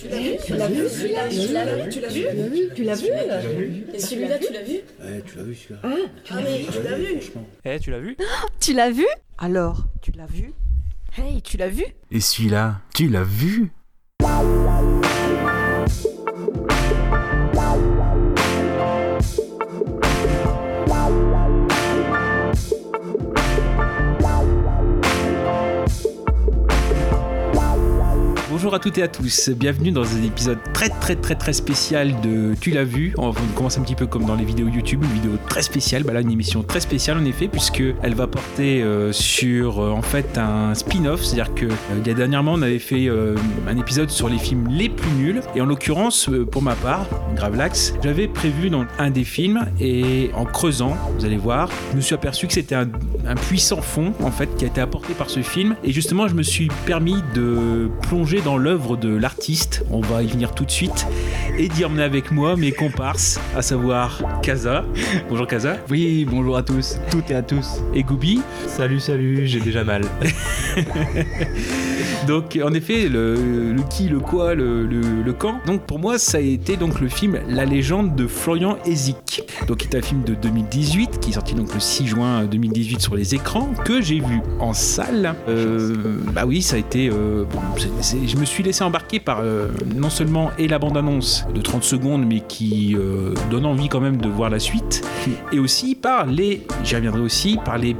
Tu l'as vu Tu l'as vu celui-là Tu l'as vu Tu l'as vu Tu l'as vu Et celui-là, tu l'as vu Ouais, tu l'as vu celui-là. Ah, Ah mais tu l'as vu Franchement. Eh, tu l'as vu tu l'as vu Alors, tu l'as vu Hey, tu l'as vu Et celui-là, tu l'as vu Bonjour à toutes et à tous, bienvenue dans un épisode très très très très spécial de Tu l'as vu. On va commencer un petit peu comme dans les vidéos YouTube, une vidéo très spéciale, bah là une émission très spéciale en effet, puisque elle va porter euh, sur euh, en fait un spin-off, c'est-à-dire que euh, il y a dernièrement on avait fait un épisode sur les films les plus nuls, et en l'occurrence pour ma part, Gravelax, j'avais prévu dans un des films, et en creusant, vous allez voir, je me suis aperçu que c'était un, un puissant fond en fait qui a été apporté par ce film, et justement je me suis permis de plonger dans l'œuvre de l'artiste, on va y venir tout de suite, et d'y emmener avec moi mes comparses, à savoir Kaza, bonjour Kaza, Oui, bonjour à tous, toutes et à tous. et Goubi. Salut, salut, j'ai déjà mal. Donc en effet, le, le qui, le quoi, le, le- le quand. Donc pour moi, ça a été donc le film La légende de Florian Ezik. Donc qui est un film de 2018 qui est sorti donc le 6 juin 2018 sur les écrans que j'ai vu en salle. Euh, bah oui, ça a été. euh, bon, je me suis laissé embarquer par euh, non seulement et la bande-annonce de 30 secondes, mais qui euh, donne envie quand même de voir la suite, et aussi par les, j'y reviendrai aussi, par les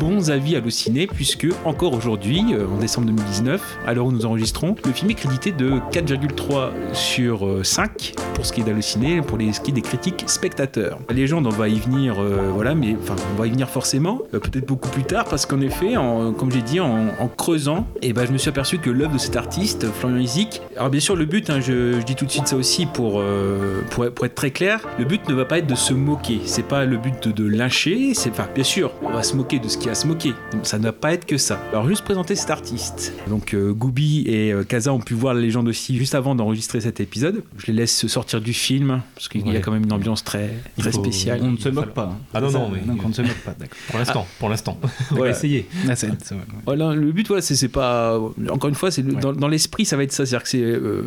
bons avis hallucinés, puisque encore aujourd'hui, euh, en décembre 2019, à l'heure où nous enregistrons, le film est crédité de 4,3 sur euh, 5 pour ce qui est d'halluciné, pour ce qui est des critiques spectateurs. La légende, on va y venir, voilà, mais on va y venir forcément, peut-être beaucoup plus tard, parce qu'en effet, comme j'ai dit, en, creusant, et ben, je me suis aperçu que l'œuvre de cet artiste, Florian Izik, alors bien sûr, le but, hein, je, je dis tout de suite ça aussi pour, euh, pour, pour être très clair, le but ne va pas être de se moquer, c'est pas le but de, de lyncher, c'est, enfin, bien sûr, on va se moquer de ce qu'il y a à se moquer, Donc, ça ne va pas être que ça. Alors, juste présenter cet artiste. Donc, euh, Goubi et euh, Kaza ont pu voir la légende aussi juste avant d'enregistrer cet épisode. Je les laisse sortir du film, parce qu'il y a quand même une ambiance très, très faut- spéciale. On ne se moque pas. hein. Ah non, non, mais- Donc on ne se moque pas, d'accord. Pour l'instant, pour l'instant. On va Ouais. essayer. Ah, le but, voilà, c'est pas. Encore une fois, c'est dans, dans l'esprit, ça va être ça. C'est-à-dire que c'est euh,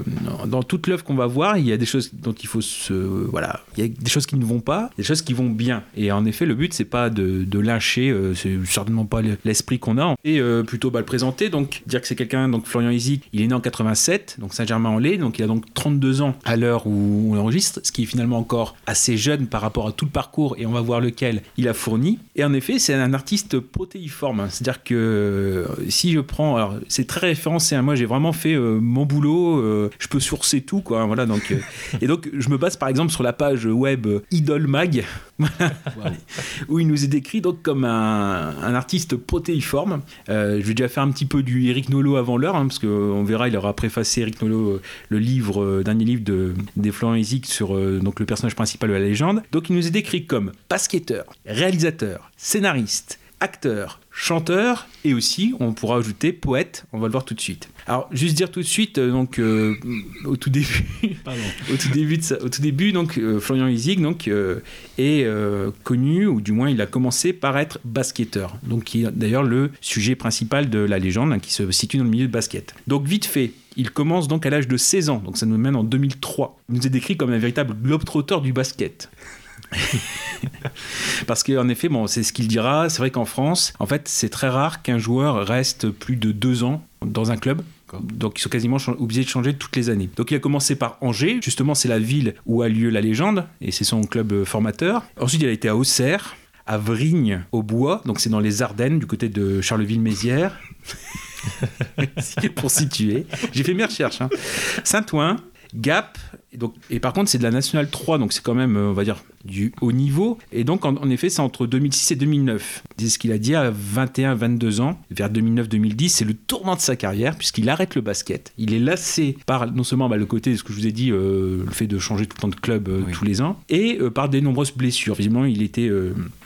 dans toute l'œuvre qu'on va voir, il y a des choses dont il faut se. Voilà, il y a des choses qui ne vont pas, des choses qui vont bien. Et en effet, le but, c'est pas de, de lyncher, euh, c'est certainement pas le- l'esprit qu'on a. Et euh, plutôt bah, le présenter, donc dire que c'est quelqu'un, donc Florian Izik, il est né en 87, donc Saint-Germain-en-Laye, donc il a donc 32 ans à l'heure où on enregistre, ce qui est finalement encore assez jeune par rapport à tout le parcours, et on va voir lequel il a fourni. Et en effet, c'est un artiste protéiforme, c'est-à-dire que euh, si je prends, alors c'est très référencé, hein. moi j'ai vraiment fait euh, mon boulot, euh, je peux sourcer tout, quoi, voilà, donc, euh, et donc je me base par exemple sur la page web Idol Mag, où il nous est décrit donc comme un, un artiste protéiforme. Je vais déjà faire un petit peu du Eric Nolot avant l'heure, hein, parce qu'on verra, il aura préfacé Eric Nolot euh, le livre, dernier livre de, des Florian Izik sur donc le personnage principal de la légende. Donc il nous est décrit comme basketteur, réalisateur, scénariste, acteur, chanteur et aussi, on pourra ajouter poète, on va le voir tout de suite. Alors, juste dire tout de suite, euh, donc, euh, au tout début, au tout début, de sa- au tout début donc, euh, Florian Isig donc, euh, est connu, ou du moins il a commencé par être basketteur, donc qui est d'ailleurs le sujet principal de la légende, hein, qui se situe dans le milieu de basket. Donc, vite fait, il commence donc à l'âge de 16 ans, donc ça nous mène en 2003. Il nous est décrit comme un véritable globe-trotteur du basket. Parce qu'en effet, bon, c'est ce qu'il dira. C'est vrai qu'en France, en fait, c'est très rare qu'un joueur reste plus de deux ans dans un club. Donc ils sont quasiment obligés de changer toutes les années. Donc il a commencé par Angers, justement c'est la ville où a lieu la légende, et c'est son club euh, formateur. Ensuite il a été à Auxerre, à Vrigne au Bois, donc c'est dans les Ardennes, du côté de Charleville-Mézières. pour situer. J'ai fait mes recherches. hein. Saint-Ouen, Gap, et, donc, et par contre c'est de la Nationale 3, donc c'est quand même, euh, on va dire, du haut niveau. Et donc en, en effet c'est entre 2006 et 2009. C'est ce qu'il a dit à 21-22 ans, vers 2009-2010, c'est le tournant de sa carrière puisqu'il arrête le basket. Il est lassé par non seulement bah, le côté de ce que je vous ai dit, euh, le fait de changer tout le temps de club euh, Oui. tous les ans, et euh, par des nombreuses blessures. Visiblement il était,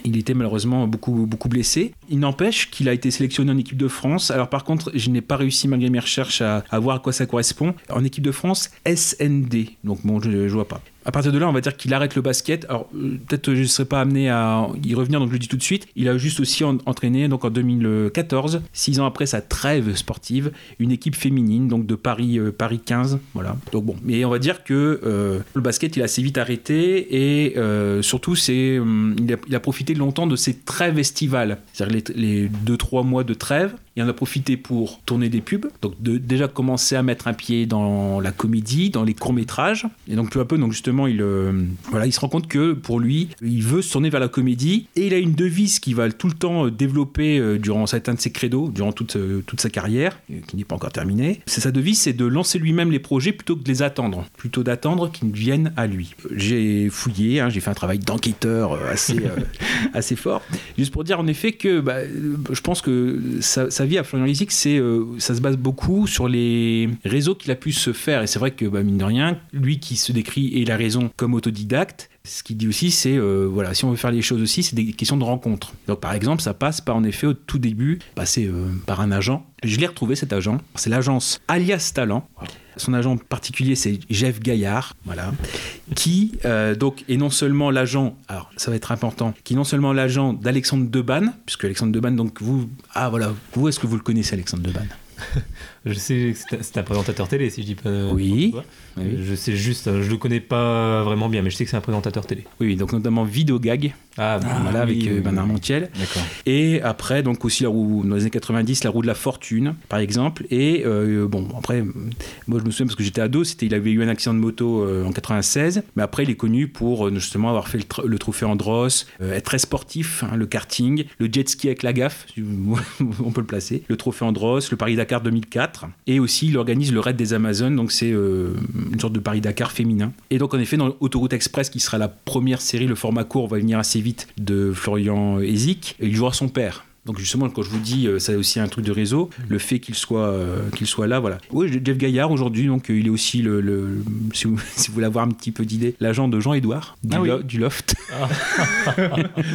il était malheureusement beaucoup, beaucoup blessé. Il n'empêche qu'il a été sélectionné en équipe de France. Alors par contre, je n'ai pas réussi malgré mes recherches à, voir à quoi ça correspond. En équipe de France, SND. Donc bon, je, je vois pas. À partir de là, on va dire qu'il arrête le basket. Alors, euh, peut-être je ne serais pas amené à y revenir, donc je le dis tout de suite. Il a juste aussi en- entraîné, donc en 2014, six ans après sa trêve sportive, une équipe féminine, donc de Paris, euh, Paris 15. Voilà. Donc bon, mais on va dire que euh, le basket, il a assez vite arrêté et surtout, c'est, hum, il, a, il a profité longtemps de ses trêves estivales. C'est-à-dire les, les deux, trois mois de trêve. Il en a profité pour tourner des pubs, donc de déjà commencer à mettre un pied dans la comédie, dans les courts métrages, et donc peu à peu, donc justement, il euh, voilà, il se rend compte que pour lui, il veut se tourner vers la comédie, et il a une devise qu'il va tout le temps euh, développer euh, durant certains de ses credos, durant toute toute sa carrière, qui n'est pas encore terminée. C'est sa devise, c'est de lancer lui-même les projets plutôt que de les attendre, plutôt d'attendre qu'ils viennent à lui. J'ai fouillé, hein, j'ai fait un travail d'enquêteur assez euh, assez fort, juste pour dire en effet que bah, je pense que sa, sa vie à Florian Lisic, c'est euh, ça se base beaucoup sur les réseaux qu'il a pu se faire. Et c'est vrai que, bah, mine de rien, lui qui se décrit, et il a raison, comme autodidacte, ce qu'il dit aussi, c'est, euh, voilà, si on veut faire les choses aussi, c'est des questions de rencontre. Donc, par exemple, ça passe par, en effet, au tout début, passer euh, par un agent. Je l'ai retrouvé, cet agent. C'est l'agence Alias Talent. Son agent particulier, c'est Jeff Gaillard, voilà, qui euh, donc est non seulement l'agent, alors ça va être important, qui est non seulement l'agent d'Alexandre Debanne, puisque Alexandre Debanne, donc vous, ah voilà, vous est-ce que vous le connaissez, Alexandre Debanne Je sais que c'est un- présentateur télé, si je dis pas. Oui. Je sais juste, euh, je le connais pas vraiment bien, mais je sais que c'est un présentateur télé. Oui, donc notamment Vidéogag, Ah, voilà, avec oui, euh, oui, Bernard. Montiel. D'accord. Et après, donc aussi la roue, dans les années 90, la roue de la fortune, par exemple. Et euh, bon, après, moi je me souviens parce que j'étais ado, c'était, il avait eu un accident de moto euh, en 96, mais après il est connu pour justement avoir fait le, tr- le trophée Andros, euh, être très sportif, hein, le karting, le jet ski avec la gaffe, on peut le placer, le trophée Andros, le Paris-Dakar 2004, et aussi il organise le Raid des Amazones, donc c'est euh, une sorte de Paris-Dakar féminin. Et donc en effet, dans Autoroute Express, qui sera la première série, le format court va venir assez vite de Florian Ezik, il jouera son père. Donc justement, quand je vous dis, euh, c'est aussi un truc de réseau, le fait qu'il soit, euh, qu'il soit là, voilà. Oui, Jeff Gaillard aujourd'hui, donc euh, il est aussi le, le- si, vous, si vous voulez avoir un petit peu d'idée, l'agent de Jean-Édouard du, Ah oui. lo- du Loft.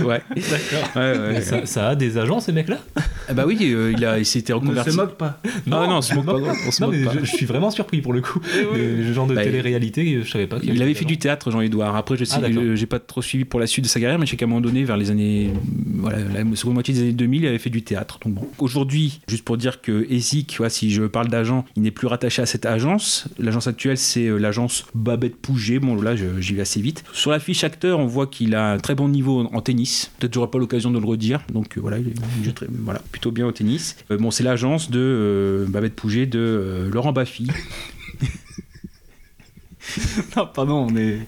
ouais. D'accord. Ouais, ouais. Ça, ça a des agents, ces mecs-là? Ah bah oui, euh, il a, il s'était On ne reconverti. se moque pas. Ah non, on se moque pas. On se Non, moque mais pas. je, je suis vraiment surpris pour le coup. Le genre de Bah, télé-réalité, je savais pas Il avait fait du agents. théâtre, Jean-Édouard. Après, je sais, Ah, j'ai pas trop suivi pour la suite de sa carrière, mais je sais qu'à un moment donné, vers les années, voilà, la seconde moitié des années 2000, il avait fait du théâtre. Donc bon. Aujourd'hui, juste pour dire que ESIC, si je parle d'agent, il n'est plus rattaché à cette agence. L'agence actuelle, c'est euh, l'agence Babette Pouget. Bon, là, j'y vais assez vite. Sur la fiche acteur, on voit qu'il a un très bon niveau en tennis. Peut-être j'aurai pas l'occasion de le redire. Donc euh, voilà, il est il joue très- voilà, plutôt bien au tennis. Euh, bon, c'est l'agence de euh, Babette Pouget de euh, Laurent Baffy. Non, pardon, on est.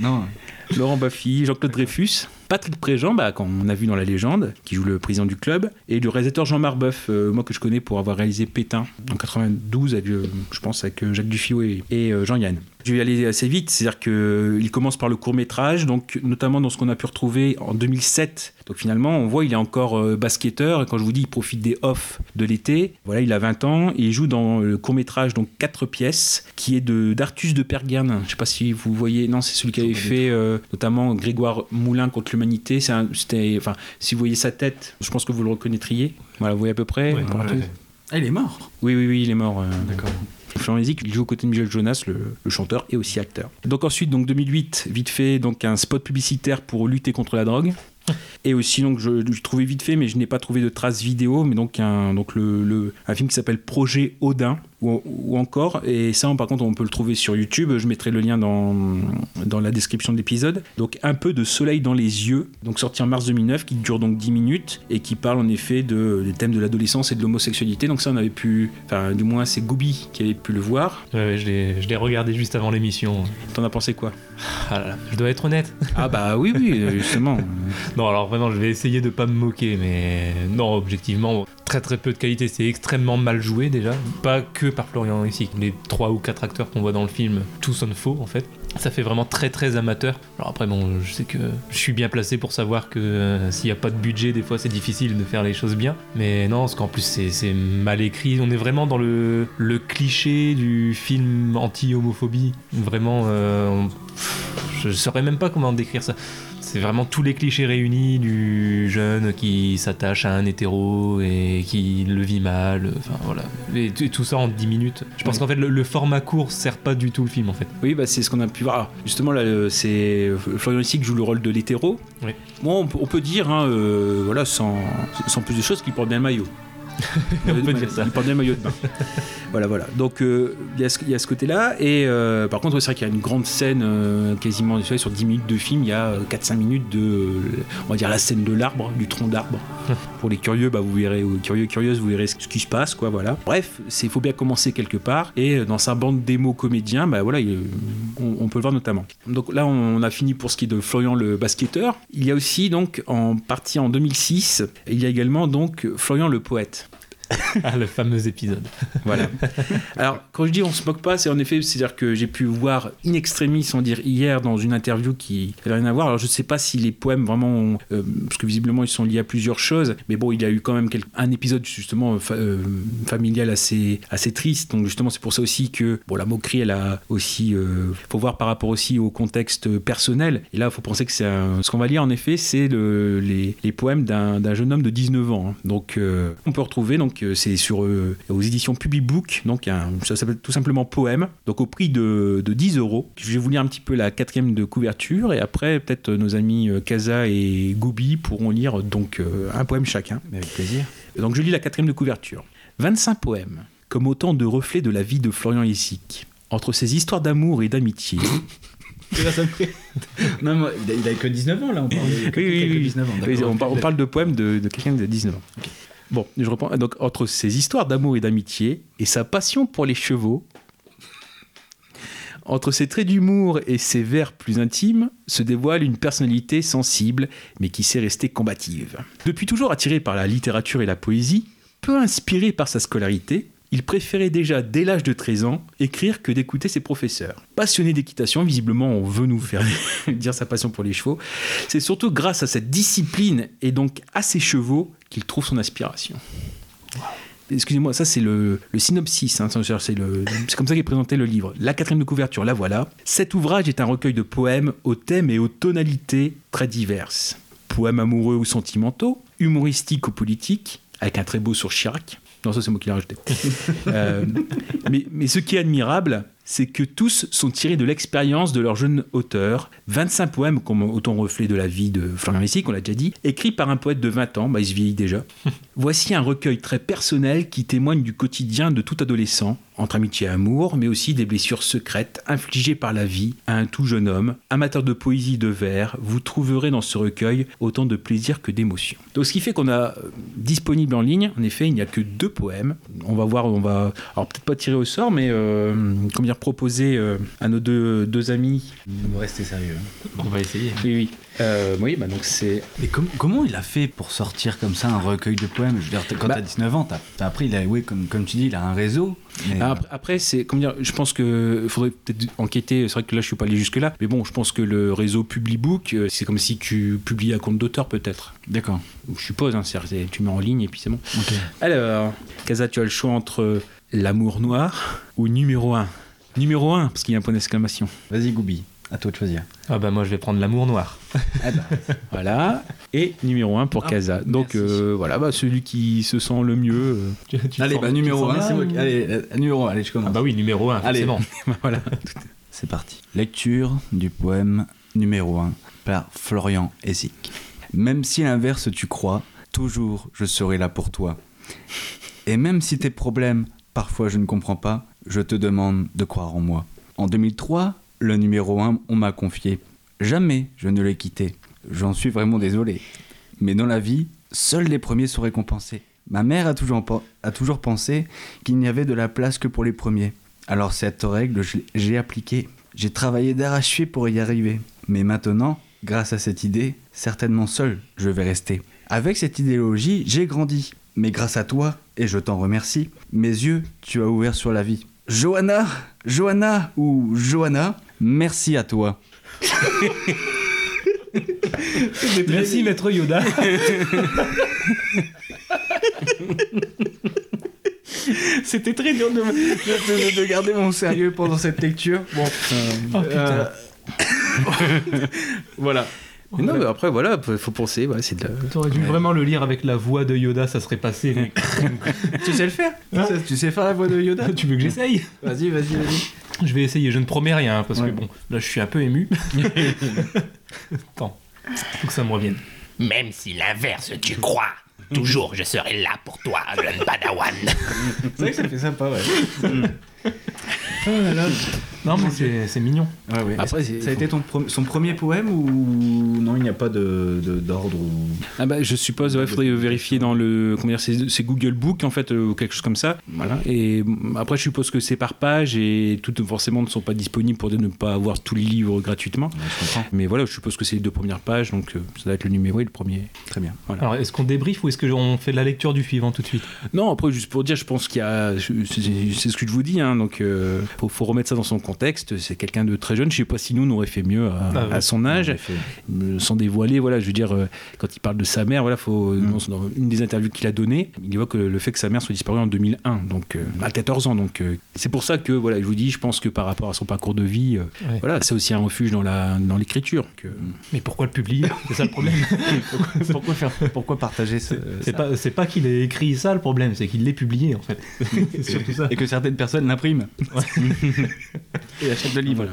Non. Laurent Baffy, Jean-Claude Dreyfus, Patrick Préjean, bah, qu'on a vu dans La Légende, qui joue le président du club, et le réalisateur Jean Marbeuf, euh, moi que je connais pour avoir réalisé Pétain en 92, avec, euh, je pense avec euh, Jacques Dufio et, et, Jean-Yann. Je vais aller assez vite, c'est-à-dire qu'il commence par le court métrage, donc notamment dans ce qu'on a pu retrouver en 2007. Donc finalement, on voit il est encore euh, basketteur, et quand je vous dis il profite des off de l'été, voilà, il a 20 ans, et il joue dans le court métrage, donc 4 pièces, qui est de d'Artus de Pergane. Je sais pas si vous voyez, non, c'est celui qui avait fait euh, notamment Grégoire Moulin contre l'humanité. C'était, enfin, si vous voyez sa tête, je pense que vous le reconnaîtriez. Voilà, vous voyez à peu près. Ouais, Voilà. ouais. Ah, il est mort. Oui, oui, oui, il est mort. euh, D'accord. Florent Lézy, il joue aux côtés de Michel Jonas, le, le chanteur et aussi acteur. Donc ensuite, donc 2008, vite fait, donc un spot publicitaire pour lutter contre la drogue. Et aussi, donc, je, je trouvais vite fait, mais je n'ai pas trouvé de traces vidéo, mais donc un, donc le, le- un film qui s'appelle Projet Odin, ou, ou encore, et ça, par contre, on peut le trouver sur YouTube, je mettrai le lien dans, dans la description de l'épisode. Donc, un peu de soleil dans les yeux, donc sorti en mars 2009, qui dure donc 10 minutes, et qui parle en effet de, des thèmes de l'adolescence et de l'homosexualité. Donc ça, on avait pu, enfin, du moins, c'est Goubi qui avait pu le voir. Ouais, je l'ai je l'ai regardé juste avant l'émission. T'en as pensé quoi? Ah là là, je dois être honnête. Ah bah oui, oui, justement. Non, alors vraiment, je vais essayer de pas me moquer, mais non, objectivement, très très peu de qualité. C'est extrêmement mal joué déjà. Pas que par Florian ici. Les trois ou quatre acteurs qu'on voit dans le film, tout sonne faux en fait. Ça fait vraiment très très amateur. Alors après, bon, je sais que je suis bien placé pour savoir que euh, s'il n'y a pas de budget, des fois c'est difficile de faire les choses bien. Mais non, parce qu'en plus c'est mal écrit. On est vraiment dans le, le cliché du film anti-homophobie. Vraiment, euh, on- je saurais même pas comment décrire ça. C'est vraiment tous les clichés réunis du jeune qui s'attache à un hétéro et qui le vit mal. Enfin voilà. Et, tout ça en 10 minutes. Je pense Ouais. qu'en fait, le, le format court sert pas du tout le film en fait. Oui, bah, c'est ce qu'on a pu voir. Alors, justement, là, c'est Florian Issy qui joue le rôle de l'hétéro. Oui. On, peut- on peut dire, hein, euh, voilà, sans, sans plus de choses, qu'il porte bien le maillot. On peut dire ça. Il porte bien le maillot de bain. voilà, voilà. Donc, euh, il y, a ce- il y a ce côté-là. Et euh, par contre, c'est vrai qu'il y a une grande scène, euh, quasiment sur 10 minutes de film, il y a euh, 4-5 minutes de, euh, on va dire, la scène de l'arbre, du tronc d'arbre. Pour les curieux, bah, vous verrez, ou curieux, curieuses, vous verrez ce qui se passe, quoi, voilà. Bref, il faut bien commencer quelque part. Et euh, dans sa bande démo comédien, bah, voilà, il- on, on peut le voir notamment. Donc là, on a fini pour ce qui est de Florian le basketteur. Il y a aussi, donc, en partie en 2006, il y a également, donc, Florian le poète. Ah, le fameux épisode. Voilà. Alors, quand je dis on se moque pas, c'est en effet, c'est-à-dire que j'ai pu voir in extremis, sans dire hier, dans une interview qui n'avait rien à voir. Alors, je sais pas si les poèmes vraiment, euh, parce que visiblement ils sont liés à plusieurs choses, mais bon, il y a eu quand même un épisode justement euh, familial assez, assez triste. Donc, justement, c'est pour ça aussi que, bon, la moquerie, elle a aussi, euh, faut voir par rapport aussi au contexte personnel. Et là, il faut penser que c'est ce qu'on va lire en effet, c'est le- les, les poèmes d'un jeune homme de 19 ans. hein. Donc, on peut retrouver, donc, euh, c'est sur euh, aux éditions Publibook, donc un- ça s'appelle tout simplement Poème, donc au prix de, de 10 euros. Je vais vous lire un petit peu la quatrième de couverture et après, peut-être euh, nos amis Kaza et Goubi pourront lire donc euh, un poème chacun. Avec plaisir. Donc je lis la quatrième de couverture. 25 poèmes, comme autant de reflets de la vie de Florian Essic. Entre ses histoires d'amour et d'amitié, non, moi, il, a, il a que 19 ans là, on parle de Oui, oui, qui a que oui. 19 ans. On, par- on parle de poèmes de, de quelqu'un de 19 ans. Bon, je reprends. Donc, entre ses histoires d'amour et d'amitié et sa passion pour les chevaux, entre ses traits d'humour et ses vers plus intimes, se dévoile une personnalité sensible, mais qui sait rester combative. Depuis toujours attiré par la littérature et la poésie, peu inspiré par sa scolarité, il préférait déjà dès l'âge de 13 ans écrire que d'écouter ses professeurs. Passionné d'équitation, visiblement on veut nous faire dire sa passion pour les chevaux, c'est surtout grâce à cette discipline et donc à ses chevaux qu'il trouve son inspiration. Excusez-moi, ça c'est le, synopsis, hein, c'est c'est comme ça qu'est présenté le livre. La quatrième de couverture, la voilà. Cet ouvrage est un recueil de poèmes aux thèmes et aux tonalités très diverses. Poèmes amoureux ou sentimentaux, humoristiques ou politiques, avec un très beau sur Chirac. Non, ça c'est moi qui l'ai rajouté. Euh, mais, mais ce qui est admirable, c'est que tous sont tirés de l'expérience de leur jeune auteur. 25 poèmes comme autant reflet de la vie de Florian Lessic, on l'a déjà dit, écrits par un poète de 20 ans, bah, il se vieillit déjà. Voici un recueil très personnel qui témoigne du quotidien de tout adolescent, entre amitié et amour, mais aussi des blessures secrètes infligées par la vie à un tout jeune homme. Amateur de poésie et de vers, vous trouverez dans ce recueil autant de plaisir que d'émotion. Donc ce qui fait qu'on a euh, disponible en ligne, en effet, il n'y a que deux poèmes. On va voir, on va, alors peut-être pas tirer au sort, mais euh, comment proposer euh, à nos deux, deux amis. Vous restez sérieux. On va essayer. Oui, oui. Euh, oui, bah donc c'est Mais com- comment il a fait pour sortir comme ça un recueil de poèmes? Je veux dire, quand Bah- t'as 19 ans, t'as t'as appris, il a, oui, comme, comme tu dis, il a un réseau. mais- Ah, Après, après, c'est comment dire, je pense que faudrait peut-être enquêter. C'est vrai que là, je suis pas allé jusque là, mais bon, je pense que le réseau Publibook, euh, c'est comme si tu publiais à compte d'auteur, peut-être. D'accord. Je suppose. Hein, tu mets en ligne et puis c'est bon. Ok. Alors, Kaza, tu as le choix entre l'amour noir ou numéro 1 Numéro 1, parce qu'il y a un point d'exclamation. Vas-y, Goubi, à toi de choisir. Ah bah moi je vais prendre l'amour noir. Ah bah, Voilà. Et numéro 1 pour Ah, Kaza. Donc, merci. euh, voilà, bah, celui qui se sent le mieux. euh, Tu- tu allez, sens- bah tu numéro sens 1, là, c'est moi ou- qui- Allez, euh, numéro 1, allez, je commence. Ah bah oui, numéro 1, Allez. forcément. voilà. C'est parti. Lecture du poème numéro 1 par Florian Essic. Même si l'inverse tu crois, toujours je serai là pour toi. Et même si tes problèmes, parfois je ne comprends pas, je te demande de croire en moi. En 2003, le numéro 1, on m'a confié. Jamais je ne l'ai quitté. J'en suis vraiment désolé. Mais dans la vie, seuls les premiers sont récompensés. Ma mère a toujours, pensé qu'il n'y avait de la place que pour les premiers. Alors cette règle, j'ai appliqué. J'ai travaillé d'arrache-pied pour y arriver. Mais maintenant, grâce à cette idée, certainement seul, je vais rester. Avec cette idéologie, j'ai grandi. Mais grâce à toi, et je t'en remercie, mes yeux, tu as ouvert sur la vie. Johanna, Johanna ou Johanna, merci à toi. Merci maître Yoda. C'était très dur de, de- de garder mon sérieux pendant cette lecture. Bon, Oh putain. Euh, voilà. Mais non, mais après, voilà, faut penser, ouais, c'est de la... T'aurais dû vraiment le lire avec la voix de Yoda, ça serait passé. mais- tu sais le faire tu, sais, tu sais faire la voix de Yoda tu veux que j'essaye Vas-y, vas-y, vas-y. Je vais essayer, je ne promets rien, hein, parce Ouais. que bon, là je suis un peu ému. Attends, faut que ça me revienne. Même si l'inverse tu crois, toujours je serai là pour toi, jeune padawan. C'est vrai que ça fait sympa, ouais. Non, mais c'est mignon. Ouais, ouais. Après, ça a été ton son premier poème ou non, il n'y a pas de de- d'ordre ou... Ah bah, je suppose, il faudrait vérifier dans le. Comment dire, c'est Google Book, en fait, euh, ou quelque chose comme ça. Voilà. Et mm, après, je suppose que c'est par page et toutes, forcément, ne sont pas disponibles pour ne pas avoir tous les livres gratuitement. Mais voilà, je suppose que c'est les deux premières pages, donc euh, ça doit être le numéro et le premier. Très bien. Voilà. Alors, est-ce qu'on débrief ou est-ce qu'on fait la lecture du suivant tout de suite? Non, après, juste pour dire, je pense qu'il y a. C'est c'est ce que je vous dis, hein, donc euh, faut, faut remettre ça dans son contexte. C'est quelqu'un de très jeune. Je sais pas si nous, on aurait fait mieux à, Ah son âge. Euh, sans dévoiler, voilà, je veux dire, euh, quand il parle de sa mère, voilà, faut, Mm. dans, dans une des interviews qu'il a données, il évoque le fait que sa mère soit disparue en 2001, donc euh, à 14 ans. Donc euh, c'est pour ça que, voilà, je vous dis, je pense que par rapport à son parcours de vie, euh, Ouais. voilà, c'est aussi un refuge dans la dans l'écriture. que- Mais pourquoi le publier? C'est ça le problème. Pourquoi faire Pourquoi partager ce, C'est pas, c'est pas qu'il ait écrit ça le problème, c'est qu'il l'ait publié en fait. c'est surtout ça. Et que certaines personnes Et achète le livre.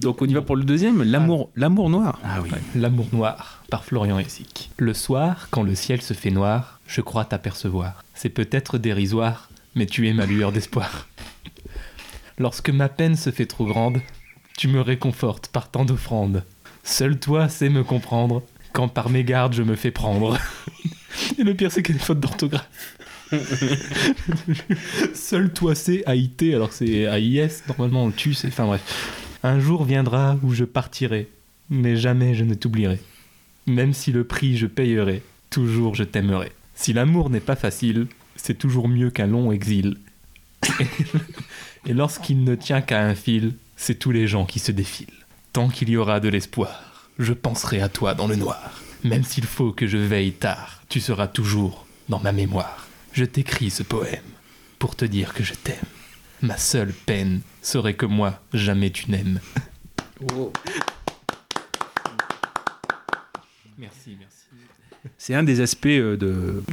Donc on y va pour le deuxième, l'amour, l'amour noir. Ah oui. L'amour noir par Florian Essic. Le soir, quand le ciel se fait noir, je crois t'apercevoir. C'est peut-être dérisoire, mais tu es ma lueur d'espoir. Lorsque ma peine se fait trop grande, tu me réconfortes par tant d'offrandes. Seul toi sais me comprendre quand par mes gardes je me fais prendre. Et le pire, c'est qu'il y a des fautes d'orthographe. Seul toi sais AIT, alors c'est AIS, normalement on le tue, c'est. Enfin bref. Un jour viendra où je partirai, mais jamais je ne t'oublierai. Même si le prix je payerai, toujours je t'aimerai. Si l'amour n'est pas facile, c'est toujours mieux qu'un long exil. Et lorsqu'il ne tient qu'à un fil, c'est tous les gens qui se défilent. Tant qu'il y aura de l'espoir, je penserai à toi dans le noir. Même s'il faut que je veille tard, tu seras toujours dans ma mémoire. Je t'écris ce poème pour te dire que je t'aime. Ma seule peine serait que moi, jamais tu n'aimes. Merci, merci. C'est un des aspects euh,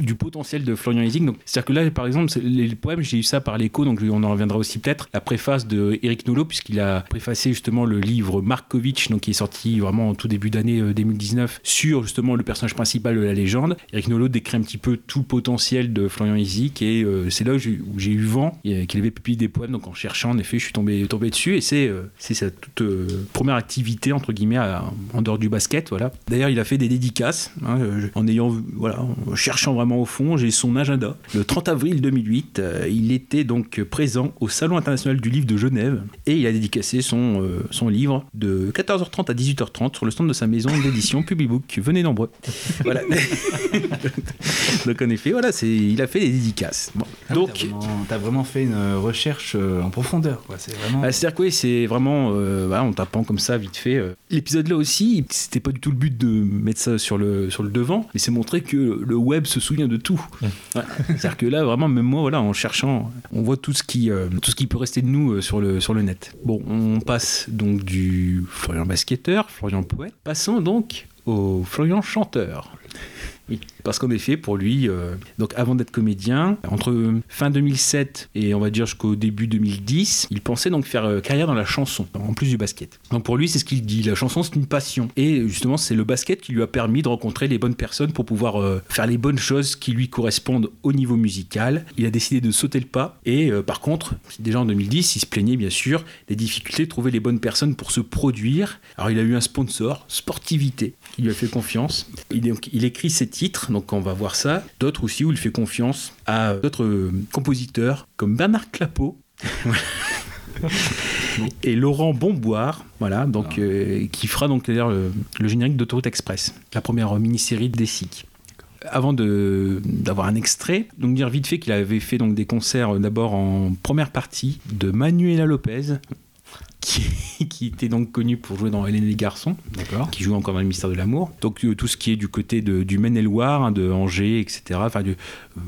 du potentiel de Florian Ising. C'est-à-dire que là, par exemple, les poèmes, j'ai eu ça par l'écho, donc on en reviendra aussi peut-être. La préface de Eric Nolot, puisqu'il a préfacé justement le livre Markovitch, donc qui est sorti vraiment en tout début d'année euh, 2019, sur justement le personnage principal de la légende. Eric Nolot décrit un petit peu tout le potentiel de Florian Ising, et euh, c'est là où j'ai, eu vent euh, qu'il avait publié des poèmes. Donc en cherchant, en effet, je suis tombé, dessus, et c'est, euh, sa toute euh, première activité, entre guillemets, en dehors du basket. Voilà. D'ailleurs, il a fait des dédicaces, hein, euh, en ayant, voilà, en cherchant vraiment au fond, j'ai son agenda. Le 30 avril 2008, euh, il était donc présent au Salon international du livre de Genève et il a dédicacé son, euh, son livre de 14h30 à 18h30 sur le stand de sa maison d'édition Publibook. Venez nombreux. Voilà. donc en effet, voilà, c'est, il a fait des dédicaces. Bon. Donc, Donc, t'as vraiment, t'as vraiment fait une recherche euh, en profondeur, quoi. C'est vraiment. Ah, C'est-à-dire que oui, c'est vraiment euh, voilà, en tapant comme ça vite fait. euh. L'épisode là aussi, c'était pas du tout le but de mettre ça sur le, sur le devant, mais c'est montrer que le web se souvient de tout. Ouais. C'est-à-dire que là, vraiment, même moi, voilà, en cherchant, on voit tout ce qui, euh, tout ce qui peut rester de nous euh, sur, le, sur le net. Bon, on passe donc du Florian basketteur, Florian poète, passons donc au Florian chanteur. Oui, parce qu'en effet, pour lui, euh, donc avant d'être comédien, entre fin 2007 et on va dire jusqu'au début 2010, il pensait donc faire euh, carrière dans la chanson, en plus du basket. Donc pour lui, c'est ce qu'il dit, la chanson c'est une passion. Et justement, c'est le basket qui lui a permis de rencontrer les bonnes personnes pour pouvoir euh, faire les bonnes choses qui lui correspondent au niveau musical. Il a décidé de sauter le pas. Et euh, par contre, déjà en 2010, il se plaignait bien sûr des difficultés de trouver les bonnes personnes pour se produire. Alors il a eu un sponsor, Sportivité, qui lui a fait confiance. Il, écrit ses titres, donc on va voir ça. D'autres aussi où il fait confiance à d'autres euh, compositeurs comme Bernard Clapeau. et Laurent Bomboire, voilà, donc euh, qui fera donc d'ailleurs le, le générique d'Autoroute Express, la première mini-série des SIC. Avant d'avoir un extrait, donc dire vite fait qu'il avait fait donc des concerts euh, d'abord en première partie de Manuela Lopez, qui, qui était donc connu pour jouer dans Hélène et les garçons, qui joue encore dans le mystère de l'amour. Donc euh, tout ce qui est du côté de- du Maine-et-Loire, hein, de Angers, etc. Enfin, du- euh,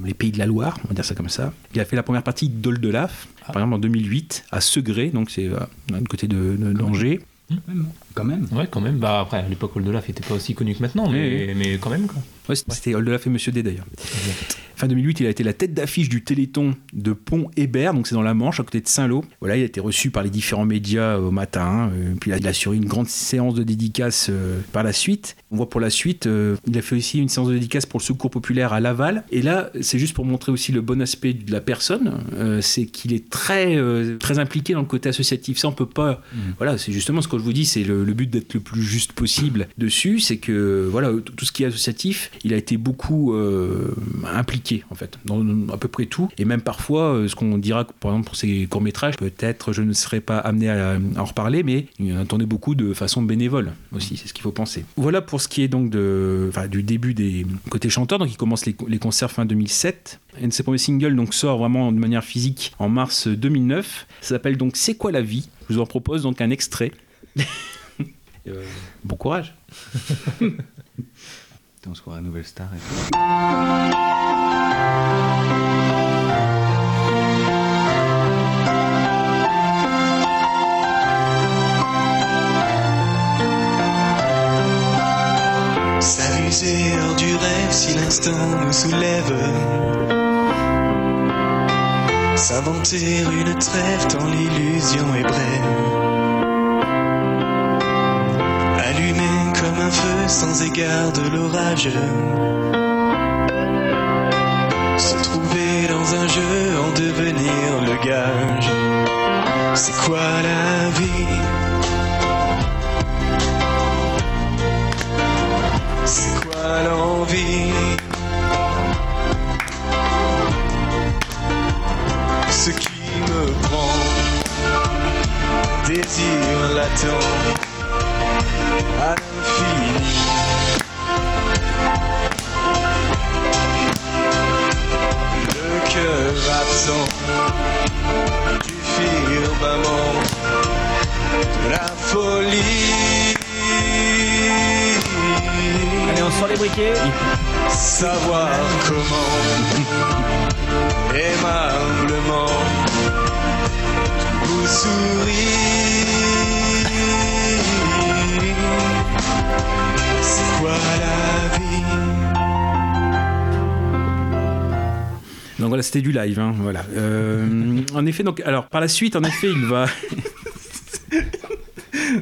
les pays de la Loire, on va dire ça comme ça. Il a fait la première partie d'Ol de Laf, par exemple en 2008, à Segré, donc c'est euh, du côté de, de- d'Angers. Quand même. Ouais, quand même. Bah après, à l'époque, Oldelaf était pas aussi connu que maintenant, mais, mais quand même, quoi. Ouais, c'était Oldelaf et Monsieur D d'ailleurs. Fin 2008, il a été la tête d'affiche du Téléthon de Pont-Hébert, donc c'est dans la Manche, à côté de Saint-Lô. Voilà, il a été reçu par les différents médias au matin, euh, puis il a assuré une grande séance de dédicaces euh, par la suite. On voit pour la suite, euh, il a fait aussi une séance de dédicaces pour le Secours populaire à Laval. Et là, c'est juste pour montrer aussi le bon aspect de la personne, euh, c'est qu'il est très, euh, très impliqué dans le côté associatif. Ça, on peut pas. Voilà, c'est justement ce que je vous dis, c'est le, le but d'être le plus juste possible dessus, c'est que voilà, tout ce qui est associatif, il a été beaucoup euh, impliqué en fait, dans à peu près tout, et même parfois, euh, ce qu'on dira par exemple pour ses courts métrages, peut-être je ne serais pas amené à, en reparler, mais il en tournait beaucoup de façon bénévole aussi, c'est ce qu'il faut penser. Voilà pour ce qui est donc de, du début des côtés chanteurs, donc il commence les, les concerts fin 2007. Un de ses premiers singles donc sort vraiment de manière physique en mars 2009. Ça s'appelle donc C'est quoi la vie? Je vous en propose donc un extrait. Euh, bon courage. On se croirait Nouvelle Star et. S'amuser hors du rêve si l'instant nous soulève. S'inventer une trêve tant l'illusion est brève. Un feu sans égard de l'orage. Se trouver dans un jeu, en devenir le gage. C'est quoi la vie? C'est quoi l'envie? Ce qui me prend Désir latent À l'infini Le cœur absent Du firmament De la folie Allez, on sort les briquets. savoir comment aimablement vous sourire. C'est quoi la vie Donc voilà, c'était du live. hein, voilà. Euh, en effet, donc alors par la suite, en effet, il va.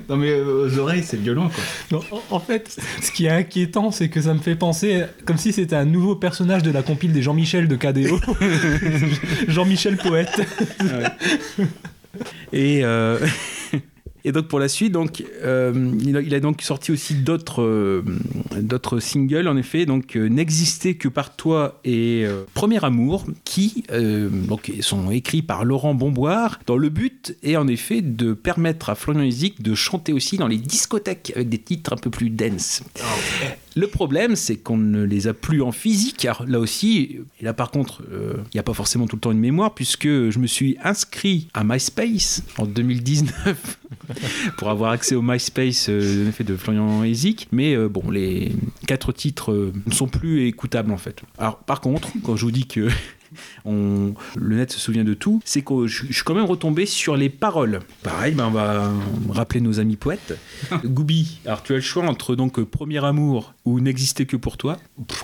Non mais euh, aux oreilles, c'est violent quoi. Non, en, en fait, ce qui est inquiétant, c'est que ça me fait penser comme si c'était un nouveau personnage de la compile des Jean-Michel de KDO. Jean-Michel poète. Et, euh, et donc pour la suite, donc, euh, il, a, donc sorti aussi d'autres euh, d'autres singles, en effet, donc euh, N'exister que par toi et euh, Premier Amour, qui donc, sont écrits par Laurent Bomboire, dans le but est en effet de permettre à Florian Isic de chanter aussi dans les discothèques avec des titres un peu plus dense. Le problème, c'est qu'on ne les a plus en physique, car là aussi, et là par contre, euh, il n'y a pas forcément tout le temps une mémoire, puisque je me suis inscrit à MySpace en 2019 pour avoir accès au MySpace euh, de Florian Ezik. Mais euh, bon, les quatre titres ne sont plus écoutables en fait. Alors par contre, quand je vous dis que on, le net se souvient de tout, c'est que je, je suis quand même retombé sur les paroles. Pareil, ben on va rappeler nos amis poètes. Goubi, alors tu as le choix entre donc Premier Amour ou N'exister que pour toi.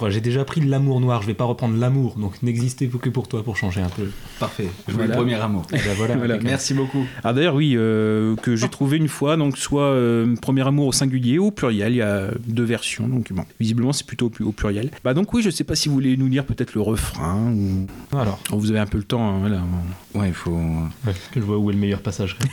J'ai déjà pris l'amour noir, je vais pas reprendre l'amour, donc n'existez que pour toi pour changer un peu. Parfait. Je Voilà. le premier amour. Ben voilà. Voilà. Merci beaucoup. Alors d'ailleurs, oui, euh, que j'ai trouvé une fois, donc soit euh, Premier Amour au singulier ou au pluriel, il y a deux versions, donc bon, visiblement c'est plutôt au, au pluriel. Bah donc oui, je sais pas si vous voulez nous lire peut-être le refrain ou Alors, Oh, vous avez un peu le temps, hein, voilà. Ouais, il faut. ouais, que je vois où est le meilleur passage.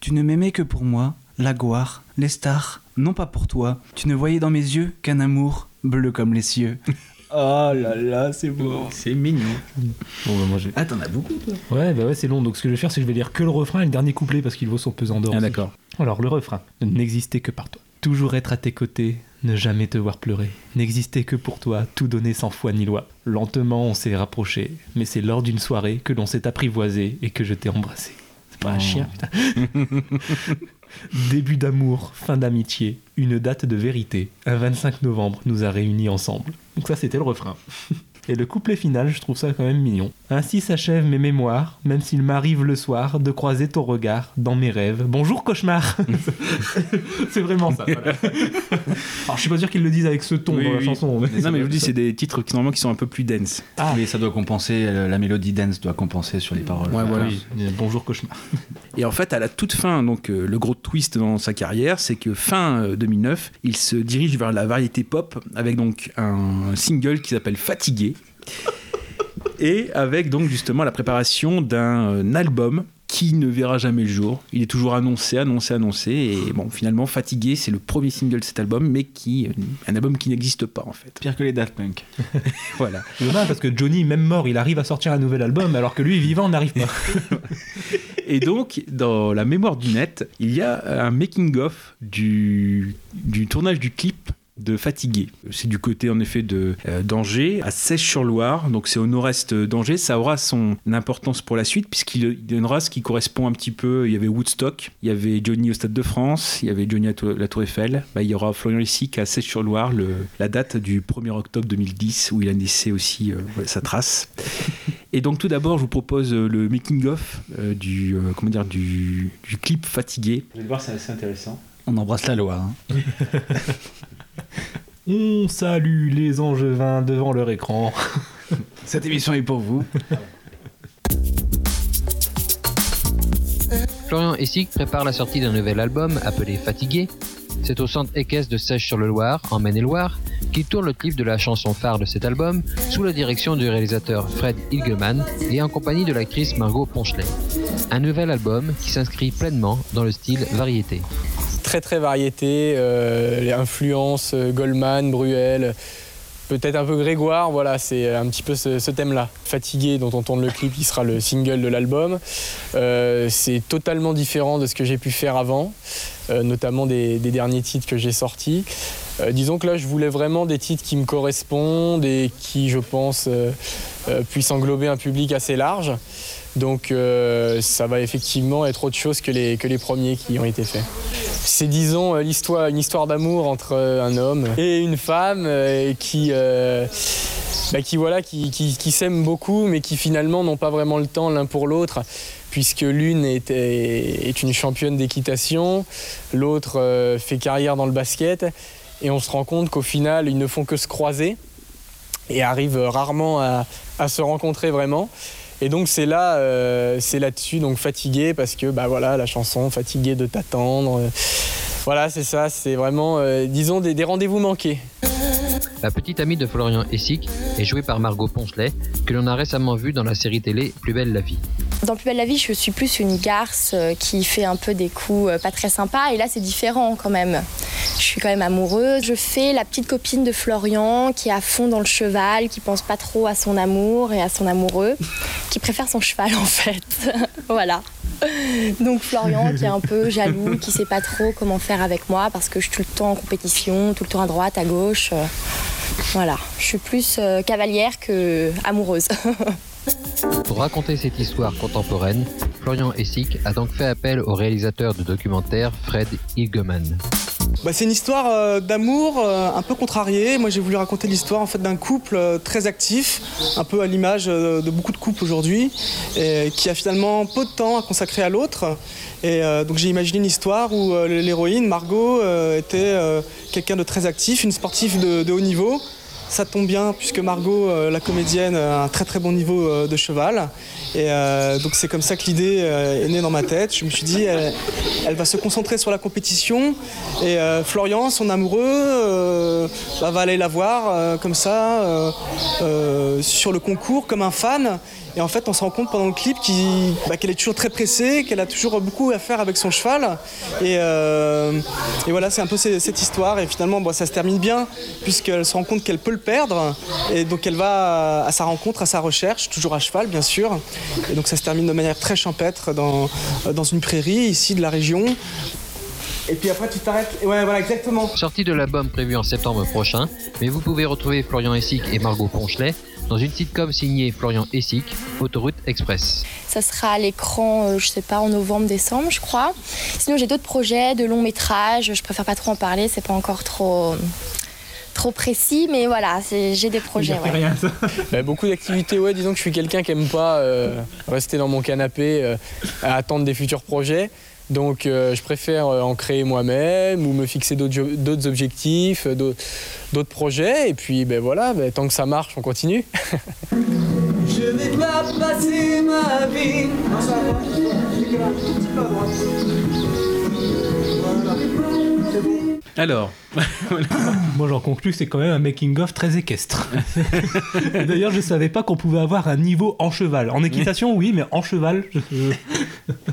Tu ne m'aimais que pour moi, la gloire, les stars, non pas pour toi. Tu ne voyais dans mes yeux qu'un amour bleu comme les cieux. Oh là là, c'est beau. C'est mignon. Bon, bah, moi j'ai. Ah, t'en as beaucoup, toi Ouais, bah ouais, c'est long. Donc ce que je vais faire, c'est que je vais lire que le refrain et le dernier couplet parce qu'il vaut son pesant d'or. Ah d'accord. Alors, le refrain. N'exister que par toi. Toujours être à tes côtés, ne jamais te voir pleurer. N'exister que pour toi, tout donner sans foi ni loi. Lentement, on s'est rapproché, mais c'est lors d'une soirée que l'on s'est apprivoisé et que je t'ai embrassé. C'est pas un Oh. chien, putain. Début d'amour, fin d'amitié, une date de vérité. Un 25 novembre nous a réunis ensemble. Donc ça, c'était le refrain. Et le couplet final, je trouve ça quand même mignon. Ainsi s'achèvent mes mémoires, même s'il m'arrive le soir de croiser ton regard dans mes rêves. Bonjour cauchemar C'est vraiment ça. voilà. Alors je suis pas sûr qu'ils le disent avec ce ton Oui, dans la oui. chanson. mais- Non, mais je vous dis, c'est des titres qui, normalement qui sont un peu plus dense. Ah. Oui, ça doit compenser, euh, la mélodie dance doit compenser sur les paroles. Ouais, voilà. Oui, bonjour cauchemar. Et en fait, à la toute fin, donc euh, le gros twist dans sa carrière, c'est que fin euh, 2009, il se dirige vers la variété pop avec donc un single qui s'appelle Fatigué. Et avec donc justement la préparation d'un euh, album qui ne verra jamais le jour. Il est toujours annoncé, annoncé, annoncé. Et bon, finalement, Fatigué, c'est le premier single de cet album, mais qui, euh, un album qui n'existe pas en fait. Pire que les Daft Punk. Voilà. C'est dommage parce que Johnny, même mort, il arrive à sortir un nouvel album alors que lui, vivant, n'arrive pas. Et donc, dans la mémoire du net, il y a un making-of du, du tournage du clip de Fatigué. C'est du côté en effet de euh, d'Angers, à Sèche-sur-Loire, donc c'est au nord-est d'Angers. Ça aura son importance pour la suite, puisqu'il il donnera ce qui correspond un petit peu. Il y avait Woodstock, il y avait Johnny au Stade de France, il y avait Johnny à la Tour Eiffel. Bah, il y aura Florian Lessic à Sèche-sur-Loire, la date du 1er octobre 2010, où il a laissé aussi euh, sa trace. Et donc tout d'abord, je vous propose euh, le making-of euh, du, comment dire, du, du clip Fatigué. Vous allez voir, c'est assez intéressant. On embrasse la Loire. hein. On salue les angevins devant leur écran. Cette émission est pour vous. Florian Essig prépare la sortie d'un nouvel album appelé Fatigué. C'est au centre équestre de Sèche-sur-le-Loir, en Maine-et-Loire, qu'il tourne le clip de la chanson phare de cet album sous la direction du réalisateur Fred Hilgeman et en compagnie de l'actrice Margot Ponchelet. Un nouvel album qui s'inscrit pleinement dans le style variété. Très très variété, euh, les influences euh, Goldman, Bruel, peut-être un peu Grégoire, voilà, c'est un petit peu ce, thème-là. Fatigué, dont on tourne le clip, qui sera le single de l'album. Euh, c'est totalement différent de ce que j'ai pu faire avant, euh, notamment des, derniers titres que j'ai sortis. Euh, disons que là, je voulais vraiment des titres qui me correspondent et qui, je pense, euh, euh, puissent englober un public assez large. Donc euh, ça va effectivement être autre chose que les, que les premiers qui ont été faits. C'est disons euh, l'histoire, une histoire d'amour entre euh, un homme et une femme qui, bah, qui, voilà, qui, qui- s'aiment beaucoup mais qui finalement n'ont pas vraiment le temps l'un pour l'autre puisque l'une est, est- une championne d'équitation, l'autre fait carrière dans le basket et on se rend compte qu'au final ils ne font que se croiser et arrivent rarement à, à se rencontrer vraiment. Et donc c'est là, euh, c'est là-dessus, donc fatigué parce que bah voilà la chanson fatigué de t'attendre. Voilà c'est ça, c'est vraiment euh, disons des, des rendez-vous manqués. La petite amie de Florian Essig est jouée par Margot Ponchelet, que l'on a récemment vue dans la série télé Plus belle la vie. Dans Plus belle la vie, je suis plus une garce euh, qui fait un peu des coups euh, pas très sympas. Et là, c'est différent quand même. Je suis quand même amoureuse. Je fais la petite copine de Florian qui est à fond dans le cheval, qui pense pas trop à son amour et à son amoureux, qui préfère son cheval en fait. voilà. Donc Florian qui est un peu jaloux, qui sait pas trop comment faire avec moi parce que je suis tout le temps en compétition, tout le temps à droite, à gauche. euh, Voilà, je suis plus euh, cavalière que amoureuse. Pour raconter cette histoire contemporaine, Florian Essig a donc fait appel au réalisateur de documentaire Fred Hilgeman. Bah, c'est une histoire euh, d'amour euh, un peu contrariée. Moi, j'ai voulu raconter l'histoire en fait d'un couple euh, très actif, un peu à l'image de beaucoup de couples aujourd'hui, qui a finalement peu de temps à consacrer à l'autre. Et donc, j'ai imaginé une histoire où l'héroïne Margot était quelqu'un de très actif, une sportive de haut niveau. Ça tombe bien puisque Margot, euh, la comédienne, a un très très bon niveau euh, de cheval. Et euh, donc c'est comme ça que l'idée est née dans ma tête. Je me suis dit, elle, va se concentrer sur la compétition. Et Florian, son amoureux, bah, va aller la voir comme ça, sur le concours, comme un fan. Et en fait, on se rend compte pendant le clip bah, qu'elle est toujours très pressée, qu'elle a toujours beaucoup à faire avec son cheval. Et, euh, voilà, c'est un peu ce- cette histoire. Et finalement, ça se termine bien, puisqu'elle se rend compte qu'elle peut le perdre. Et donc, elle va à sa rencontre, à sa recherche, toujours à cheval, bien sûr. Et donc, ça se termine de manière très champêtre dans, dans une prairie, ici, de la région. Et puis après, tu t'arrêtes. Ouais, voilà, exactement. Sortie de l'album prévu en septembre prochain, mais vous pouvez retrouver Florian Essig et Margot Ponchelet dans une sitcom signée Florian Essig, Autoroute Express. Ça sera à l'écran, euh, je sais pas, en novembre-décembre, je crois. Sinon, j'ai d'autres projets de long métrage. Je préfère pas trop en parler, c'est pas encore trop, trop précis, mais voilà, j'ai des projets. ouais. Bah, beaucoup d'activités, ouais, disons que je suis quelqu'un qui aime pas euh, rester dans mon canapé euh, à attendre des futurs projets. Donc euh, je préfère euh, en créer moi-même ou me fixer d'autres objectifs, euh, d'au- d'autres projets. Et puis ben voilà, ben, tant que ça marche, on continue. Je vais pas passer ma vie. Non, ça va. J'ai un tout petit peu à droite. Voilà. C'est bon. Alors, Moi j'en conclus que c'est quand même un making-of très équestre. D'ailleurs je savais pas qu'on pouvait avoir un niveau en cheval. En équitation oui, mais en cheval... je-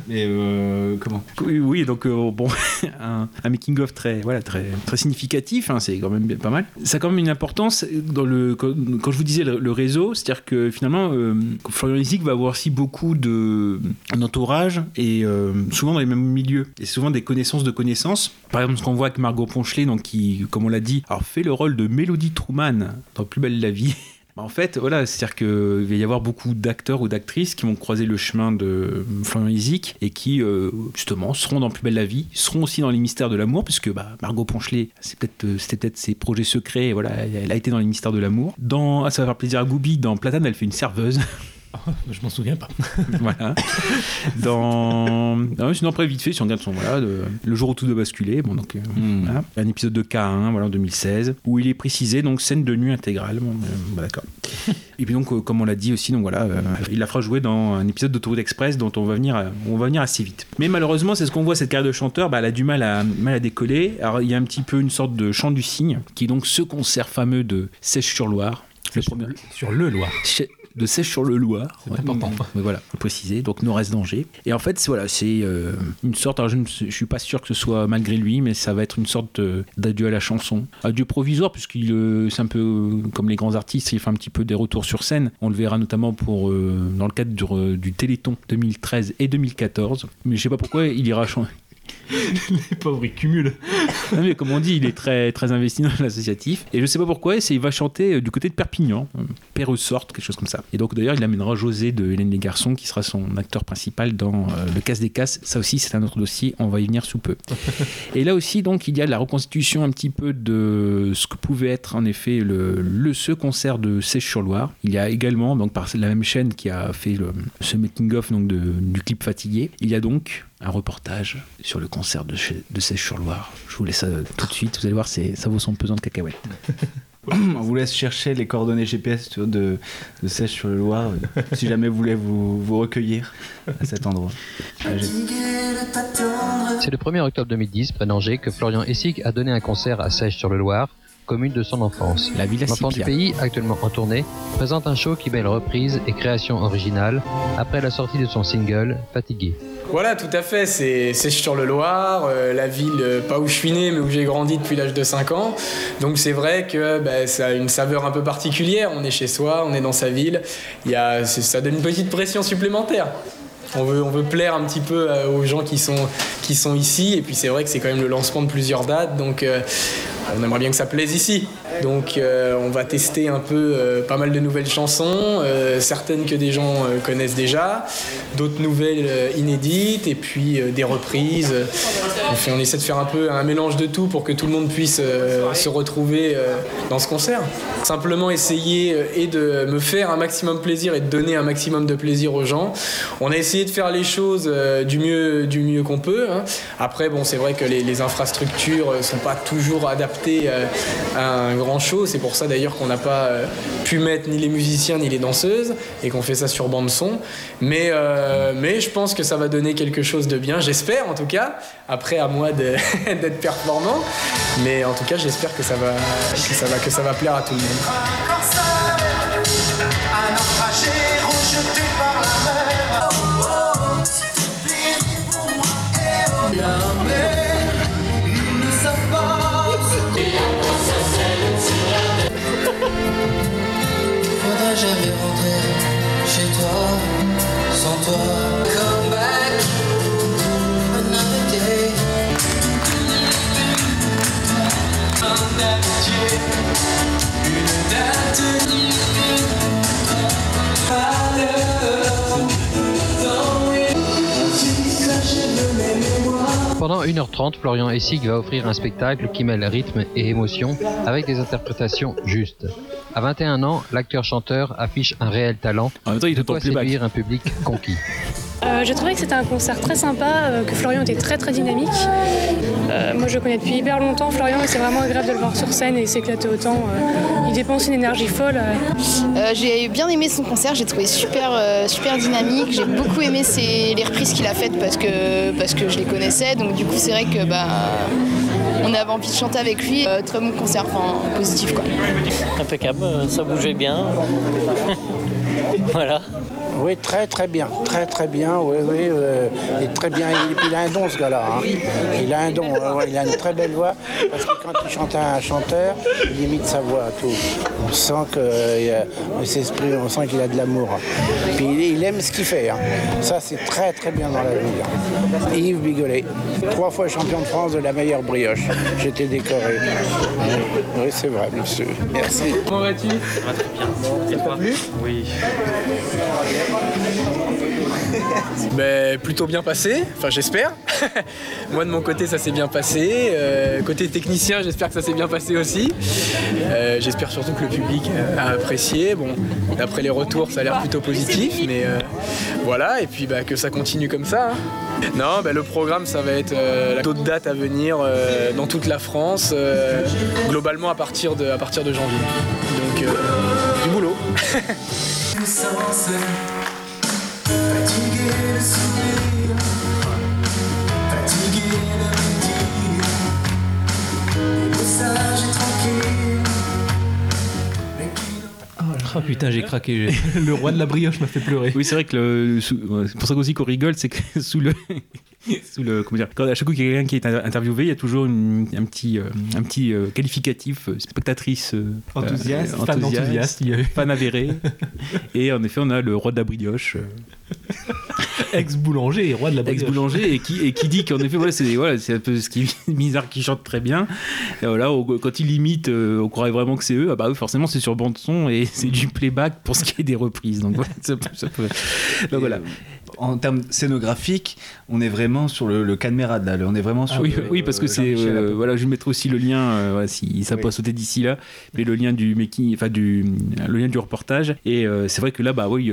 Mais euh, comment? Oui, oui, donc euh, bon, un, un making of très, voilà, très, très significatif. hein, c'est quand même pas mal. Ça a quand même une importance dans le quand, quand je vous disais le, le réseau, c'est-à-dire que finalement, euh, Florian Isig va avoir aussi beaucoup de d'entourage et euh, souvent dans les mêmes milieux et souvent des connaissances de connaissances. Par exemple, ce qu'on voit avec Margot Ponchelet, donc qui, comme on l'a dit, alors fait le rôle de Mélodie Truman dans Plus belle la vie. Bah, En fait, voilà, c'est-à-dire qu'il va y avoir beaucoup d'acteurs ou d'actrices qui vont croiser le chemin de Florian Isic et qui, euh, justement, seront dans Plus belle la vie, seront aussi dans les mystères de l'amour, puisque bah, Margot Ponchelet, c'est euh, c'était peut-être ses projets secrets, et voilà, elle a été dans les mystères de l'amour. Dans, ah, ça va faire plaisir à Goubi, dans Platane, elle fait une serveuse. Je m'en souviens pas. voilà. Dans. Non, sinon, après, vite fait, si on regarde son. Voilà, de- Le jour où tout doit basculer, bon, donc. euh, voilà. Un épisode de K1, voilà, en 2016, où il est précisé, donc, scène de nuit intégrale. Bon, euh, bah, d'accord. Et puis, donc, euh, comme on l'a dit aussi, donc voilà, il la fera jouer dans un épisode d'Autoroute Express dont on va venir, on va venir assez vite. Mais malheureusement, c'est ce qu'on voit, cette carrière de chanteur, bah, elle a du mal à, mal à décoller. Alors, il y a un petit peu une sorte de chant du cygne, qui est donc ce concert fameux de Sèche-sur-Loire. Le premier- Sur le Loir. De Sèche sur le Loir. C'est important. Mais voilà, faut préciser. Donc Nord-Est d'Angers. Et en fait, c'est voilà, c'est euh, une sorte. Alors je ne suis pas sûr que ce soit malgré lui, mais ça va être une sorte euh, d'adieu à la chanson, adieu provisoire, puisqu'il euh, c'est un peu euh, comme les grands artistes, il fait un petit peu des retours sur scène. On le verra notamment pour euh, dans le cadre du, du Téléthon 2013 et 2014. Mais je sais pas pourquoi il ira chanter. Les pauvres ils cumulent. Mais comme on dit, il est très, très investi dans l'associatif. Et je sais pas pourquoi, il va chanter euh, du côté de Perpignan, euh, Père sorte, quelque chose comme ça. Et donc d'ailleurs, il amènera José de Hélène les Garçons, qui sera son acteur principal dans euh, Le Casse des Casses. Ça aussi, c'est un autre dossier, on va y venir sous peu. Et là aussi, donc, il y a la reconstitution un petit peu de ce que pouvait être en effet le, ce concert de Sèche-sur-Loire. Il y a également, donc par la même chaîne qui a fait ce making-of du clip Fatigué, il y a donc un reportage sur le concert de, chez- de Sèche-sur-Loire. Je vous laisse ça euh, tout de suite, vous allez voir, c'est- ça vaut son pesant de cacahuètes. On vous laisse chercher les coordonnées GPS de, de Sèche sur le Loir, euh, si jamais vous voulez vous, vous recueillir à cet endroit. Ah, C'est le 1er octobre 2010, près d'Angers, que Florian Essig a donné un concert à Sèche-sur-le-Loir, commune de son enfance. La Villa L'enfant du pays, actuellement en tournée, présente un show qui mêle reprise et création originale après la sortie de son single Fatigué. Voilà, tout à fait. C'est sur le Loir, euh, la ville, euh, pas où je suis né, mais où j'ai grandi depuis l'âge de 5 ans. Donc c'est vrai que bah, ça a une saveur un peu particulière. On est chez soi, on est dans sa ville. Il y a, ça donne une petite pression supplémentaire. On veut, on veut plaire un petit peu euh, aux gens qui sont, qui sont ici. Et puis c'est vrai que c'est quand même le lancement de plusieurs dates. Donc euh, on aimerait bien que ça plaise ici. Donc euh, on va tester un peu pas mal de nouvelles chansons, certaines que des gens connaissent déjà, d'autres nouvelles inédites et puis des reprises. On, on essaie de faire un peu un mélange de tout pour que tout le monde puisse se retrouver dans ce concert. Simplement essayer et de me faire un maximum plaisir et de donner un maximum de plaisir aux gens. On a essayé de faire les choses euh, du mieux, du mieux qu'on peut. hein. Après, bon, c'est vrai que les, infrastructures ne sont pas toujours adaptées euh, à un grand show. C'est pour ça d'ailleurs qu'on n'a pas euh, pu mettre ni les musiciens ni les danseuses et qu'on fait ça sur bande son. Mais, euh, mais je pense que ça va donner quelque chose de bien. J'espère en tout cas. Après, à moi d'être performant. Mais en tout cas, j'espère que que ça va, que ça va plaire à tout le monde. Pendant 1h30, Florian Essig va offrir un spectacle qui mêle rythme et émotion avec des interprétations justes. À 21 ans, l'acteur-chanteur affiche un réel talent. En même temps, il playback. séduire un public conquis. Euh, J'ai trouvé que c'était un concert très sympa, euh, que Florian était très très dynamique. Euh, moi je le connais depuis hyper longtemps Florian et c'est vraiment agréable de le voir sur scène et s'éclater autant. euh. il dépense une énergie folle. euh. Euh, j'ai bien aimé son concert, j'ai trouvé super, euh, super dynamique. J'ai beaucoup aimé ses- les reprises qu'il a faites parce que, parce que je les connaissais. Donc du coup c'est vrai que bah, on avait envie de chanter avec lui. Euh, très bon concert, enfin positif quoi. Impeccable, euh, ça bougeait bien. voilà. Oui, très très bien, très très bien, oui, oui, euh, et très bien. Il, il a un don ce gars-là, hein. il a un don, ouais, il a une très belle voix, parce que quand il chante à un chanteur, il imite sa voix, tout. On sent que euh, s'exprime, on sent qu'il a de l'amour. Puis il, il aime ce qu'il fait, hein. ça c'est très très bien dans la vie. hein. Yves Bigolet, trois fois champion de France de la meilleure brioche, j'étais décoré. Oui, c'est vrai, monsieur. Merci. Comment vas-tu? Ça va très bien. T'a plu Oui. Ben, plutôt bien passé, enfin j'espère. Moi de mon côté ça s'est bien passé. Euh, côté technicien j'espère que ça s'est bien passé aussi. Euh, j'espère surtout que le public euh, a apprécié. Bon, d'après les retours ça a l'air plutôt positif, mais voilà, et puis bah, que ça continue comme ça. hein. Non, ben, le programme ça va être euh, d'autres dates à venir dans toute la France, globalement à partir de, à partir de janvier. Donc du boulot. Puissance, fatigué de sourire, fatigué de me dire, des mots sages et tranquilles. Oh putain, j'ai craqué. Le roi de la brioche m'a fait pleurer. Oui, c'est vrai que le, c'est pour ça aussi qu'on rigole, c'est que sous le, sous le, comment dire, quand à chaque coup qu'il y a quelqu'un qui est interviewé, il y a toujours une- un petit, euh, un petit euh, qualificatif euh, spectatrice euh, Enthousiaste, euh, fan enthousiaste, fan avéré. Et en effet, on a le roi de la brioche. Euh, Ex-boulanger et roi de la brioche. ex-boulanger et qui, et qui dit qu'en effet voilà c'est voilà, c'est un peu ce qui est bizarre qui chante très bien. Et voilà quand il imite euh, on croirait vraiment que c'est eux. Ah bah oui, forcément c'est sur bande son et c'est du playback pour ce qui est des reprises. Donc voilà ça peut- ça peut- donc voilà En termes scénographiques, on est vraiment sur le, le Cadmerade là. On est vraiment sur. Ah oui, le- oui, parce que c'est euh, voilà, je vais mettre aussi le lien euh, voilà, si ça peut sauter d'ici là, mais le lien du making, enfin du le lien du reportage. Et euh, c'est vrai que là, bah oui,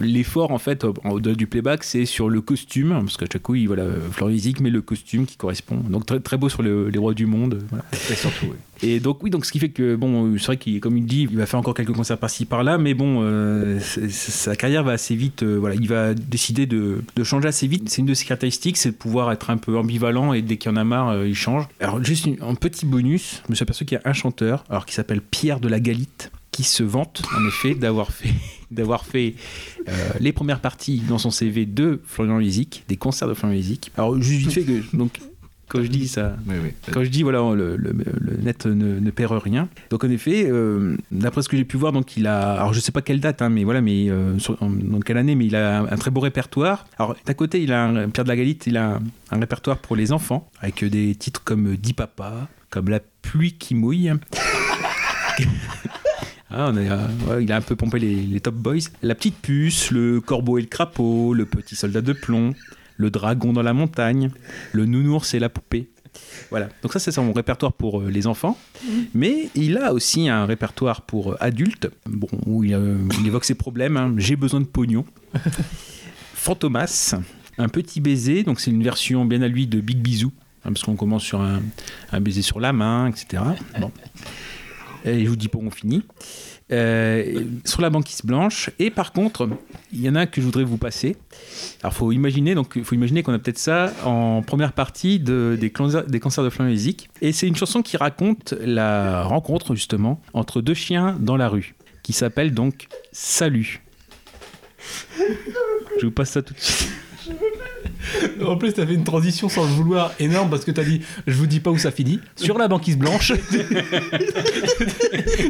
l'effort en fait en- au-delà du playback, c'est sur le costume, parce qu'à chaque coup, il, voilà, Florian Zic met le costume qui correspond. Donc très, très beau sur le- les rois du monde. Voilà. Et surtout, oui. Et donc oui, donc ce qui fait que bon, c'est vrai qu'il, comme il dit, il va faire encore quelques concerts par-ci par-là, mais bon, euh, sa carrière va assez vite. euh, voilà, il va décider de, changer assez vite. C'est une de ses caractéristiques, c'est de pouvoir être un peu ambivalent et dès qu'il en a marre, euh, il change. Alors juste un petit bonus, je me suis aperçu qu'il y a un chanteur, alors qui s'appelle Pierre de la Galite, qui se vante en effet d'avoir fait d'avoir fait les premières parties dans son CV de Florian Lysic, des concerts de Florian Lysic. Alors juste vite fait que donc quand je dis ça, quand je dis voilà le, le- le net ne, ne perd rien. Donc en effet, euh, d'après ce que j'ai pu voir, donc il a, alors je sais pas quelle date, hein, mais voilà, mais euh, sur- dans quelle année, mais il a un, un très beau répertoire. Alors d'un côté, il a un, Pierre de la Galite, il a un, un répertoire pour les enfants avec des titres comme Dis papa, comme La pluie qui mouille. Ah, on est, euh, ouais, il a un peu pompé les, les Top Boys. La petite puce, le corbeau et le crapaud, le petit soldat de plomb, le dragon dans la montagne, le nounours et la poupée. Voilà, donc ça c'est son répertoire pour euh, les enfants. Mais il a aussi un répertoire pour euh, adultes, bon, où il, euh, il évoque ses problèmes. hein. J'ai besoin de pognon. Fantomas, un petit baiser, donc c'est une version bien à lui de Big Bisou, hein, parce qu'on commence sur un, un baiser sur la main, etc. Bon. Et je vous dis pas on finit. Euh, sur la banquise blanche. Et par contre, il y en a que je voudrais vous passer. Alors, faut imaginer, donc, faut imaginer qu'on a peut-être ça en première partie de, des, cancers, des cancers de. Et c'est une chanson qui raconte la rencontre, justement, entre deux chiens dans la rue, qui s'appelle donc Salut. Je vous passe ça tout de suite. En plus, t'as fait une transition sans le vouloir énorme parce que t'as dit je vous dis pas où ça finit sur la banquise blanche.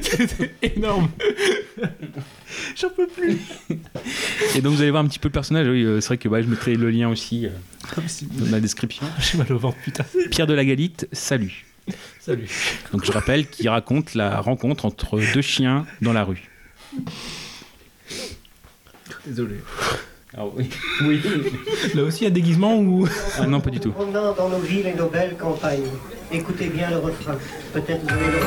C'était énorme. J'en peux plus. Et donc vous allez voir un petit peu le personnage. Oui, euh, c'est vrai que ouais, je mettrai le lien aussi euh, dans la description. J'ai mal au ventre, putain. Pierre de la Galite, salut. Salut. Donc je rappelle qu'il raconte la rencontre entre deux chiens dans la rue. Désolé. Ah oui. oui. Là aussi, il y a déguisement ou Ah non, pas du tout. promenant dans nos villes et nos belles campagnes. Écoutez bien le refrain. Peut-être vous allez le.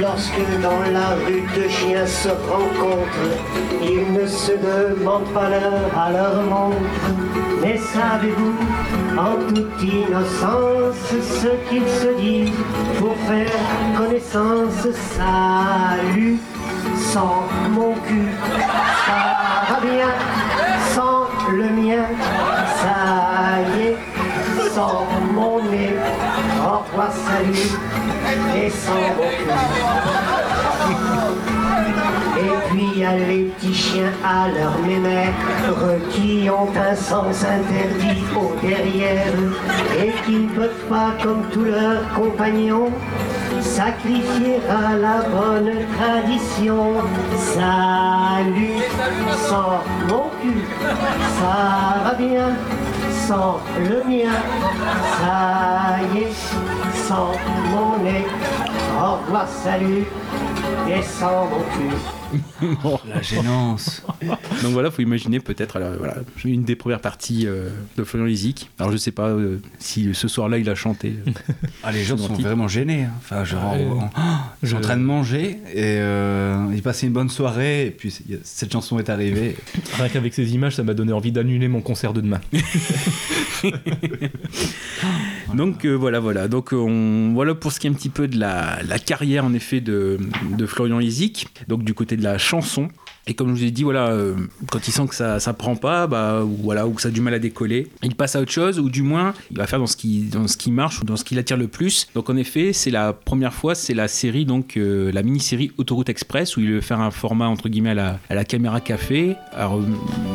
Lorsque dans la rue deux chiens se rencontrent, ils ne se demandent pas l'heure à leur montre. Mais savez-vous, en toute innocence, ce qu'ils se disent pour faire connaissance Salut, sans mon cul, ça va bien, sans le mien, ça y est, sans mon nez, au revoir, salut, et sans mon cul. Et puis il y a les petits chiens à leur mémère qui ont un sens interdit au derrière et qui ne peuvent pas, comme tous leurs compagnons, sacrifier à la bonne tradition. Salut, sans mon cul, ça va bien, sans le mien, ça y est, sans mon nez. Au revoir, salut, sans mon cul. La gênance. Donc voilà, faut imaginer peut-être alors, voilà, une des premières parties euh, de Florian Lizic. Alors je sais pas euh, si ce soir-là il a chanté. euh, Ah, les gens sont vraiment gênés. hein. Enfin, genre, Ouais. on- oh, je suis en train de manger et euh, il passait une bonne soirée et puis cette chanson est arrivée. Rien qu'avec ces images, ça m'a donné envie d'annuler mon concert de demain. Donc euh, voilà, voilà. Donc euh, on, voilà pour ce qui est un petit peu de la, carrière en effet de, de Florian Lizic. Donc du côté de la chanson. Et comme je vous ai dit, voilà, euh, quand il sent que ça ça prend pas, bah ou voilà, ou que ça a du mal à décoller, il passe à autre chose, ou du moins il va faire dans ce qui dans ce qui marche ou dans ce qui l'attire le plus. Donc en effet, c'est la première fois, c'est la série donc euh, la mini-série Autoroute Express où il veut faire un format entre guillemets à la, à la caméra café. Alors euh,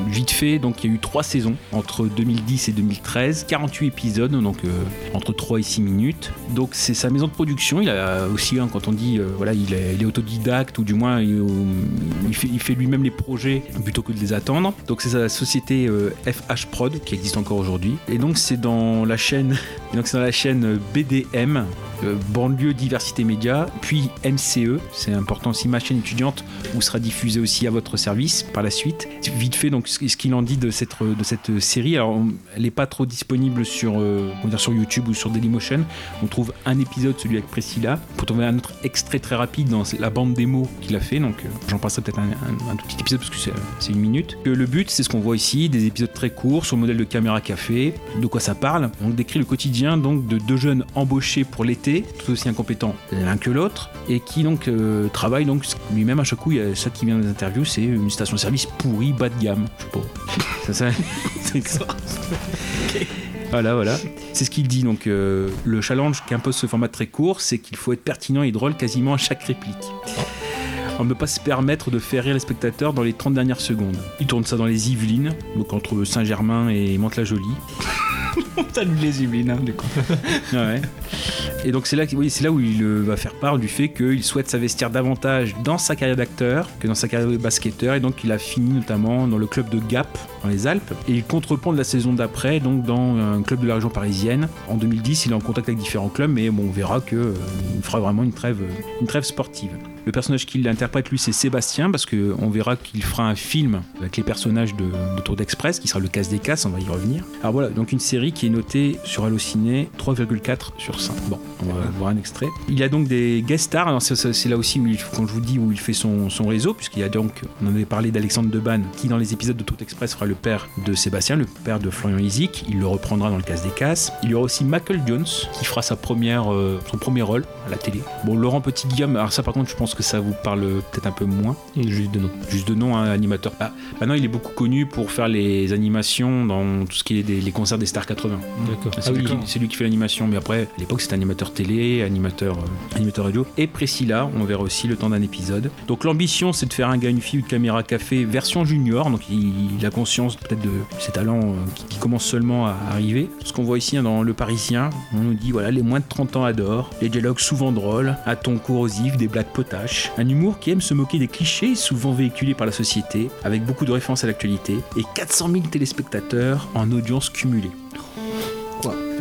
vite fait, donc il y a eu trois saisons entre 2010 et 2013, 48 épisodes, donc entre 3 et 6 minutes. Donc c'est sa maison de production. Il a aussi, quand on dit, voilà, il est, autodidacte ou du moins il, fait, il fait lui-même les projets plutôt que de les attendre. Donc c'est sa société euh, FH Prod qui existe encore aujourd'hui. Et donc c'est dans la chaîne, donc c'est dans la chaîne euh, BDM. Euh, banlieue diversité média, puis MCE, c'est important aussi ma chaîne étudiante où sera diffusé aussi à votre service par la suite. Vite fait, donc ce qu'il en dit de cette, de cette série, alors elle n'est pas trop disponible sur, euh, dire sur YouTube ou sur Dailymotion. On trouve un épisode, celui avec Priscilla. Pour trouver un autre extrait très rapide dans la bande démo qu'il a fait, donc euh, j'en passerai peut-être un, un- un tout petit épisode parce que c'est une minute. Le but, c'est ce qu'on voit ici, des épisodes très courts sur le modèle de caméra café. De quoi ça parle On décrit le quotidien donc de deux jeunes embauchés pour l'été, tout aussi incompétents l'un que l'autre, et qui donc euh, travaillent donc lui-même à chaque coup. Il y a ça qui vient des interviews, c'est une station-service pourrie, bas de gamme. Je sais pas. Ça, ça- c'est ça. Voilà, voilà. C'est ce qu'il dit. Donc, euh, le challenge qu'impose ce format très court, c'est qu'il faut être pertinent et drôle quasiment à chaque réplique. On ne peut pas se permettre de faire rire les spectateurs dans les 30 dernières secondes. Il tourne ça dans les Yvelines, donc entre Saint-Germain et Mantes-la-Jolie. Salut les Yvelines, du coup. Ouais. Et donc c'est là, où il euh, va faire part du fait qu'il souhaite s'investir davantage dans sa carrière d'acteur que dans sa carrière de basketteur. Et donc il a fini notamment dans le club de Gap, dans les Alpes. Et il compte reprendre la saison d'après, donc dans un club de la région parisienne. En 2010, il est en contact avec différents clubs, mais bon, on verra qu'il fera vraiment une trêve, euh, une trêve sportive. Le personnage qu'il interprète, lui, c'est Sébastien, parce qu'on verra qu'il fera un film avec les personnages de, de Tour d'Express, qui sera le casse des casses, on va y revenir. Alors voilà, donc une série qui est notée sur Allociné 3,4 sur 5. Bon, on va voir un extrait. Il y a donc des guest stars, alors c'est- là aussi quand je vous dis où il fait son, réseau, puisqu'il y a donc, on en avait parlé d'Alexandre Deban, qui dans les épisodes de Tour d'Express fera le père de Sébastien, le père de Florian Isic, il le reprendra dans le casse des casses. Il y aura aussi Michael Jones, qui fera sa première, euh, son premier rôle à la télé. Bon, Laurent Petit-Guillaume, alors ça par contre, je pense que ça vous parle peut-être un peu moins. Juste de nom. Juste de nom, hein, animateur. Ah, maintenant, il est beaucoup connu pour faire les animations dans tout ce qui est des, les concerts des Stars 80. D'accord. C'est Ah lui, oui, c'est lui qui fait l'animation, mais après, à l'époque, c'était animateur télé, animateur, euh, animateur radio. Et Priscilla, on verra aussi le temps d'un épisode. Donc l'ambition, c'est de faire un gars, une fille, une caméra café version junior. Donc il, il a conscience peut-être de ses talents euh, qui commencent seulement à arriver. Ce qu'on voit ici hein, dans Le Parisien, on nous dit voilà, les moins de 30 ans adorent, les dialogues souvent drôles, un ton corrosif, des blagues potaches, un humour qui aime se moquer des clichés souvent véhiculés par la société, avec beaucoup de références à l'actualité, et 400 000 téléspectateurs en audience cumulée.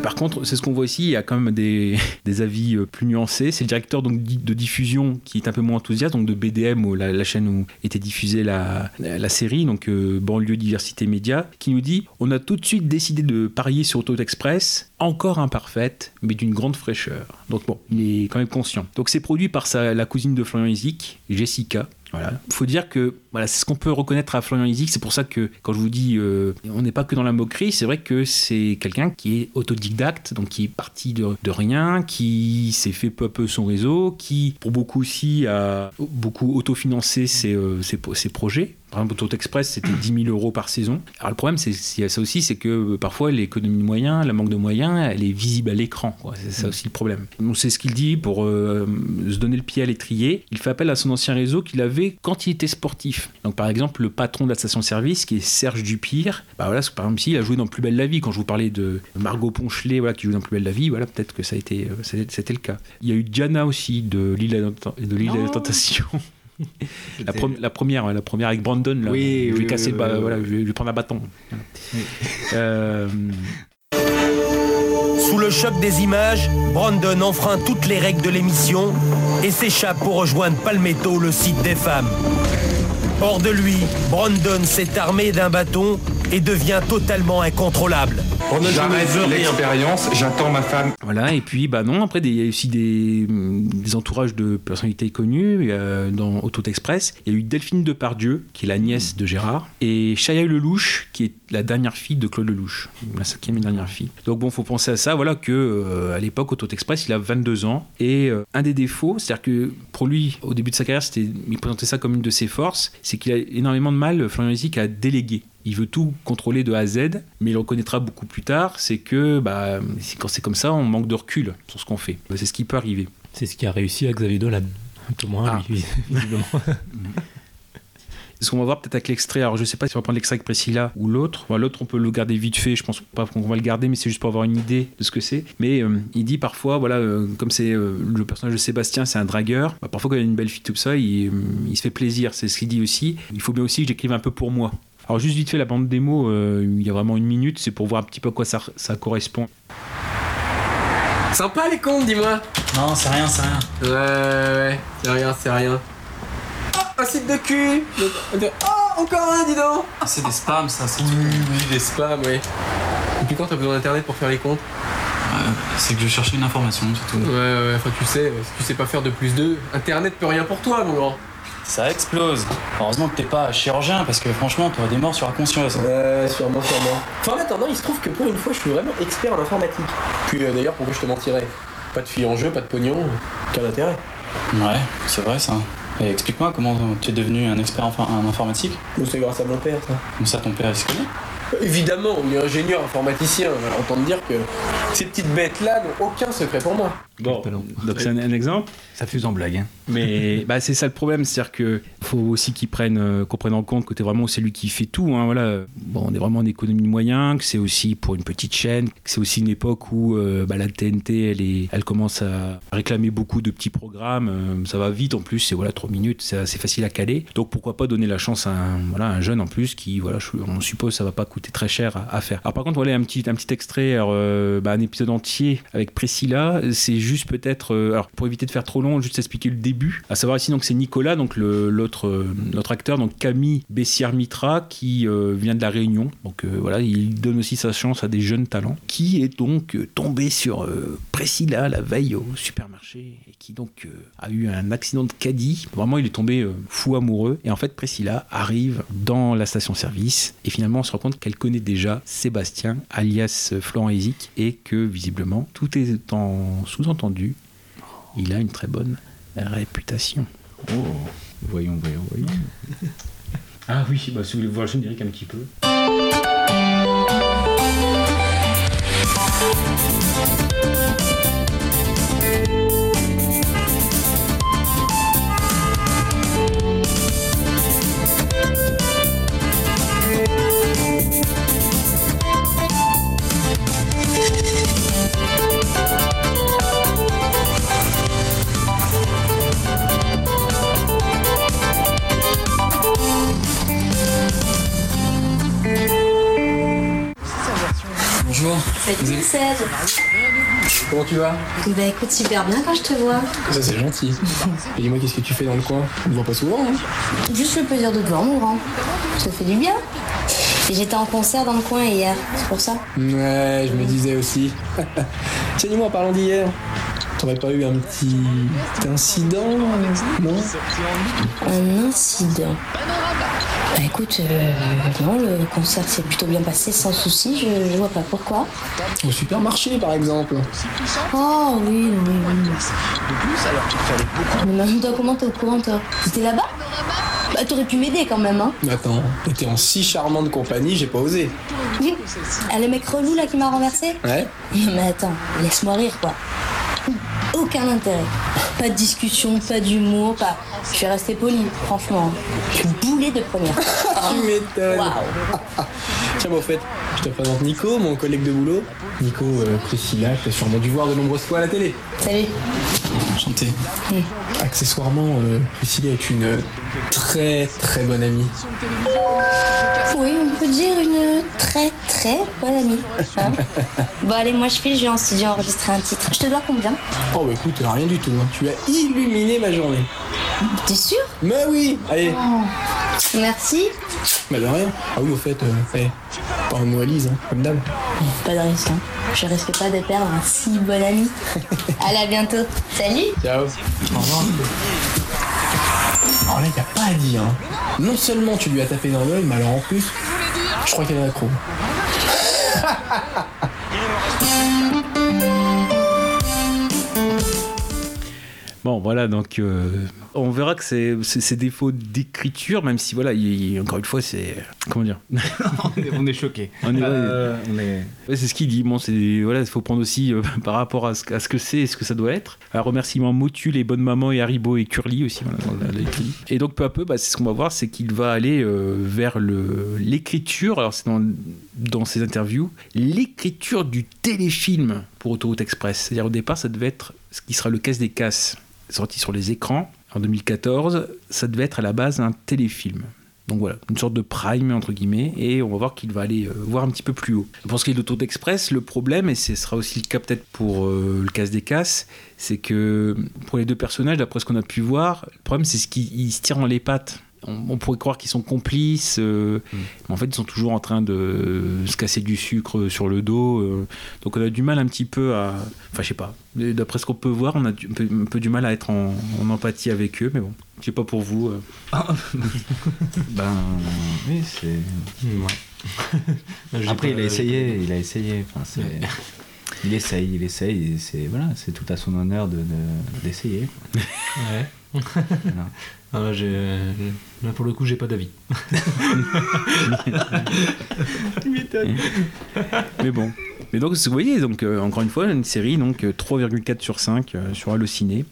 Par contre, c'est ce qu'on voit ici, il y a quand même des, avis euh, plus nuancés. C'est le directeur donc, de diffusion qui est un peu moins enthousiaste, donc de BDM, la, chaîne où était diffusée la, série, donc euh, Banlieue Diversité Média, qui nous dit On a tout de suite décidé de parier sur Auto Express, encore imparfaite, mais d'une grande fraîcheur. Donc bon, il est quand même conscient. Donc c'est produit par sa, la cousine de Florian Isic, Jessica. Voilà. faut dire que voilà, c'est ce qu'on peut reconnaître à Florian Isic. C'est pour ça que quand je vous dis euh, on n'est pas que dans la moquerie, c'est vrai que c'est quelqu'un qui est autodidacte, donc qui est parti de, rien, qui s'est fait peu à peu son réseau, qui pour beaucoup aussi a beaucoup autofinancé ses, euh, ses, projets. Par exemple, Auto Express, c'était 10 000 euros par saison. Alors le problème, c'est ça aussi, c'est que euh, parfois l'économie de moyens, la manque de moyens, elle est visible à l'écran. C'est ça aussi le problème. Donc c'est ce qu'il dit pour se donner le pied à l'étrier. Il fait appel à son ancien réseau qu'il avait quand il était sportif. Donc par exemple, le patron de la station-service, qui est Serge Dupire, bah voilà, par exemple, il a joué dans Plus belle la vie. Quand je vous parlais de Margot Ponchelet, voilà, qui joue dans Plus belle la vie, voilà, peut-être que ça a été, euh, c'était le cas. Il y a eu Diana aussi de l'île à la- de l'île la tentation. La, première, la première avec Brandon. Là. Oui, je vais oui, casser oui, le ba- oui, oui. voilà, je vais, vais prendre un bâton. Euh, Sous le choc des images, Brandon enfreint toutes les règles de l'émission et s'échappe pour rejoindre Palmetto, le site des femmes. Hors de lui, Brandon s'est armé d'un bâton et devient totalement incontrôlable. J'arrête l'expérience, j'attends ma femme. Voilà, et puis bah non, après il y a aussi des, hum, des entourages de personnalités connues euh, dans Auto Express. Il y a eu Delphine Depardieu, qui est la nièce de Gérard, et Chaya Lelouch, qui est la dernière fille de Claude Lelouch, la cinquième et dernière fille. Donc bon, faut penser à ça, voilà que euh, à l'époque Auto Express, il a 22 ans, et euh, un des défauts, c'est-à-dire que pour lui, au début de sa carrière, c'était, il présentait ça comme une de ses forces, c'est qu'il a énormément de mal, Florian Isic, à déléguer. Il veut tout contrôler de A à Z, mais il reconnaîtra beaucoup plus tard, c'est que bah, quand c'est comme ça, on manque de recul sur ce qu'on fait. C'est ce qui peut arriver. C'est ce qui a réussi à Xavier Dolan. Peu moins, Ah. visiblement. Ce qu'on va voir peut-être avec l'extrait, alors je sais pas si on va prendre l'extrait avec Priscilla ou l'autre. Enfin, l'autre, on peut le garder vite fait, je pense pas qu'on va le garder, mais c'est juste pour avoir une idée de ce que c'est. Mais euh, il dit parfois, voilà, euh, comme c'est euh, le personnage de Sébastien, c'est un dragueur, bah, parfois quand il y a une belle fille, tout ça, il, euh, il se fait plaisir, c'est ce qu'il dit aussi. Il faut bien aussi que j'écrive un peu pour moi. Alors juste vite fait, la bande démo, euh, il y a vraiment une minute, c'est pour voir un petit peu à quoi ça, ça correspond. Sympa les comptes, dis-moi. Non, c'est rien, c'est rien. Ouais, ouais, ouais, c'est rien, c'est rien. Ah, un site de cul Oh, encore un, dis donc Ah, c'est des spams, ça, c'est Oui, oui, des spams, ouais. Et puis quand t'as besoin d'internet pour faire les comptes? C'est que je cherchais une information, c'est tout. Ouais, ouais, enfin tu sais, si tu sais pas faire de plus d'eux, internet peut rien pour toi, mon grand. Ça explose. Heureusement que t'es pas chirurgien, parce que franchement, t'aurais des morts sur la conscience. Ouais, sûrement, sûrement. Enfin, en attendant, il se trouve que pour une fois, je suis vraiment expert en informatique. Puis euh, d'ailleurs, pourquoi je te mentirais? Pas de filles en jeu, pas de pognon, quel intérêt Ouais, c'est vrai ça. Et explique-moi comment tu es devenu un expert en, informatique C'est grâce à mon père, ça. Comme ça, ton père, se connaît Évidemment, il est ingénieur informaticien, autant te dire que ces petites bêtes-là n'ont aucun secret pour moi. Bon, donc c'est un, un exemple. Ça fuse en blague. Hein. Mais bah, c'est ça le problème, c'est-à-dire que faut aussi qu'ils prennent, euh, qu'on prenne en compte que t'es vraiment c'est lui qui fait tout. Hein, voilà. Bon, on est vraiment en économie de moyens, que c'est aussi pour une petite chaîne, que c'est aussi une époque où euh, bah, la TNT, elle, est, elle commence à réclamer beaucoup de petits programmes. euh, ça va vite en plus, c'est voilà trois minutes, c'est assez facile à caler. Donc pourquoi pas donner la chance à un, voilà, un jeune en plus qui, voilà, je- on suppose, ça va pas coûter très cher à, à faire. Alors par contre, voilà un petit, un petit extrait, alors, euh, bah, un épisode entier avec Priscilla, c'est juste peut-être, euh, alors pour éviter de faire trop long, juste expliquer le début. À savoir ici, donc c'est Nicolas, donc euh, l'autre acteur, donc Camille Bessière-Mitra, qui euh, vient de la Réunion. Donc voilà, il donne aussi sa chance à des jeunes talents, qui est donc tombé sur Priscilla la veille au supermarché et qui donc a eu un accident de caddie. Vraiment, il est tombé fou amoureux. Et en fait, Priscilla arrive dans la station-service et finalement, on se rend compte qu'elle connaît déjà Sébastien, alias Florent Isic, et que visiblement, tout est en entendu, il a une très bonne réputation. Oh. Voyons, voyons, voyons. ah oui, bah, si vous voulez voir le générique un petit peu. Bonjour. Salut Serge. Comment tu vas Bah écoute super bien quand je te vois. Ça c'est gentil. Et dis-moi qu'est-ce que tu fais dans le coin? On ne voit pas souvent, hein? Juste le plaisir de te voir mon grand. Ça fait du bien. Et j'étais en concert dans le coin hier, c'est pour ça. Ouais, je me disais aussi. Tiens, dis-moi, en parlant d'hier, t'aurais pas eu un petit incident Non? Un incident. Bah écoute, euh, non, le concert s'est plutôt bien passé sans souci, je, je vois pas pourquoi. Au supermarché, par exemple. Oh oui, oui, oui. Mais maintenant, comment t'es au courant toi T'étais là-bas? Bah t'aurais pu m'aider quand même, hein Attends, t'étais en si charmante compagnie, j'ai pas osé. Ah, le mec relou là qui m'a renversé? Ouais Mais attends, laisse-moi rire quoi. Aucun intérêt. Pas de discussion, pas d'humour, pas. Je suis restée polie, franchement. Je suis boulée de première. Tu m'étonnes. Waouh. Tiens, bon, au fait, je te présente Nico, mon collègue de boulot. Nico euh, Priscilla, que t'as sûrement dû voir de nombreuses fois à la télé. Salut. Enchanté. Accessoirement, euh, Priscilla est une très très bonne amie. Oui, on peut dire une très très bonne amie. hein. bon allez, moi je file, je vais en studio enregistrer un titre. Je te dois combien? Oh bah écoute, rien du tout. hein. Tu as illuminé ma journée. T'es sûr? Bah oui Allez, Merci. De rien. Ah oui, au fait, euh, hey, pas un mot à Lise, hein, comme d'hab. Pas de risque, hein. Je risque pas de perdre un si bon ami. à bientôt. Salut Ciao. Au revoir. Alors là, y a pas à dire. hein. Non seulement tu lui as tapé dans l'œil, mais alors en plus, je crois qu'elle est accro. Bon, voilà, donc euh, on verra que c'est ces défauts d'écriture, même si, voilà, il- il- encore une fois, c'est. Comment dire on est choqués. On est, Euh, ouais, c'est ce qu'il dit. Bon, c'est voilà, il faut prendre aussi euh, par rapport à ce, à ce que c'est et ce que ça doit être. Un remerciement Motu, les bonnes mamans et Haribo et Curly aussi. Voilà. Et donc peu à peu, bah, c'est ce qu'on va voir, c'est qu'il va aller vers l'écriture. Alors c'est dans dans ses interviews, l'écriture du téléfilm pour Autoroute Express. C'est-à-dire au départ, ça devait être ce qui sera le casse des casses, sorti sur les écrans en 2014. Ça devait être à la base un téléfilm. Donc voilà, une sorte de prime entre guillemets, et on va voir qu'il va aller euh, voir un petit peu plus haut. Pour ce qui est de l'Auto Express, le problème, et ce sera aussi le cas peut-être pour euh, le casse des casses, c'est que pour les deux personnages, d'après ce qu'on a pu voir, le problème c'est ce qu'ils se tirent dans les pattes. On, on pourrait croire qu'ils sont complices, euh, mais en fait ils sont toujours en train de se casser du sucre sur le dos. euh, donc on a du mal un petit peu à. Enfin je sais pas, d'après ce qu'on peut voir, on a du- un, peu, un peu du mal à être en, en empathie avec eux, mais bon, je sais pas pour vous. euh. Ben oui, c'est. J'ai Après, pas- il a essayé, il a essayé. Enfin, c'est- Ouais. Il essaye, il essaye. et C'est voilà, c'est tout à son honneur de de- d'essayer. Ouais. Voilà. Ah, là, j'ai- là, pour le coup, j'ai pas d'avis. Mais bon. Mais donc, vous voyez, donc, euh, encore une fois, une série, donc euh, 3,4 sur 5 euh, sur Allociné.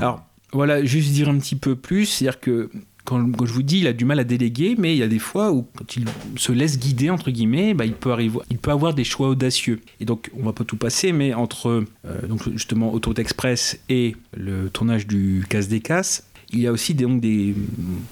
Alors, voilà, juste dire un petit peu plus, c'est-à-dire que quand, quand je vous dis, il a du mal à déléguer, mais il y a des fois où, quand il se laisse guider, entre guillemets, bah, il, peut arriver, il peut avoir des choix audacieux. Et donc, on va pas tout passer, mais entre, euh, donc, justement, Autoroute Express et le tournage du Casse des Casses, il y a aussi des, donc, des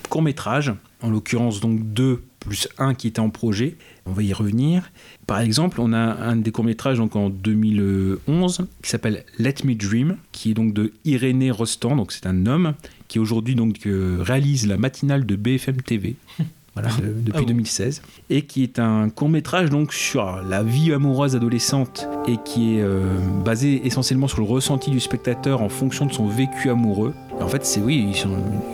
courts-métrages, en l'occurrence donc deux plus un qui était en projet. On va y revenir. Par exemple, on a un des courts-métrages donc en 2011 qui s'appelle Let Me Dream, qui est donc de Irénée Rostand, donc c'est un homme qui aujourd'hui donc euh, réalise la matinale de BFM TV. Voilà, de- depuis Ah bon 2016 et qui est un court métrage donc sur la vie amoureuse adolescente et qui est euh, basé essentiellement sur le ressenti du spectateur en fonction de son vécu amoureux. En fait, c'est oui,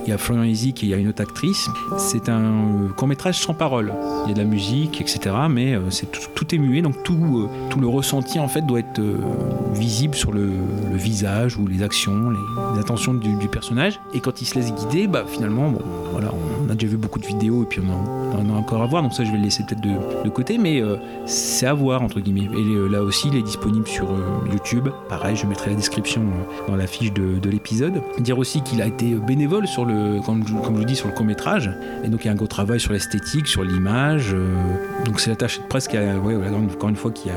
il y a Florian Isic et il y a une autre actrice. C'est un court métrage sans parole. Il y a de la musique, etc. Mais euh, c'est tout, tout est muet, donc tout, euh, tout le ressenti en fait doit être euh, visible sur le, visage ou les actions, les, les attentions du, du personnage. Et quand il se laisse guider, bah finalement, bon, voilà, on a déjà vu beaucoup de vidéos et puis on en, on a encore à voir. Donc ça, je vais le laisser peut-être de, côté, mais euh, c'est à voir entre guillemets. Et euh, là aussi, les, est disponible sur euh, YouTube. Pareil, je mettrai la description dans la fiche de, de l'épisode. Dire aussi qu'il a été bénévole sur le, comme, je- comme vous dis, sur le court métrage. Et donc il y a un gros travail sur l'esthétique, sur l'image. donc c'est l'attaché de presse qui a, encore une fois, qui a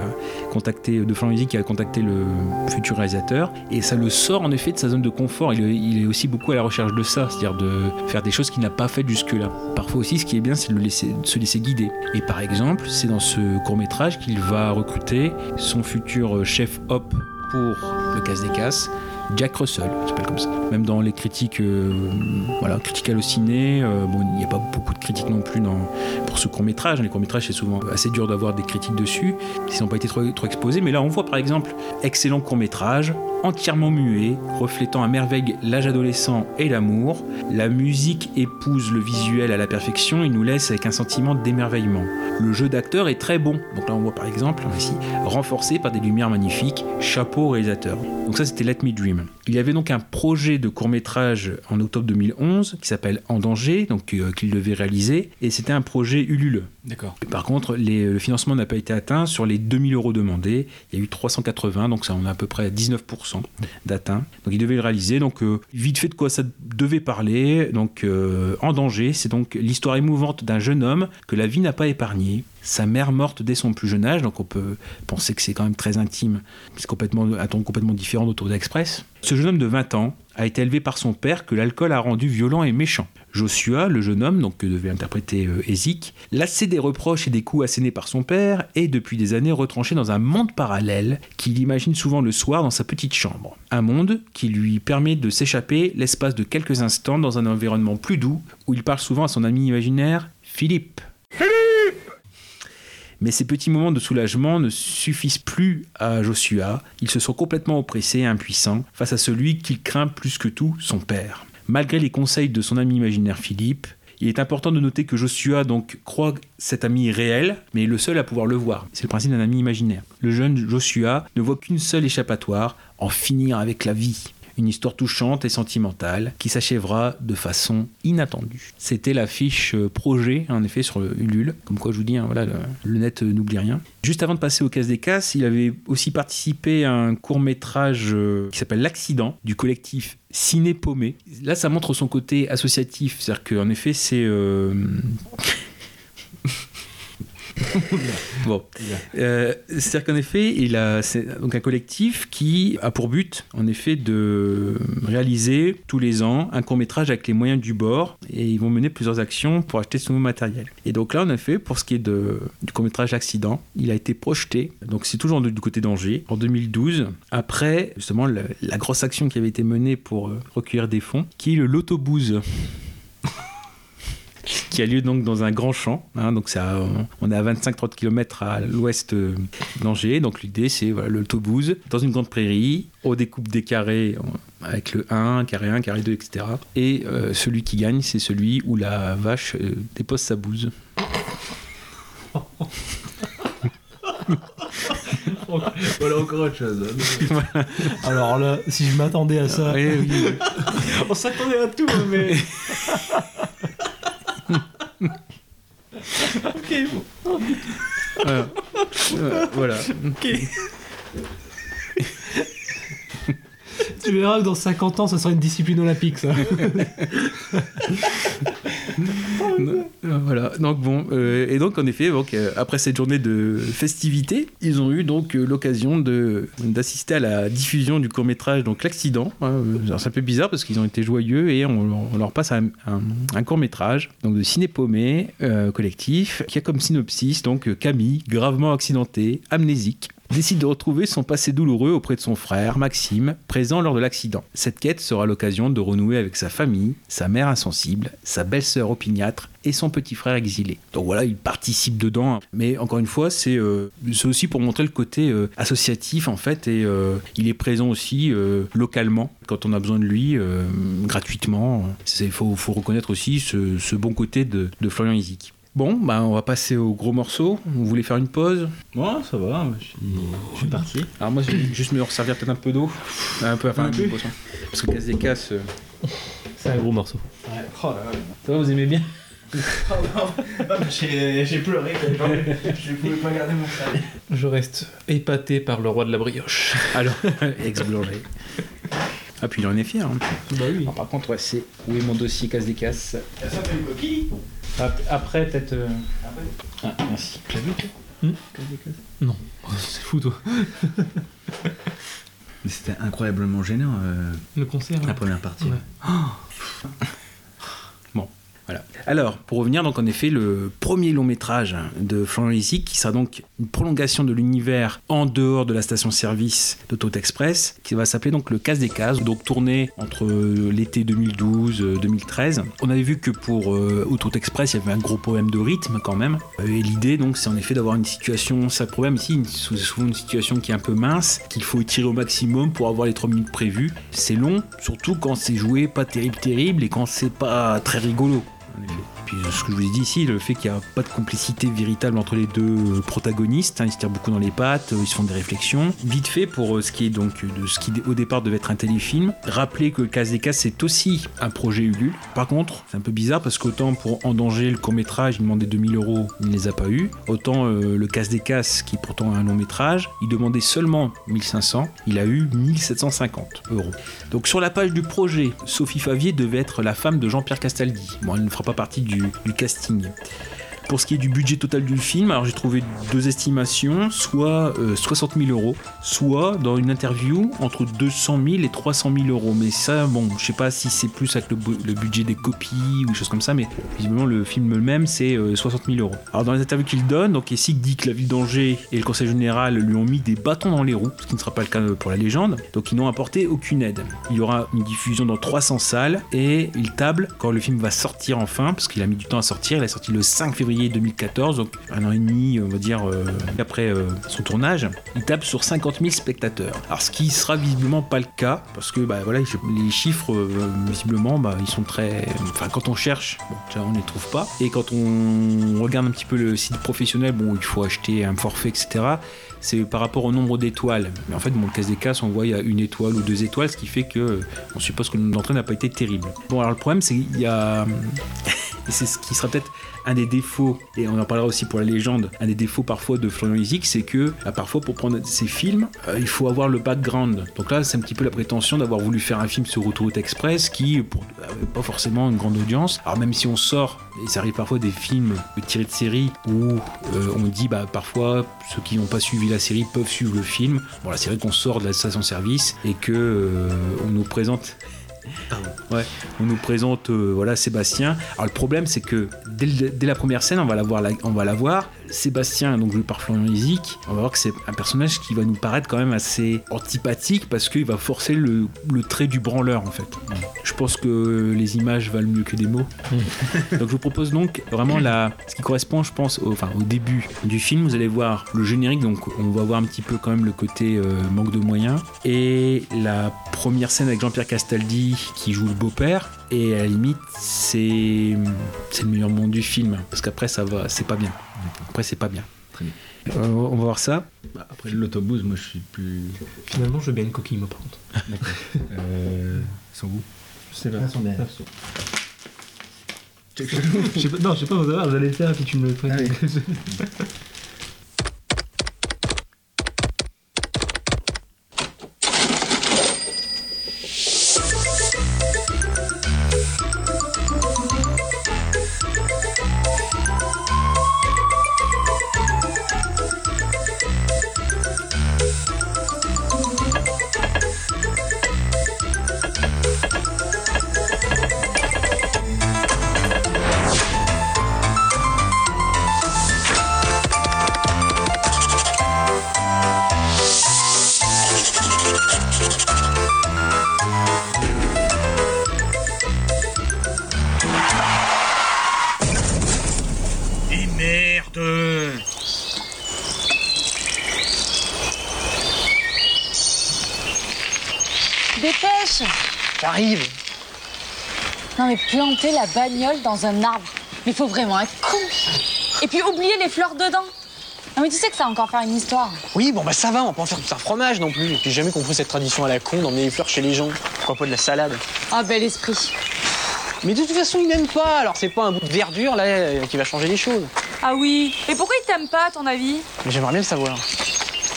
contacté, de Music qui a contacté le futur réalisateur. Et ça le sort en effet de sa zone de confort. Il il est aussi beaucoup à la recherche de ça, c'est-à-dire de faire des choses qu'il n'a pas faites jusque-là. Parfois aussi, ce qui est bien, c'est de, le se laisser guider. Et par exemple, c'est dans ce court métrage qu'il va recruter son futur chef hop pour le casse des casses. Jack Russell, s'appelle comme ça. Même dans les critiques, euh, voilà, critiques euh, bon, il n'y a pas beaucoup de critiques non plus dans, pour ce court métrage. Les courts métrages, c'est souvent assez dur d'avoir des critiques dessus, s'ils n'ont pas été trop, exposés. Mais là, on voit par exemple, excellent court métrage, entièrement muet, reflétant à merveille l'âge adolescent et l'amour. La musique épouse le visuel à la perfection et nous laisse avec un sentiment d'émerveillement. Le jeu d'acteur est très bon. Donc là, on voit par exemple, ici, renforcé par des lumières magnifiques. Chapeau au réalisateur. Donc ça, c'était Let Me Dream. Il y avait donc un projet de court métrage en octobre 2011 qui s'appelle En danger, donc euh, qu'il devait réaliser, et c'était un projet Ulule. D'accord. Par contre, les- le financement n'a pas été atteint sur les 2000 euros demandés. Il y a eu 380, donc ça on a à peu près 19% d'atteint. Donc il devait le réaliser. Donc euh, vite fait de quoi ça devait parler. Donc euh, en danger, c'est donc l'histoire émouvante d'un jeune homme que la vie n'a pas épargné. Sa mère morte dès son plus jeune âge, donc on peut penser que c'est quand même très intime. C'est complètement un ton complètement différent d'Auto Express. Ce jeune homme de 20 ans a été élevé par son père que l'alcool a rendu violent et méchant. Joshua, le jeune homme, donc que devait interpréter euh, Ezik, lassé des reproches et des coups assénés par son père, est depuis des années retranché dans un monde parallèle qu'il imagine souvent le soir dans sa petite chambre. Un monde qui lui permet de s'échapper l'espace de quelques instants dans un environnement plus doux où il parle souvent à son ami imaginaire, Philippe. Mais ces petits moments de soulagement ne suffisent plus à Joshua. Il se sent complètement oppressé et impuissant face à celui qu'il craint plus que tout, son père. Malgré les conseils de son ami imaginaire Philippe, il est important de noter que Joshua croit cet ami réel, mais est le seul à pouvoir le voir. C'est le principe d'un ami imaginaire. Le jeune Joshua ne voit qu'une seule échappatoire, en finir avec la vie. Une histoire touchante et sentimentale qui s'achèvera de façon inattendue. C'était la fiche euh, projet, en effet, sur le Ulule. Comme quoi, je vous dis, hein, voilà, le, net euh, n'oublie rien. Juste avant de passer au casse des casses, il avait aussi participé à un court métrage qui s'appelle L'accident du collectif Ciné Paumé. Là, ça montre son côté associatif, c'est-à-dire qu'en effet, c'est euh, bon, Euh, c'est-à-dire qu'en effet, il a c'est donc un collectif qui a pour but, en effet, de réaliser tous les ans un court métrage avec les moyens du bord, et ils vont mener plusieurs actions pour acheter ce nouveau matériel. Et donc là, en effet, pour ce qui est de, du court métrage Accident, il a été projeté. Donc c'est toujours du côté d'Angers en 2012, après justement le- la grosse action qui avait été menée pour euh, recueillir des fonds, qui est le Lotobooze qui a lieu donc dans un grand champ. hein, donc ça, on est à 25-30 km à l'ouest euh, d'Angers. Donc l'idée, c'est voilà, le Tobouze dans une grande prairie. On découpe des carrés avec le 1, carré 1, carré 2, etc. Et euh, celui qui gagne, c'est celui où la vache euh, dépose sa bouse. Voilà encore autre chose. Alors là, si je m'attendais à ça. Oui, oui, oui. On s'attendait à tout, hein, mais. ok, bon. Voilà. Voilà. Ok. tu verras que dans 50 ans, ça sera une discipline olympique, ça. Euh, Voilà, donc bon, euh, et donc en effet, donc, euh, après cette journée de festivités, ils ont eu donc l'occasion d'assister à la diffusion du court métrage, donc l'accident. hein, c'est un peu bizarre parce qu'ils ont été joyeux et on, leur passe un, court métrage, donc de Ciné Paumé collectif, qui a comme synopsis donc Camille, gravement accidentée, amnésique décide de retrouver son passé douloureux auprès de son frère, Maxime, présent lors de l'accident. Cette quête sera l'occasion de renouer avec sa famille, sa mère insensible, sa belle-sœur opiniâtre et son petit frère exilé. Donc voilà, il participe dedans. Mais encore une fois, c'est euh, c'est aussi pour montrer le côté euh, associatif en fait. Et euh, il est présent aussi localement quand on a besoin de lui, gratuitement. Il faut, faut reconnaître aussi ce, bon côté de, de Florian Izik. Bon, bah on va passer au gros morceau. Vous voulez faire une pause? Moi, ça va, je suis, je suis parti. Alors moi, je vais juste me resservir peut-être un peu d'eau. Un peu, enfin, un peu peu. de poisson. Parce que casse des casses. euh, C'est un gros morceau. Ouais. Oh là là. Ça va, vous aimez bien? J'ai pleuré, je pouvais pas garder mon sale. Je reste épaté par le roi de la brioche. Alors, ex-boulanger. Ah, puis il en est fier. hein. Bah oui. Alors, par contre, ouais, c'est où est mon dossier casse des casses? Ça fait une coquille Après, peut-être. euh, Ah, merci. Vu toi Non. Oh, C'est fou toi. Mais c'était incroyablement gênant. euh, Le concert. La ouais. première partie. Ouais. Bon, voilà. Alors, pour revenir, donc en effet, le premier long métrage de Florian Lisic, qui sera donc une prolongation de l'univers en dehors de la station-service d'Auto Express, qui va s'appeler donc Le Casse des Cases, donc tourné entre euh, l'été 2012-2013. On avait vu que pour euh, Auto Express, il y avait un gros problème de rythme quand même. Euh, Et l'idée, donc, c'est en effet d'avoir une situation, ça problème ici, c'est souvent une situation qui est un peu mince, qu'il faut étirer au maximum pour avoir les 3 minutes prévues. C'est long, surtout quand c'est joué pas terrible terrible et quand c'est pas très rigolo. En effet. Euh, ce que je vous ai dit ici, le fait qu'il n'y a pas de complicité véritable entre les deux euh, protagonistes, hein, ils se tirent beaucoup dans les pattes, euh, ils se font des réflexions. Vite fait pour ce qui est donc de ce qui au départ devait être un téléfilm, rappeler que Casse des Cases c'est aussi un projet Ulule. Par contre, c'est un peu bizarre parce qu'autant pour En danger le court métrage, il demandait 2000 euros, il ne les a pas eu. Autant le Casse des Casses, qui est pourtant un long métrage, il demandait seulement 1500, il a eu 1750 euros. Donc sur la page du projet, Sophie Favier devait être la femme de Jean-Pierre Castaldi. Bon, elle ne fera pas partie du, du casting. Pour ce qui est du budget total du film, alors j'ai trouvé deux estimations, soit euh, 60 000 euros, soit dans une interview entre 200 000 et 300 000 euros. Mais ça, bon, je sais pas si c'est plus avec le, le budget des copies ou des choses comme ça, mais visiblement le film même c'est euh, 60 000 euros. Alors dans les interviews qu'il donne, donc Essig dit que la ville d'Angers et le conseil général lui ont mis des bâtons dans les roues, ce qui ne sera pas le cas pour la légende, donc ils n'ont apporté aucune aide. Il y aura une diffusion dans 300 salles et il table quand le film va sortir enfin, parce qu'il a mis du temps à sortir, il est sorti le 5 février 2014, donc un an et demi, on va dire, euh, après euh, son tournage, il tape sur 50 000 spectateurs. Alors ce qui sera visiblement pas le cas, parce que bah, voilà, les chiffres, euh, visiblement, bah, ils sont très... Enfin, quand on cherche, on ne les trouve pas, et quand on regarde un petit peu le site professionnel, bon, il faut acheter un forfait, etc., c'est par rapport au nombre d'étoiles. Mais en fait, bon, le casse des casses, on voit il y a une étoile ou deux étoiles, ce qui fait que on suppose que le nombre d'entrées n'a pas été terrible. Bon, alors le problème, c'est qu'il y a. C'est ce qui sera peut-être un des défauts, et on en parlera aussi pour la légende, un des défauts parfois de Florian Isaac, c'est que euh, parfois pour prendre ses films, euh, il faut avoir le background. Donc là, c'est un petit peu la prétention d'avoir voulu faire un film sur Autoroute Express qui, pour euh, pas forcément une grande audience. Alors même si on sort, et ça arrive parfois des films tirés de série où euh, on dit bah parfois ceux qui n'ont pas suivi la série peuvent suivre le film. Bon là c'est vrai qu'on sort de la station-service et que euh, on nous présente Ouais, on nous présente euh, voilà Sébastien. Alors le problème c'est que dès, la première scène, on va la- on va la voir. Sébastien, donc joué par Florian Isic, on va voir que c'est un personnage qui va nous paraître quand même assez antipathique parce qu'il va forcer le, le trait du branleur en fait. Je pense que les images valent mieux que des mots. donc je vous propose donc vraiment la, ce qui correspond, je pense, au, enfin, au début du film. Vous allez voir le générique, donc on va voir un petit peu quand même le côté euh, manque de moyens. Et la première scène avec Jean-Pierre Castaldi qui joue le beau-père. Et à la limite, c'est c'est le meilleur moment du film parce qu'après ça va, c'est pas bien. Après c'est pas bien. Très bien. Euh, on va voir ça. Bah, après l'autobus, moi je suis plus. Finalement, je veux bien une coquille, moi, par contre. D'accord. Euh, sont où Je sais pas. Je sais non, je sais pas, vous allez vous allez le faire et puis tu me le prêtes. Et planter la bagnole dans un arbre. Mais faut vraiment être con Et puis oublier les fleurs dedans Non mais tu sais que ça va encore faire une histoire. Oui, bon bah ça va, on va pas en faire tout un fromage non plus. J'ai jamais compris cette tradition à la con d'emmener les fleurs chez les gens. Pourquoi pas de la salade Ah bel esprit. Mais de toute façon, il m'aime pas, alors c'est pas un bout de verdure là euh, qui va changer les choses. Ah oui Et pourquoi il t'aime pas, à ton avis? Mais j'aimerais bien le savoir.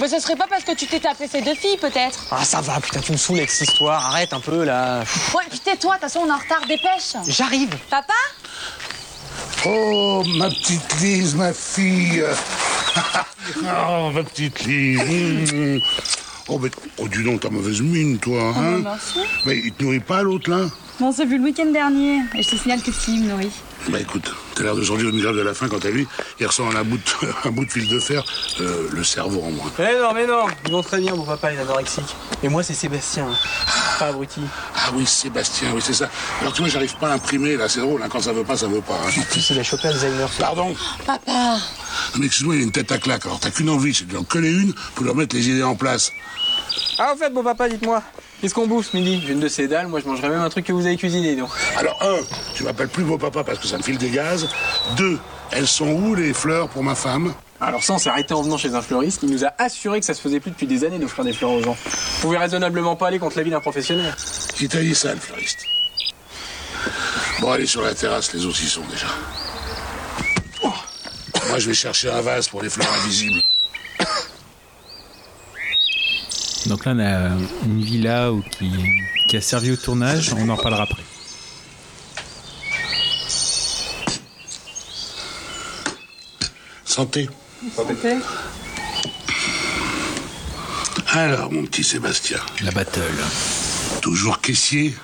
Bah, ce serait pas que tu t'es tapé ces deux filles, peut-être Ah, ça va, putain, tu me saoules avec cette histoire, arrête un peu là. Ouais, puis tais-toi, de toute façon, on est en retard, dépêche J'arrive Papa Oh, ma petite Lise, ma fille. oh, ma petite Lise. Oh, mais oh, dis donc, t'as mauvaise mine, toi. Oh, Hein merci. mais il te nourrit pas, l'autre, là? Bon, c'est vu le week-end dernier, et je te signale que Steve me nourrit. Bah écoute, t'as l'air de sortir une grève de la faim quand t'as lui, il ressent un bout de, un bout de fil de fer, euh, le cerveau en moins. Eh non, mais non, ils vont très bien, mon papa, il est anorexique. Et moi, c'est Sébastien, pas abruti. Ah oui, Sébastien, oui, c'est ça. Alors tu vois, j'arrive pas à imprimer, là, c'est drôle, hein, quand ça veut pas, ça veut pas. Hein. Tu l'as chopé Alzheimer. Pardon Papa Non, mais excuse-moi, il a une tête à claque, alors t'as qu'une envie, c'est de lui en coller une pour leur mettre les idées en place. Ah, au fait, mon papa, dites-moi, qu'est-ce qu'on bouffe ce midi J'ai une de ces dalles, moi je mangerais même un truc que vous avez cuisiné, donc. Alors, un, tu m'appelles plus beau papa parce que ça me file des gaz. Deux, elles sont où les fleurs pour ma femme? Alors ça, on s'est arrêté en venant chez un fleuriste. Il nous a assuré que ça se faisait plus depuis des années d'offrir des fleurs aux gens. Vous pouvez raisonnablement pas aller contre l'avis d'un professionnel. Qui t'a dit ça, le fleuriste? Bon, allez sur la terrasse, les autres y sont déjà. Oh. Moi, je vais chercher un vase pour les fleurs invisibles. Donc là, on a une villa où- qui, qui a servi au tournage, on en reparlera après. Santé. Alors, mon petit Sébastien. La battle. Toujours caissier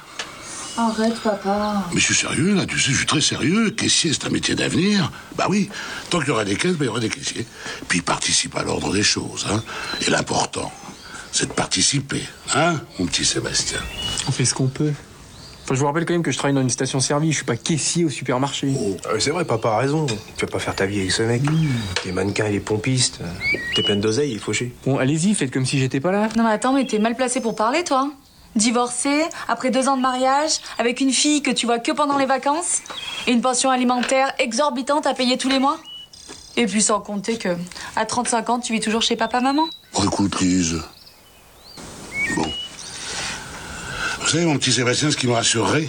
Arrête, papa. Mais je suis sérieux, là, tu sais, je suis très sérieux. Caissier, c'est un métier d'avenir. Bah oui, tant qu'il y aura des caisses, bah, il y aura des caissiers. Puis il participe à l'ordre des choses, hein. Et l'important, c'est de participer, hein, mon petit Sébastien. On fait ce qu'on peut. Enfin, je vous rappelle quand même que je travaille dans une station-service, je suis pas caissier au supermarché. Ah oui, c'est vrai, papa a raison. Tu vas pas faire ta vie avec ce mec. Les mannequins et les pompistes. euh, T'es plein d'oseille, il est fauché. Bon, allez-y, faites comme si j'étais pas là. Non mais attends, mais t'es mal placé pour parler, toi. Divorcé, après deux ans de mariage, avec une fille que tu vois que pendant les vacances, et une pension alimentaire exorbitante à payer tous les mois. Et puis sans compter que, à 35 ans, tu vis toujours chez papa-maman. Oh, écoute, Lise. Bon. Vous savez, mon petit Sébastien, ce qui me rassurerait,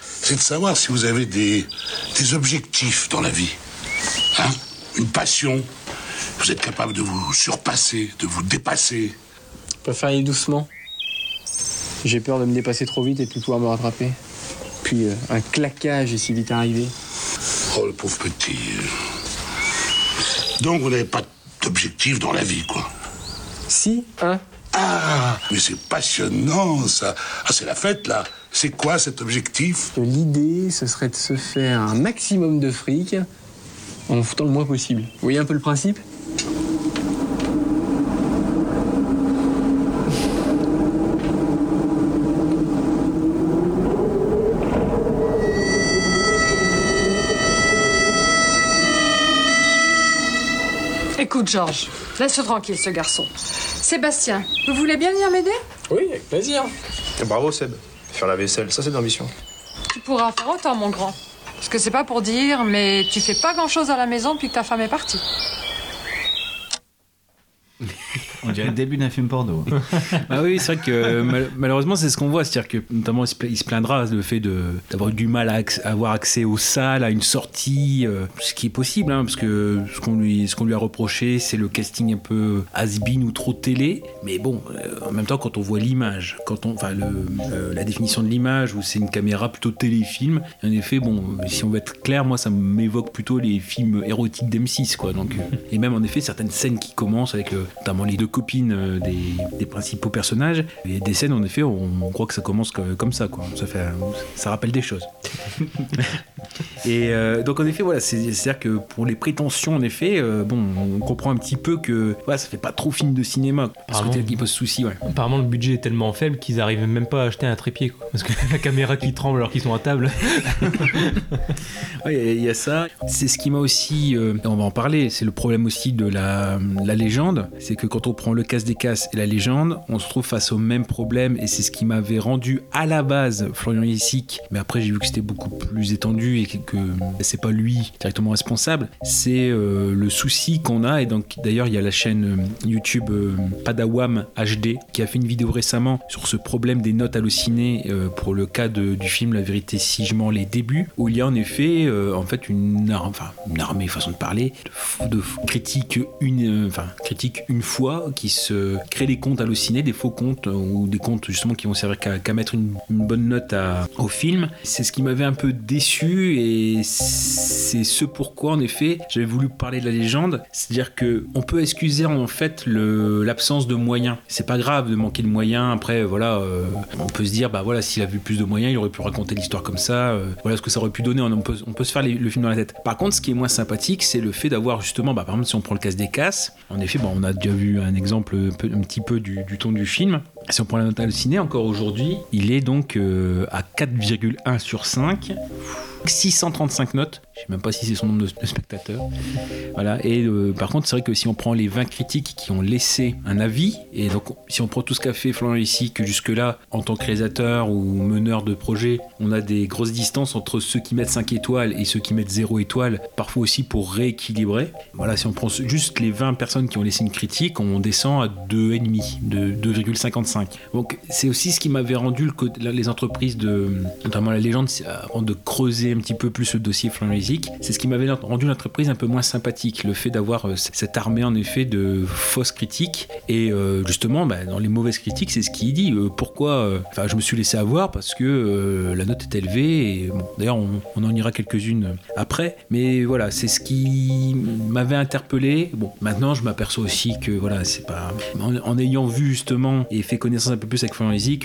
c'est de savoir si vous avez des, des objectifs dans la vie. Hein Une passion. Vous êtes capable de vous surpasser, de vous dépasser. On peut faire aller doucement. J'ai peur de me dépasser trop vite et de plus pouvoir me rattraper. Puis euh, un claquage est si vite arrivé. Oh, le pauvre petit. Donc, vous n'avez pas d'objectif dans la vie, quoi. Si, hein Ah, mais c'est passionnant, ça. Ah, c'est la fête, là. C'est quoi cet objectif? L'idée, ce serait de se faire un maximum de fric en foutant le moins possible. Vous voyez un peu le principe? Écoute, Georges, laisse-le tranquille, ce garçon. Sébastien, vous voulez bien venir m'aider? Oui, avec plaisir. Bravo, Seb. Faire la vaisselle, ça c'est d'ambition. Tu pourras faire autant, mon grand. Parce que c'est pas pour dire, mais tu fais pas grand-chose à la maison depuis que ta femme est partie. On dirait le début d'un film porno. Ah oui, c'est vrai que euh, mal- malheureusement, c'est ce qu'on voit. C'est-à-dire que, notamment, il se plaindra le fait d'avoir du mal à avoir accès aux salles, à une sortie, euh, ce qui est possible, hein, parce que ce qu'on lui, qu'on lui a reproché, c'est le casting un peu has-been ou trop télé. Mais bon, euh, en même temps, quand on voit l'image, quand on, enfin, euh, la définition de l'image, où c'est une caméra plutôt téléfilm, en effet, bon, si on veut être clair, moi, ça m'évoque plutôt les films érotiques d'M6, quoi. Donc, et même en effet, certaines scènes qui commencent avec notamment les deux copines euh, des, des principaux personnages, et des scènes, en effet, on, on croit que ça commence que- comme ça, quoi. Ça fait, ça rappelle des choses. Et euh, donc en effet, voilà, c'est- c'est-à-dire que pour les prétentions, en effet, euh, bon, on comprend un petit peu que voilà, ça fait pas trop film de cinéma. Parce que Apparemment. tel qui pose souci, ouais. Apparemment, le budget est tellement faible qu'ils arrivent même pas à acheter un trépied. quoi. Parce que la caméra qui tremble alors qu'ils sont à table. Ouais, il y a- il y, a ça. C'est ce qui m'a aussi, euh, on va en parler, c'est le problème aussi de la, la légende. C'est que quand on prend le casse des casses et la légende, on se trouve face au même problème et c'est ce qui m'avait rendu à la base Florian Yessic. Mais après, j'ai vu que c'était beaucoup plus étendu et que, c'est pas lui directement responsable, c'est euh, le souci qu'on a. Et donc d'ailleurs, il y a la chaîne euh, YouTube euh, Padawam HD qui a fait une vidéo récemment sur ce problème des notes hallucinées pour le cas du film La vérité si je mens les débuts, où il y a en effet en fait une, enfin, une armée façon de parler de, critiques une, enfin critiques une fois qui se créent des comptes hallucinés, des faux comptes euh, ou des comptes justement qui vont servir qu'à mettre une, bonne note à- au film. C'est ce qui m'avait un peu déçu et c'est ce pourquoi en effet j'avais voulu parler de la légende, c'est-à-dire que on peut excuser en fait l'absence de moyens. C'est pas grave de manquer de moyens. Après voilà, euh, on peut se dire bah voilà s'il avait plus de moyens, il aurait pu raconter l'histoire comme ça. euh, voilà ce que ça aurait pu donner. On peut, on peut se faire le film dans la tête. Par contre, ce qui est moins sympathique, c'est le fait d'avoir justement, bah, par exemple, si on prend le casse des casses, en effet, bon, on a déjà vu un exemple un, petit peu du, du ton du film. Si on prend la note hallucinée, encore aujourd'hui, il est donc euh, à 4,1 sur 5. 635 notes, je sais même pas si c'est son nombre de, spectateurs. Voilà. Et euh, par contre, c'est vrai que si on prend les 20 critiques qui ont laissé un avis, et donc si on prend tout ce qu'a fait Florian ici, que jusque-là, en tant que réalisateur ou meneur de projet, on a des grosses distances entre ceux qui mettent 5 étoiles et ceux qui mettent 0 étoiles, parfois aussi pour rééquilibrer. Voilà, si on prend juste les 20 personnes qui ont laissé une critique, on descend à 2,5, de 2,55. Donc c'est aussi ce qui m'avait rendu les entreprises de, notamment la légende, c'est avant de creuser un petit peu plus le dossier Lézic, c'est ce qui m'avait rendu l'entreprise un peu moins sympathique, le fait d'avoir euh, cette armée en effet de fausses critiques. Et euh, justement bah, dans les mauvaises critiques c'est ce qu'il dit euh, pourquoi enfin je me suis laissé avoir parce que la note est élevée et d'ailleurs on, en ira quelques-unes après. Mais voilà c'est ce qui m'avait interpellé. Bon maintenant je m'aperçois aussi que voilà c'est pas en, ayant vu justement et fait connaissance un peu plus avec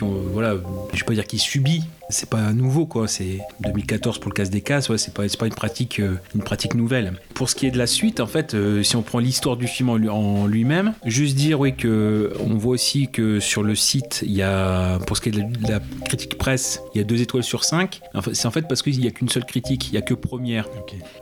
on- voilà je vais pas dire qu'il subit c'est pas nouveau quoi. C'est 2014 pour le casse des casses ouais c'est pas c'est pas une pratique euh, une pratique nouvelle. Pour ce qui est de la suite en fait euh, si on prend l'histoire du film en, lui- en lui-même juste dire oui que on voit aussi que sur le site il y a pour ce qui est de la, de la critique presse il y a deux étoiles sur 5 c'est en fait parce qu'il y a qu'une seule critique il y a que première.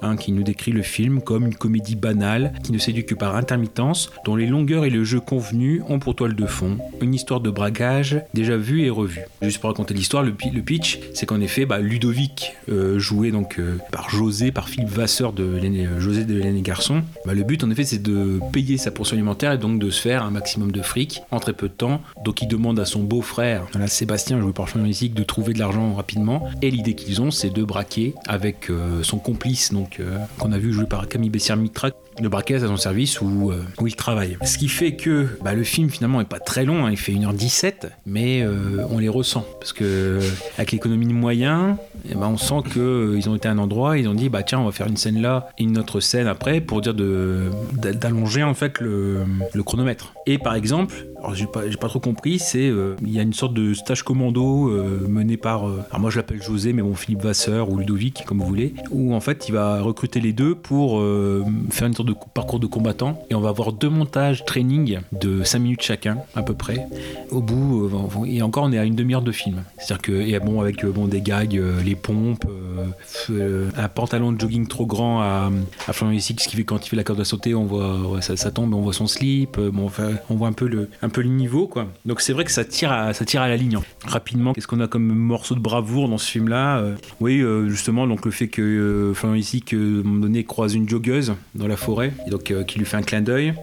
Hein, qui nous décrit le film comme une comédie banale qui ne séduit que par intermittence dont les longueurs et le jeu convenu ont pour toile de fond une histoire de bragage déjà vue et revue. Juste pour raconter l'histoire le, le pitch c'est qu'en effet bah, Ludovic euh, joué donc euh, par José par Philippe Vasseur de euh, José de l'aîné garçon. Bah, le but en effet c'est de payer sa portion alimentaire et donc de se faire un maximum de fric en très peu de temps. Donc il demande à son beau-frère voilà, Sébastien joué par Lézic de trouver de l'argent rapidement. Et l'idée qu'ils ont c'est de braquer avec son complice donc qu'on a vu joué par Camille Bessière-Mitra de braquer à son service où, euh, où il travaille. Ce qui fait que bah, le film finalement est pas très long, hein, il fait 1h17, mais euh, on les ressent. Parce que avec l'économie de moyens, eh ben, on sent qu'ils ont été à un endroit, ils ont dit bah tiens on va faire une scène là et une autre scène après pour dire d'allonger en fait le, chronomètre. Et par exemple, alors j'ai pas, pas trop compris, c'est euh, il y a une sorte de stage commando euh, mené par, euh, alors moi je l'appelle José, mais bon Philippe Vasseur ou Ludovic comme vous voulez, où en fait il va recruter les deux pour euh, faire une sorte de parcours de combattant et on va avoir deux montages training de 5 minutes chacun à peu près. Au bout, euh, et encore on est à une demi-heure de film. C'est-à-dire que et bon avec euh, bon des gags, euh, les pompes, euh, euh, un pantalon de jogging trop grand à, à Florian ce qui fait quand il fait la corde à sauter, on voit ça, tombe, on voit son slip, euh, bon, enfin, on voit un peu le un peu le niveau quoi. Donc c'est vrai que ça tire à, ça tire à la ligne. hein. Rapidement, qu'est-ce qu'on a comme morceau de bravoure dans ce film là Oui, justement donc le fait que Florian euh, à un moment donné croise une joggeuse dans la forêt donc qui lui fait un clin d'œil.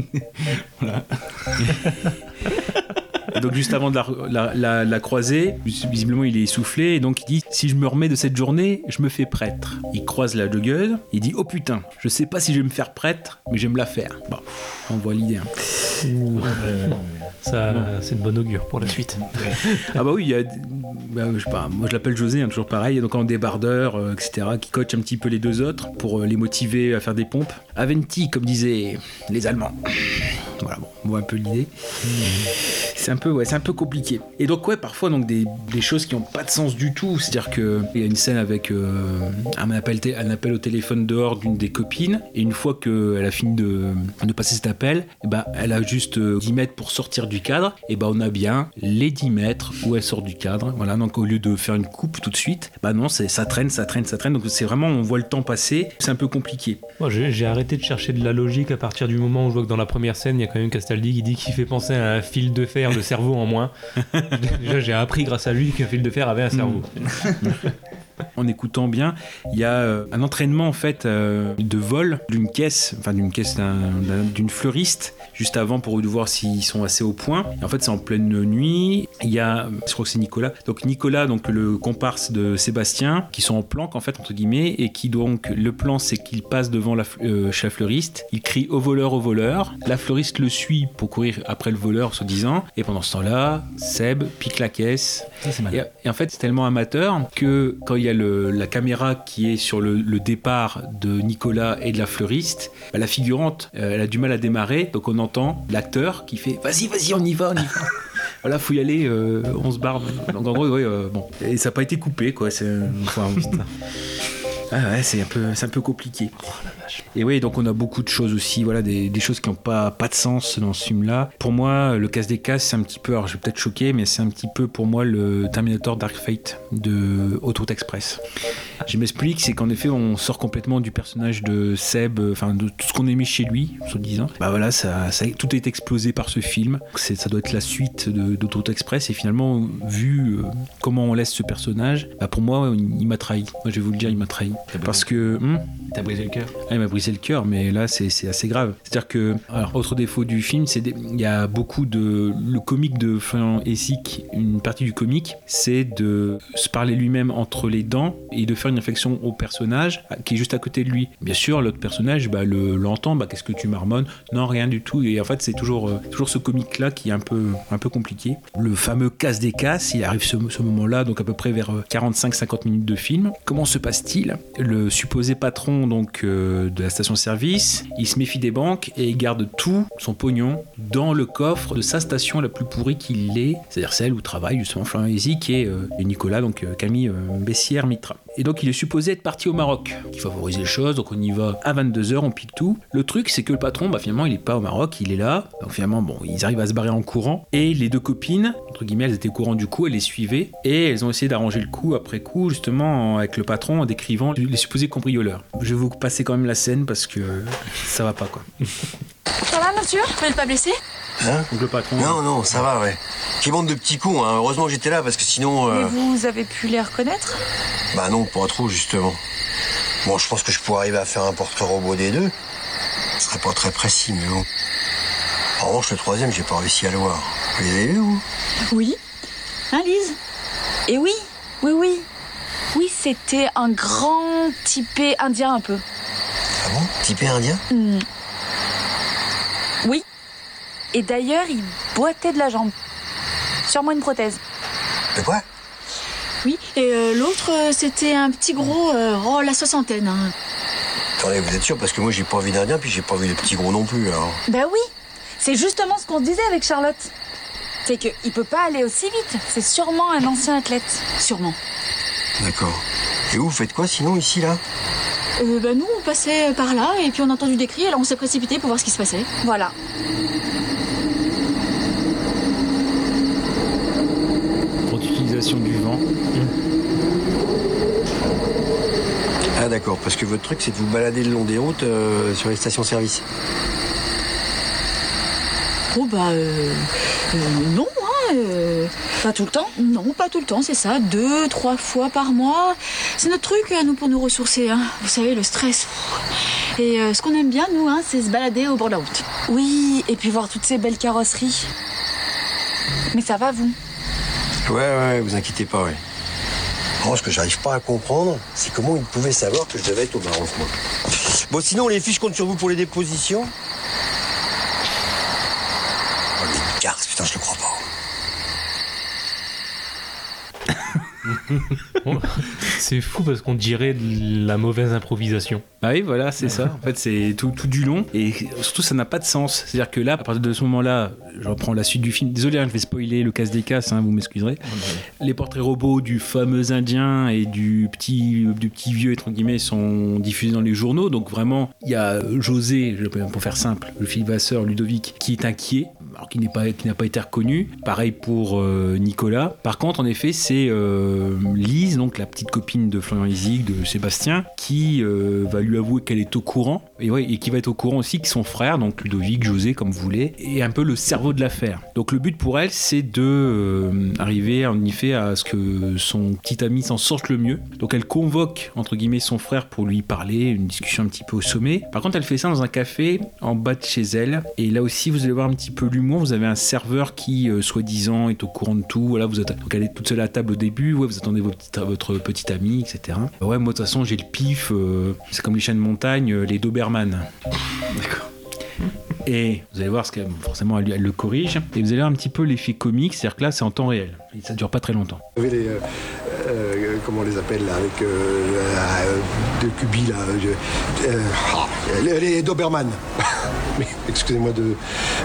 voilà. Et donc juste avant de la, la- la- la croiser, visiblement il est essoufflé et donc il dit si je me remets de cette journée, je me fais prêtre. Il croise la joggeuse, il dit oh putain, je sais pas si je vais me faire prêtre, mais je vais me la faire. Bon, on voit l'idée. hein. Ça, c'est de bon augure pour la suite. Ah bah oui, il y a, bah, je sais pas, moi je l'appelle José, hein, toujours pareil, donc en débardeur, euh, etc., qui coach un petit peu les deux autres pour euh, les motiver à faire des pompes. Aventi, comme disaient les Allemands. Voilà, bon, on voit un peu l'idée. C'est un peu, ouais, c'est un peu compliqué. Et donc ouais, parfois donc des, des choses qui n'ont pas de sens du tout. C'est-à-dire que il y a une scène avec euh, un, appel un appel au téléphone dehors d'une des copines, et une fois qu'elle a fini de, de passer cet appel, eh ben, elle a juste euh, 10 mètres pour sortir du cadre, et ben on a bien les 10 mètres où elle sort du cadre. Voilà, donc au lieu de faire une coupe tout de suite, bah non, c'est ça traîne, ça traîne, ça traîne. Donc c'est vraiment, on voit le temps passer. C'est un peu compliqué. Moi, j'ai j'ai arrêté de chercher de la logique à partir du moment où je vois que dans la première scène, il y a quand même Castaldi qui dit qu'il fait penser à un fil de fer de cerveau en moins. Déjà, j'ai appris grâce à lui qu'un fil de fer avait un cerveau. En écoutant bien, il y a euh, un entraînement en fait euh, de vol d'une caisse, enfin d'une caisse d'un- d'un- d'une fleuriste, juste avant pour voir s'ils sont assez au point. Et en fait, c'est en pleine nuit. Il y a, je crois que c'est Nicolas. Donc Nicolas, donc le comparse de Sébastien, qui sont en planque en fait entre guillemets, et qui donc le plan c'est qu'il passe devant la, euh, chez la fleuriste. Il crie au voleur, au voleur. La fleuriste le suit pour courir après le voleur, soi-disant. Et pendant ce temps-là, Seb pique la caisse. Et, et en fait, c'est tellement amateur que quand il y a le- la caméra qui est sur le, le départ de Nicolas et de la fleuriste, bah, la figurante, euh, elle a du mal à démarrer. Donc on entend l'acteur qui fait Vas-y, vas-y, on y va, on y va. voilà, faut y aller, euh, on se barre. Donc en gros, ouais, euh, bon. Et ça n'a pas été coupé, quoi. C'est. Enfin, Ah ouais, c'est un peu, c'est un peu compliqué. Et oui, donc on a beaucoup de choses aussi, voilà, des, des choses qui n'ont pas, pas de sens dans ce film-là. Pour moi, le casse des casses, c'est un petit peu, alors je vais peut-être choquer, mais c'est un petit peu pour moi le Terminator Dark Fate de Autoroute Express. Je m'explique, c'est qu'en effet, on sort complètement du personnage de Seb, euh, enfin de tout ce qu'on aimait chez lui, soi-disant. Bah voilà, ça, ça, tout est explosé par ce film. C'est, ça doit être la suite d'Autoroute Express, et finalement, vu euh, comment on laisse ce personnage, bah pour moi, il m'a trahi. Moi, je vais vous le dire, il m'a trahi. Parce que. hmm T'as brisé le cœur il m'a brisé le cœur, mais là, c'est assez grave. C'est-à-dire que, alors, autre défaut du film, c'est il y a beaucoup de. Le comique de Florian Essic, une partie du comique, c'est de se parler lui-même entre les dents et de faire une réflexion au personnage qui est juste à côté de lui. Bien sûr, l'autre personnage bah, le- l'entend, bah, qu'est-ce que tu marmonnes? Non, rien du tout. Et en fait, c'est toujours, euh, toujours ce comique-là qui est un peu, un peu compliqué. Le fameux casse des casses, il arrive ce, moment-là, donc à peu près vers euh, 45-50 minutes de film. Comment se passe-t-il? Le supposé patron donc euh, de la station-service, il se méfie des banques et il garde tout son pognon dans le coffre de sa station la plus pourrie qu'il ait, c'est-à-dire celle où travaille justement Florian Hézy, qui est euh, Nicolas, donc euh, Camille euh, Bessière Mitra. Et donc il est supposé être parti au Maroc, qui favorise les choses, donc on y va à 22h, on pique tout. Le truc c'est que le patron, bah, finalement il est pas au Maroc, il est là, donc finalement bon, ils arrivent à se barrer en courant, et les deux copines, entre guillemets, elles étaient au courant du coup, elles les suivaient, et elles ont essayé d'arranger le coup après coup, justement avec le patron en décrivant les supposés cambrioleurs. Je vais vous passer quand même la scène parce que ça va pas quoi. Ça va, monsieur? Vous n'êtes pas blessé? Hein Donc le patron. Non, non, ça va, ouais. Qui bande de petits cons, hein. Heureusement que j'étais là parce que sinon. euh, Mais vous avez pu les reconnaître? Bah non, pas trop, justement. Bon, je pense que je pourrais arriver à faire un portrait robot des deux. Ce serait pas très précis, mais bon. En revanche, le troisième, j'ai pas réussi à le voir. Vous les avez vus, vous? Oui. Hein, Lise? Et oui, oui, oui. Oui, c'était un grand typé indien un peu. Ah bon? Typé indien? Hmm. Oui. Et d'ailleurs, il boitait de la jambe. Sûrement une prothèse. De quoi? Oui, et euh, l'autre, euh, c'était un petit gros, euh, oh, la soixantaine. hein. Attendez, vous êtes sûr? Parce que moi, j'ai pas vu d'indien, puis j'ai pas vu de petits gros non plus, alors. Ben oui, c'est justement ce qu'on se disait avec Charlotte. C'est qu'il peut pas aller aussi vite. C'est sûrement un ancien athlète. Sûrement. D'accord. Et vous, vous faites quoi sinon, ici, là? Euh, ben nous, on passait par là et puis on a entendu des cris, alors on s'est précipité pour voir ce qui se passait. Voilà. Du vent. Ah, d'accord, parce que votre truc, c'est de vous balader le long des routes euh, sur les stations-service. Oh bah euh, euh, non, hein, euh, pas tout le temps. Non, pas tout le temps, c'est ça. Deux, trois fois par mois. C'est notre truc à nous pour nous ressourcer. Hein. Vous savez, le stress. Et euh, ce qu'on aime bien, nous, hein, c'est se balader au bord de la route. Oui, et puis voir toutes ces belles carrosseries. Mais ça va, vous? Ouais, ouais, vous inquiétez pas, ouais. Moi, ce que j'arrive pas à comprendre, c'est comment ils pouvaient savoir que je devais être au Maroc, moi. Bon, sinon, les filles, je compte sur vous pour les dépositions. Oh, les cartes, putain, je le crois pas. C'est fou parce qu'on dirait de la mauvaise improvisation. Ah oui, voilà, c'est ça. En fait, c'est tout, tout du long. Et surtout, ça n'a pas de sens. C'est-à-dire que là, à partir de ce moment-là, je reprends la suite du film. Désolé, hein, je vais spoiler le casse des casses, hein, vous m'excuserez. Les portraits robots du fameux Indien et du petit, du petit vieux, entre guillemets, sont diffusés dans les journaux. Donc vraiment, il y a José, je- pour faire simple, le Philippe Vasseur, Ludovic, qui est inquiet. Alors qui n'a pas été reconnu. Pareil pour euh, Nicolas. Par contre, en effet, c'est euh, Lise, donc la petite copine de Florian Isig, de Sébastien, qui euh, va lui avouer qu'elle est au courant et, qui va être au courant aussi que son frère, donc Ludovic, José, comme vous voulez, est un peu le cerveau de l'affaire. Donc le but pour elle, c'est de arriver en effet à ce que son petit ami s'en sorte le mieux. Donc elle convoque entre guillemets son frère pour lui parler, une discussion un petit peu au sommet. Par contre, elle fait ça dans un café en bas de chez elle. Et là aussi, vous allez voir un petit peu l'humour. Vous avez un serveur qui, euh, soi-disant, est au courant de tout. Voilà, vous êtes, donc elle est toute seule à la table au début. Ouais, vous attendez votre, petite- votre petit ami, etc. Ouais, moi de toute façon, j'ai le pif. euh, c'est comme les chaînes de montagne, euh, les Doberman. D'accord. Et vous allez voir, ce que, bon, forcément, elle, elle le corrige. Et vous allez voir un petit peu l'effet comique, c'est-à-dire que là, c'est en temps réel. Et ça dure pas très longtemps. Vous avez les, euh, euh, comment on les appelle là, avec euh, euh, de Cubi là, euh, ah, les, les Doberman. Excusez-moi de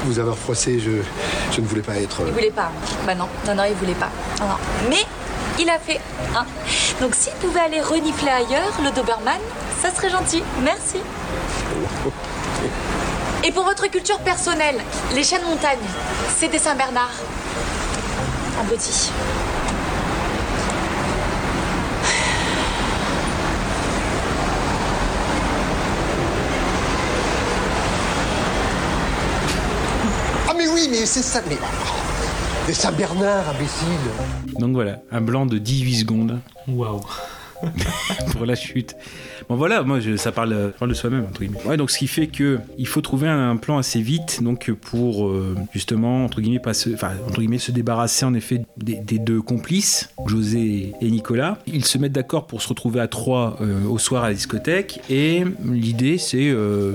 vous avoir froissé, je, je ne voulais pas être. Il voulait pas. Bah non, non, non, il voulait pas. Non, non. Mais il a fait. hein. Donc s'il pouvait aller renifler ailleurs, le Doberman, ça serait gentil. Merci. Et pour votre culture personnelle, les chiens de montagne, c'est des Saint-Bernard. En petit. Oui, mais c'est ça, mais des Saint-Bernard, imbécile. Donc voilà, un blanc de 18 secondes. Waouh. pour la chute. Bon voilà, moi je- ça parle, de soi-même entre guillemets. Ouais, donc ce qui fait que il faut trouver un, plan assez vite, donc pour euh, justement entre guillemets pas se, enfin entre guillemets se débarrasser en effet des, des deux complices, José et Nicolas. Ils se mettent d'accord pour se retrouver à trois euh, au soir à la discothèque et l'idée c'est euh,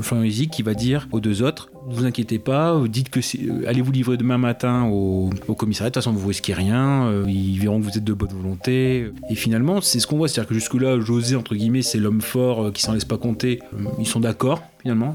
Florian qui va dire aux deux autres ne vous inquiétez pas, dites que euh, allez vous livrer demain matin au, au commissariat, de toute façon vous risquez rien, euh, ils verront que vous êtes de bonne volonté. Et finalement, c'est ce qu'on voit, c'est-à-dire que jusque-là, José, entre guillemets, c'est l'homme fort euh, qui s'en laisse pas compter, Euh, ils sont d'accord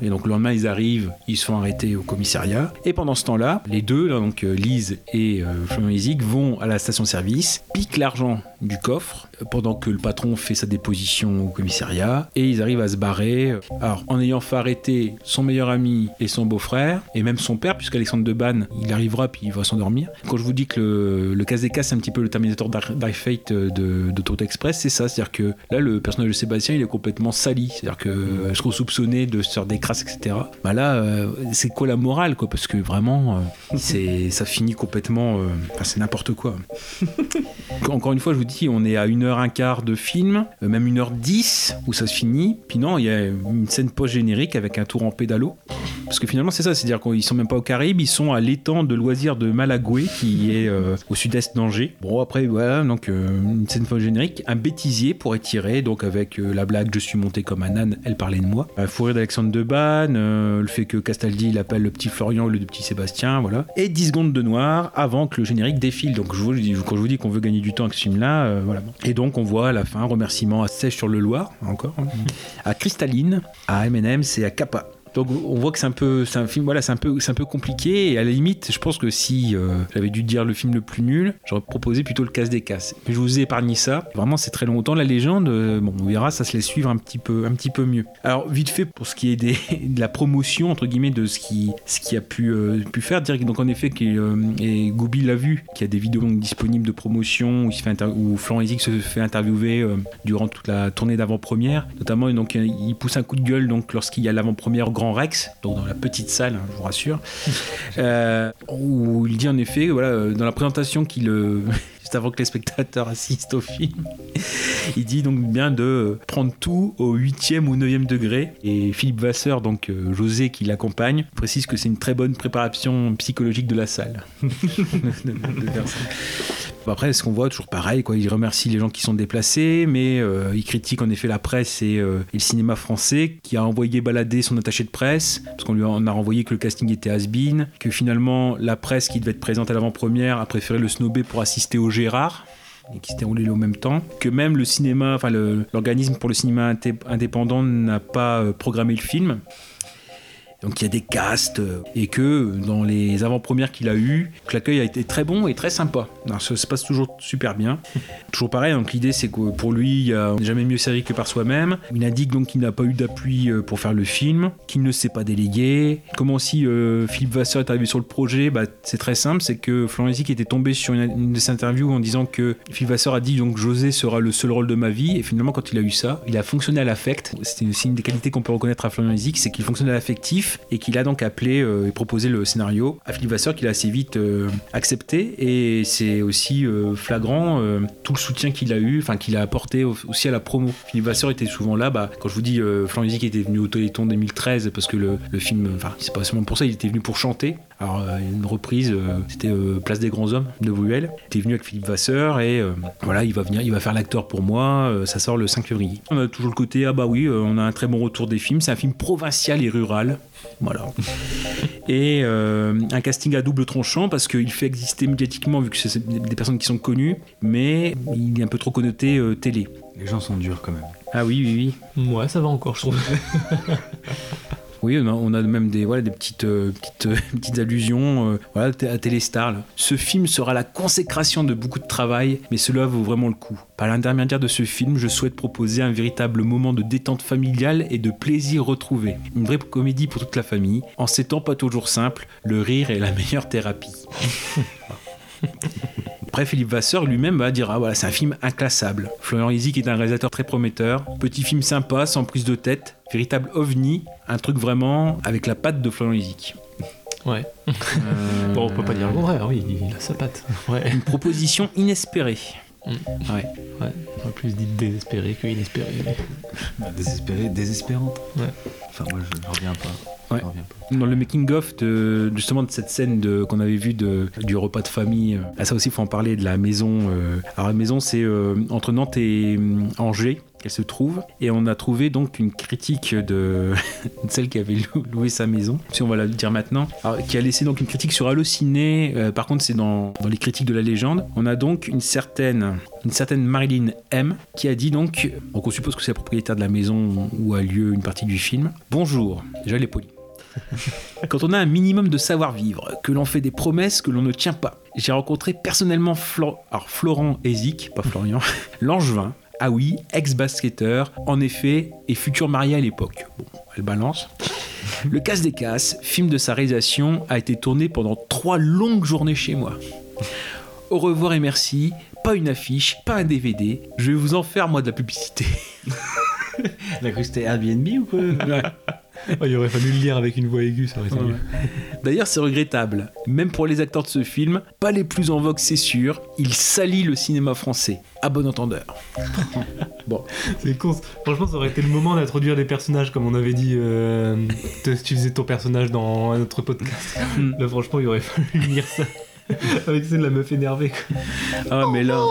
et donc le lendemain ils arrivent, ils se font arrêter au commissariat, et pendant ce temps-là, les deux, donc euh, Lise et euh, Florian vont à la station-service, piquent l'argent du coffre, euh, pendant que le patron fait sa déposition au commissariat, et ils arrivent à se barrer. Alors, en ayant fait arrêter son meilleur ami et son beau-frère, et même son père, puisqu'Alexandre Debanne, il arrivera puis il va s'endormir. Quand je vous dis que le, le casse des casses, c'est un petit peu le Terminator Dark Fate de, de Total Express, c'est ça. C'est-à-dire que là, le personnage de Sébastien, il est complètement sali. C'est-à-dire que euh, se soupçonné de se faire des crasses, etc. Bah là, euh, c'est quoi la morale, quoi Parce que vraiment, euh, c'est, ça finit complètement. euh, Enfin, c'est n'importe quoi. Encore une fois, je vous dis, on est à 1h15 de film, même 1h10 où ça se finit. Puis non, il y a une scène post-générique avec un tour en pédalo. Parce que finalement, c'est ça, c'est-à-dire qu'ils sont même pas au Caraïbes, ils sont à l'étang de loisirs de Malagoué, qui est euh, au sud-est d'Angers. Bon, après, voilà, donc euh, une scène post-générique, un bêtisier pour étirer, donc avec euh, la blague Je suis monté comme un âne, elle parlait de moi. Un d'Alexandre Debanne, euh, le fait que Castaldi il appelle le petit Florian ou le petit Sébastien, voilà. Et 10 secondes de noir avant que le générique défile. Donc quand je vous dis qu'on veut gagner du temps avec ce film-là, euh, voilà. Et donc on voit à la fin remerciement à Sèche sur le Loir, encore, hein, à Cristalline, à M&M's et à Kappa. Donc on voit que c'est un peu, c'est un film, voilà, c'est un peu, c'est un peu compliqué. Et à la limite, je pense que si euh, j'avais dû dire le film le plus nul, j'aurais proposé plutôt le casse des casses. Mais je vous ai épargné ça. Vraiment, c'est très longtemps la légende. euh, bon, on verra, ça se laisse suivre un petit peu, un petit peu mieux. Alors vite fait pour ce qui est de la promotion entre guillemets de ce qui, ce qui a pu, euh, pu faire. Dire que, donc en effet, euh, et l'a vu, qu'il y a des vidéos donc, disponibles de promotion où, il se fait où Florent se fait interviewer durant toute la tournée d'avant-première. Notamment, donc il pousse un coup de gueule donc lorsqu'il y a l'avant-première Grand Rex, donc dans la petite salle, hein, je vous rassure, euh, où il dit en effet, voilà, euh, dans la présentation qu'il euh, juste avant que les spectateurs assistent au film, il dit donc bien de prendre tout au 8e ou 9e degré. Et Philippe Vasseur, donc euh, José qui l'accompagne, précise que c'est une très bonne préparation psychologique de la salle. De- de Après, ce qu'on voit, toujours pareil, quoi. il remercie les gens qui sont déplacés, mais euh, il critique en effet la presse et, euh, et le cinéma français, qui a envoyé balader son attaché de presse, parce qu'on lui en a renvoyé que le casting était has-been, que finalement la presse qui devait être présente à l'avant-première a préféré le snobber pour assister au Gérard et qui se déroulait au même temps, que même le cinéma, enfin l'organisme pour le cinéma indé- indépendant n'a pas euh, programmé le film. Donc il y a des castes euh, et que dans les avant-premières qu'il a eues, l'accueil a été très bon et très sympa. Alors, ça se passe toujours super bien. toujours pareil, donc l'idée c'est que pour lui, il y a- jamais mieux servi que par soi-même. Il indique donc qu'il n'a pas eu d'appui euh, pour faire le film, qu'il ne s'est pas délégué. Comment aussi euh, Philippe Vasseur est arrivé sur le projet bah, C'est très simple, c'est que Florent Hésic était tombé sur une, de ses interviews en disant que Philippe Vasseur a dit donc José sera le seul rôle de ma vie et finalement quand il a eu ça, il a fonctionné à l'affect. C'était aussi une des qualités qu'on peut reconnaître à Hésic, c'est qu'il fonctionne à l'affectif et qu'il a donc appelé euh, et proposé le scénario à Philippe Vasseur qu'il a assez vite euh, accepté et c'est aussi euh, flagrant tout le soutien qu'il a eu, enfin qu'il a apporté au- aussi à la promo. Philippe Vasseur était souvent là, bah, quand je vous dis Florian Hésic était venu au Téléthon 2013 parce que le, le film, enfin c'est pas seulement pour ça, il était venu pour chanter. Alors euh, une reprise, euh, c'était euh, Place des grands hommes de Bruel. Il était venu avec Philippe Vasseur et euh, voilà, il va venir, il va faire l'acteur pour moi. euh, ça sort le 5 février. On a toujours le côté ah bah oui, euh, on a un très bon retour des films. C'est un film provincial et rural. Voilà. Et euh, un casting à double tranchant parce qu'il fait exister médiatiquement vu que c'est des des personnes qui sont connues, mais il est un peu trop connoté euh, télé. Les gens sont durs quand même. Ah oui, oui, oui. Ouais, ça va encore, je trouve. Oui, on a, même des, voilà, des petites, euh, petites, euh, petites allusions euh, voilà, à Téléstar. Ce film sera la consécration de beaucoup de travail, mais cela vaut vraiment le coup. Par l'intermédiaire de ce film, je souhaite proposer un véritable moment de détente familiale et de plaisir retrouvé. Une vraie comédie pour toute la famille. En ces temps pas toujours simples, le rire est la meilleure thérapie. Après, Philippe Vasseur lui-même va dire Ah voilà, c'est un film inclassable. Florian Hésic est un réalisateur très prometteur. Petit film sympa, sans prise de tête. Véritable ovni. Un truc vraiment avec la patte de Florian Hésic. Ouais. Euh, Bon, on peut pas dire le contraire, oui, il a sa patte. Ouais. Une proposition inespérée. Mm. Ouais. Ouais, on plus dit désespéré que inespéré. mais- Bah, désespéré, désespérante. Ouais. Enfin, moi, je, je reviens pas. Ouais. Je reviens pas. Dans le making-of de, justement de cette scène de, qu'on avait vue de, du repas de famille, euh, ah, ça aussi, il faut en parler de la maison. euh, alors, la maison, c'est euh, entre Nantes et euh, Angers qu'elle se trouve. Et on a trouvé donc une critique de celle qui avait lou- loué sa maison, si on va la dire maintenant, qui a laissé donc une critique sur Allociné. Euh, par contre, c'est dans, dans les critiques de la légende. On a donc une certaine, une certaine Marilyn M qui a dit donc, donc on suppose que c'est la propriétaire de la maison où a lieu une partie du film. Bonjour, déjà les polis. Quand on a un minimum de savoir-vivre, que l'on fait des promesses que l'on ne tient pas. J'ai rencontré personnellement Flo- alors Florent Hézic, pas Florian, Langevin, ah oui, ex-basketteur, en effet, et futur marié à l'époque. Bon, elle balance. Le Casse des Casses, film de sa réalisation, a été tourné pendant trois longues journées chez moi. Au revoir et merci, pas une affiche, pas un DVD, je vais vous en faire moi de la publicité. Elle a cru Airbnb ou quoi? Oh, il aurait fallu le lire avec une voix aiguë, ça aurait été mieux. D'ailleurs, c'est regrettable. Même pour les acteurs de ce film, pas les plus en vogue, c'est sûr, il salit le cinéma français. À bon entendeur. bon. C'est con. Franchement, ça aurait été le moment d'introduire les personnages, comme on avait dit. Euh, tu tu faisais ton personnage dans un autre podcast. Là, franchement, il aurait fallu lire ça. Avec celle de la meuf énervée. quoi. Ah, mais là.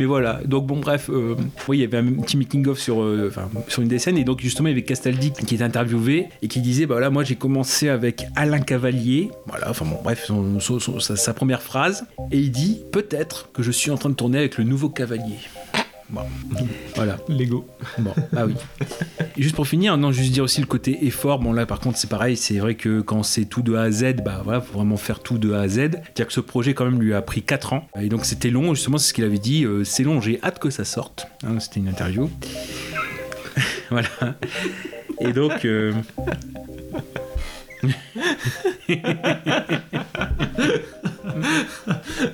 Mais voilà, donc bon, bref, euh, oui, il y avait un petit sur, euh, sur une des scènes, et donc justement, il y avait Castaldi qui était interviewé et qui disait Bah voilà, moi j'ai commencé avec Alain Cavalier, voilà, enfin bon, bref, sa première phrase, et il dit Peut-être que je suis en train de tourner avec le nouveau Cavalier. Bon. Voilà. Lego. Bon, ah oui. Et juste pour finir, non, juste dire aussi le côté effort. Bon, là, par contre, c'est pareil. C'est vrai que quand c'est tout de A à Z, bah voilà, faut vraiment faire tout de A à Z. C'est-à-dire que ce projet, quand même, lui a pris 4 ans. Et donc, c'était long. Justement, c'est ce qu'il avait dit. euh, c'est long, j'ai hâte que ça sorte. Hein, c'était une interview. voilà. Et donc. euh,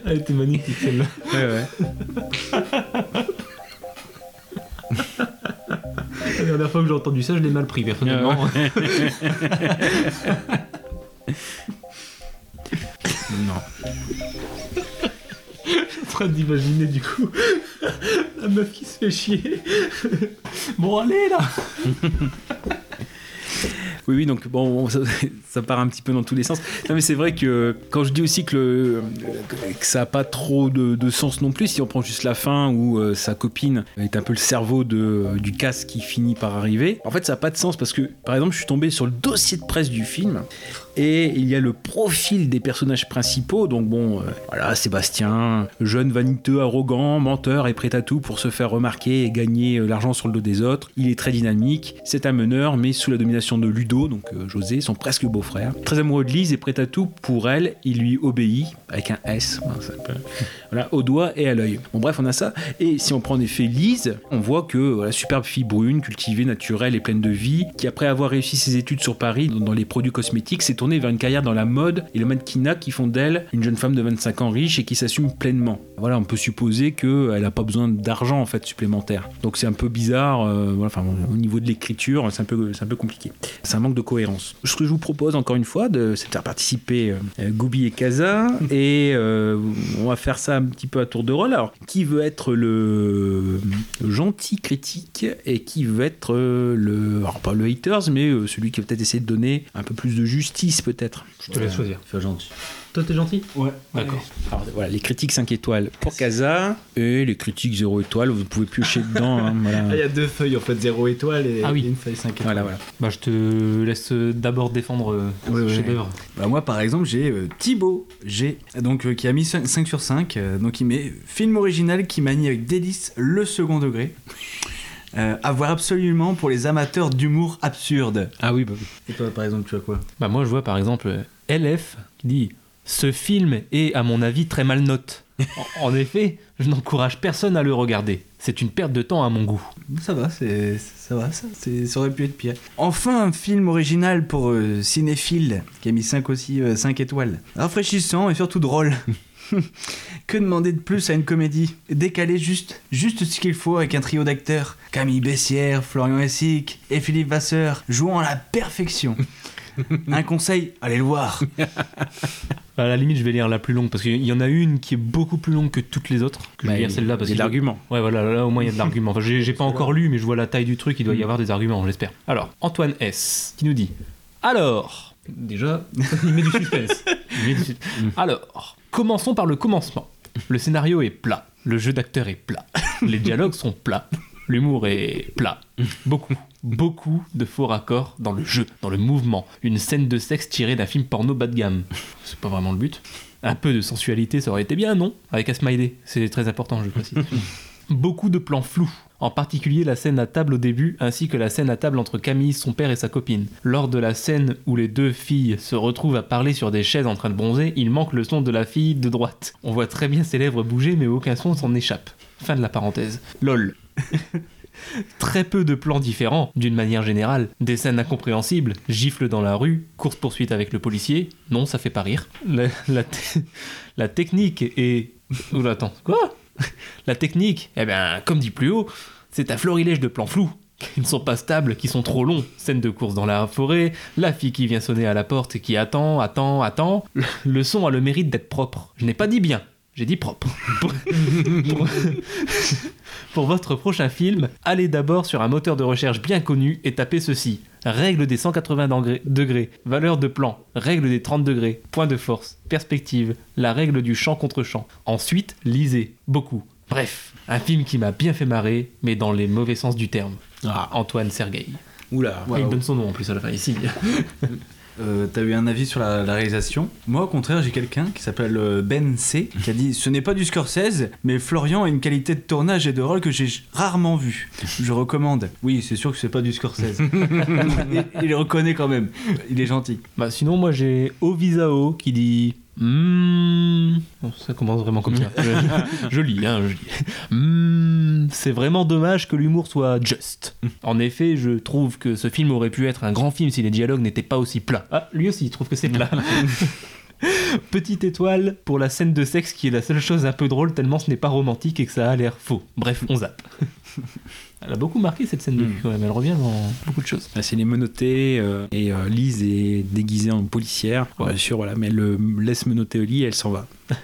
Elle était magnifique celle-là. Ouais, ouais. La dernière fois que j'ai entendu ça, je l'ai mal pris, personnellement. non. Je suis en train d'imaginer du coup la meuf qui se fait chier. bon, allez là Oui, oui, donc bon, ça, part un petit peu dans tous les sens. Non, mais c'est vrai que quand je dis aussi que, ça n'a pas trop de, sens non plus, si on prend juste la fin où euh, sa copine est un peu le cerveau de, du casse qui finit par arriver, en fait, ça n'a pas de sens parce que, par exemple, je suis tombé sur le dossier de presse du film et il y a le profil des personnages principaux. Donc, bon, euh, voilà, Sébastien, jeune vaniteux, arrogant, menteur et prêt à tout pour se faire remarquer et gagner euh, l'argent sur le dos des autres. Il est très dynamique, c'est un meneur, mais sous la domination de Ludo, donc euh, José, son presque beau-frère. Très amoureux de Lise et prêt à tout pour elle, il lui obéit avec un S, voilà, au doigt et à l'œil. Bon, bref, on a ça. Et si on prend en effet Lise, on voit que voilà, superbe fille brune, cultivée, naturelle et pleine de vie, qui après avoir réussi ses études sur Paris dans, les produits cosmétiques, s'est tournée vers une carrière dans la mode et le mannequinat qui font d'elle une jeune femme de 25 ans riche et qui s'assume pleinement. Voilà, on peut supposer qu'elle n'a pas besoin d'argent en fait supplémentaire. Donc c'est un peu bizarre, euh, voilà, au niveau de l'écriture, c'est un, un peu compliqué. C'est un manque de cohérence. Ce que je vous propose encore une fois, de, c'est de faire participer euh, Goubi et Kaza, et euh, on va faire ça un petit peu à tour de rôle. Alors, qui veut être le gentil critique et qui veut être euh, le, alors pas le haters, mais euh, celui qui va peut-être essayer de donner un peu plus de justice peut-être? Je te laisse choisir. Fais gentil. Toi, t'es gentil Ouais. D'accord. Alors voilà, les critiques 5 étoiles pour Kaza et les critiques 0 étoiles, vous pouvez piocher dedans. hein, voilà. Ah, il y a deux feuilles en fait, 0 étoile et Ah oui. une feuille 5 étoiles. Voilà, voilà. Bah, je te laisse d'abord défendre euh, Ouais, ce ouais. chef-d'œuvre. Bah, moi, par exemple, j'ai euh, Thibaut G, donc, euh, qui a mis 5, sur 5. euh, donc, il met film original qui manie avec délice le second degré. Euh, à voir absolument pour les amateurs d'humour absurde. Ah oui, bah oui. Et toi, par exemple, tu as quoi? Bah, moi, je vois par exemple LF qui dit Ce film est, à mon avis, très mal note. en, en effet, je n'encourage personne à le regarder. C'est une perte de temps à mon goût. Ça va, c'est ça va, ça, ça aurait pu être pire. Enfin, un film original pour euh, cinéphile qui a mis 5 aussi, 5 étoiles. Rafraîchissant et surtout drôle. que demander de plus à une comédie? Décalé juste, juste ce qu'il faut avec un trio d'acteurs. Camille Bessière, Florian Essic et Philippe Vasseur jouant à la perfection. un conseil, allez le voir. À la limite, je vais lire la plus longue parce qu'il y en a une qui est beaucoup plus longue que toutes les autres. Que je Bah, vais lire il- celle-là parce il y a qu'il de l'argument. Ouais, voilà, là au moins il y a de l'argument. Enfin, j'ai pas encore lu, mais je vois la taille du truc, il doit y avoir des arguments, j'espère. Alors, Antoine S. qui nous dit Alors, déjà, il met du suspense. Il met du sus- Alors, commençons par le commencement. Le scénario est plat, le jeu d'acteur est plat, les dialogues sont plats, l'humour est plat. Beaucoup, beaucoup de faux raccords dans le jeu, dans le mouvement. Une scène de sexe tirée d'un film porno bas de gamme. C'est pas vraiment le but. Un peu de sensualité, ça aurait été bien, non? Avec smiley, c'est très important, je précise. Beaucoup de plans flous, en particulier la scène à table au début, ainsi que la scène à table entre Camille, son père et sa copine. Lors de la scène où les deux filles se retrouvent à parler sur des chaises en train de bronzer, il manque le son de la fille de droite. On voit très bien ses lèvres bouger, mais aucun son s'en échappe. Fin de la parenthèse. LOL. Très peu de plans différents, d'une manière générale. Des scènes incompréhensibles, gifles dans la rue, course-poursuite avec le policier. Non, ça fait pas rire. La, la te- la technique est... Oula, attends, quoi? La technique, eh bien, comme dit plus haut, c'est un florilège de plans flous qui ne sont pas stables, qui sont trop longs. Scène de course dans la forêt, la fille qui vient sonner à la porte et qui attend, attend, attend. Le son a le mérite d'être propre. Je n'ai pas dit bien, j'ai dit propre. Pour- pour- pour votre prochain film, allez d'abord sur un moteur de recherche bien connu et tapez ceci. Règle des 180 degrés, degrés, valeur de plan, règle des 30 degrés, point de force, perspective, la règle du champ contre champ. Ensuite, lisez, beaucoup. Bref, un film qui m'a bien fait marrer, mais dans les mauvais sens du terme. Antoine Sergueï. Oula. il donne son nom en plus à la fin, ici. Euh, T'as eu un avis sur la, la réalisation Moi, au contraire, j'ai quelqu'un qui s'appelle euh, Ben C qui a dit Ce n'est pas du Scorsese, mais Florian a une qualité de tournage et de rôle que j'ai rarement vue. Je recommande. Oui, c'est sûr que c'est pas du Scorsese. il, il le reconnaît quand même. Il est gentil. Bah sinon moi j'ai Ovisao qui dit Hmm, bon, ça commence vraiment comme ça. je, je lis, hein, je lis. Hmm, c'est vraiment dommage que l'humour soit juste. En effet, je trouve que ce film aurait pu être un grand film si les dialogues n'étaient pas aussi plats. Ah, lui aussi, il trouve que c'est plat. Petite étoile pour la scène de sexe qui est la seule chose un peu drôle tellement ce n'est pas romantique et que ça a l'air faux. Bref, on zappe. Elle a beaucoup marqué cette scène depuis quand même, elle revient dans beaucoup de choses. Là, c'est les menottés euh, et euh, Lise est déguisée en policière. Bien sûr, voilà, mais elle le laisse menotter au lit et elle s'en va.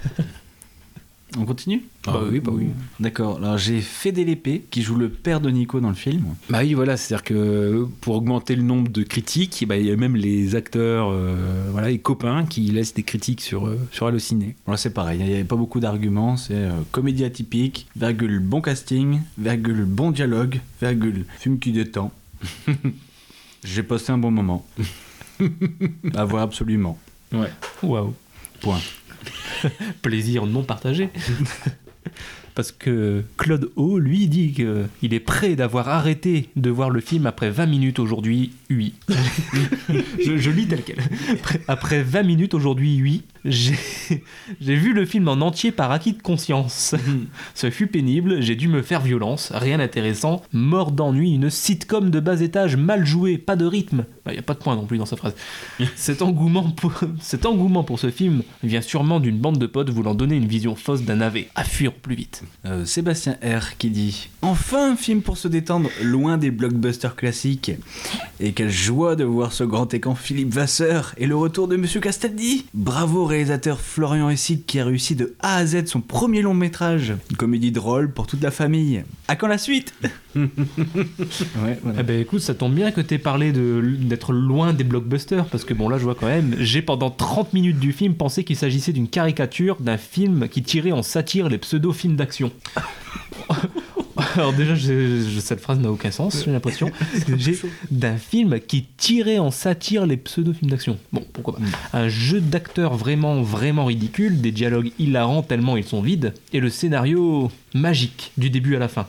On continue Ah oui, bah oui. D'accord. Alors j'ai Fédé Lépée qui joue le père de Nico dans le film. Bah oui, voilà, c'est-à-dire que pour augmenter le nombre de critiques, bah, il y a même les acteurs, euh, voilà, les copains qui laissent des critiques sur, euh, sur Allociné. Voilà, c'est pareil, il n'y avait pas beaucoup d'arguments, c'est euh, comédie atypique, virgule bon casting, virgule bon dialogue, virgule film qui détend. J'ai passé un bon moment. à voir absolument. Ouais. Waouh. Point. Plaisir non partagé. Parce que Claude O, lui, dit qu'il est prêt d'avoir arrêté de voir le film après 20 minutes aujourd'hui, oui. je, je lis tel quel. Après- Après 20 minutes aujourd'hui, oui, j'ai vu le film en entier par acquis de conscience. Ce fut pénible, j'ai dû me faire violence, rien d'intéressant, mort d'ennui, une sitcom de bas étage mal jouée, pas de rythme. Il n'y a pas de point non plus dans sa phrase. Cet engouement, pour, cet engouement pour ce film vient sûrement d'une bande de potes voulant donner une vision fausse d'un navet. À fuir plus vite. Euh, Sébastien R qui dit Enfin un film pour se détendre, loin des blockbusters classiques. Et quelle joie de voir ce grand écran Philippe Vasseur et le retour de Monsieur Castaldi. Bravo au réalisateur Florian Essig qui a réussi de A à Z son premier long métrage. Une comédie drôle pour toute la famille. À quand la suite? Ouais, voilà. Eh ben écoute, ça tombe bien que t'aies parlé de- d'être loin des blockbusters, parce que bon là je vois quand même, j'ai pendant 30 minutes du film pensé qu'il s'agissait d'une caricature d'un film qui tirait en satire les pseudo-films d'action. Alors déjà, je- je- cette phrase n'a aucun sens, j'ai l'impression. D'un film qui tirait en satire les pseudo-films d'action. Bon, pourquoi pas. Un jeu d'acteurs vraiment, vraiment ridicule, des dialogues hilarants tellement ils sont vides, et le scénario magique du début à la fin.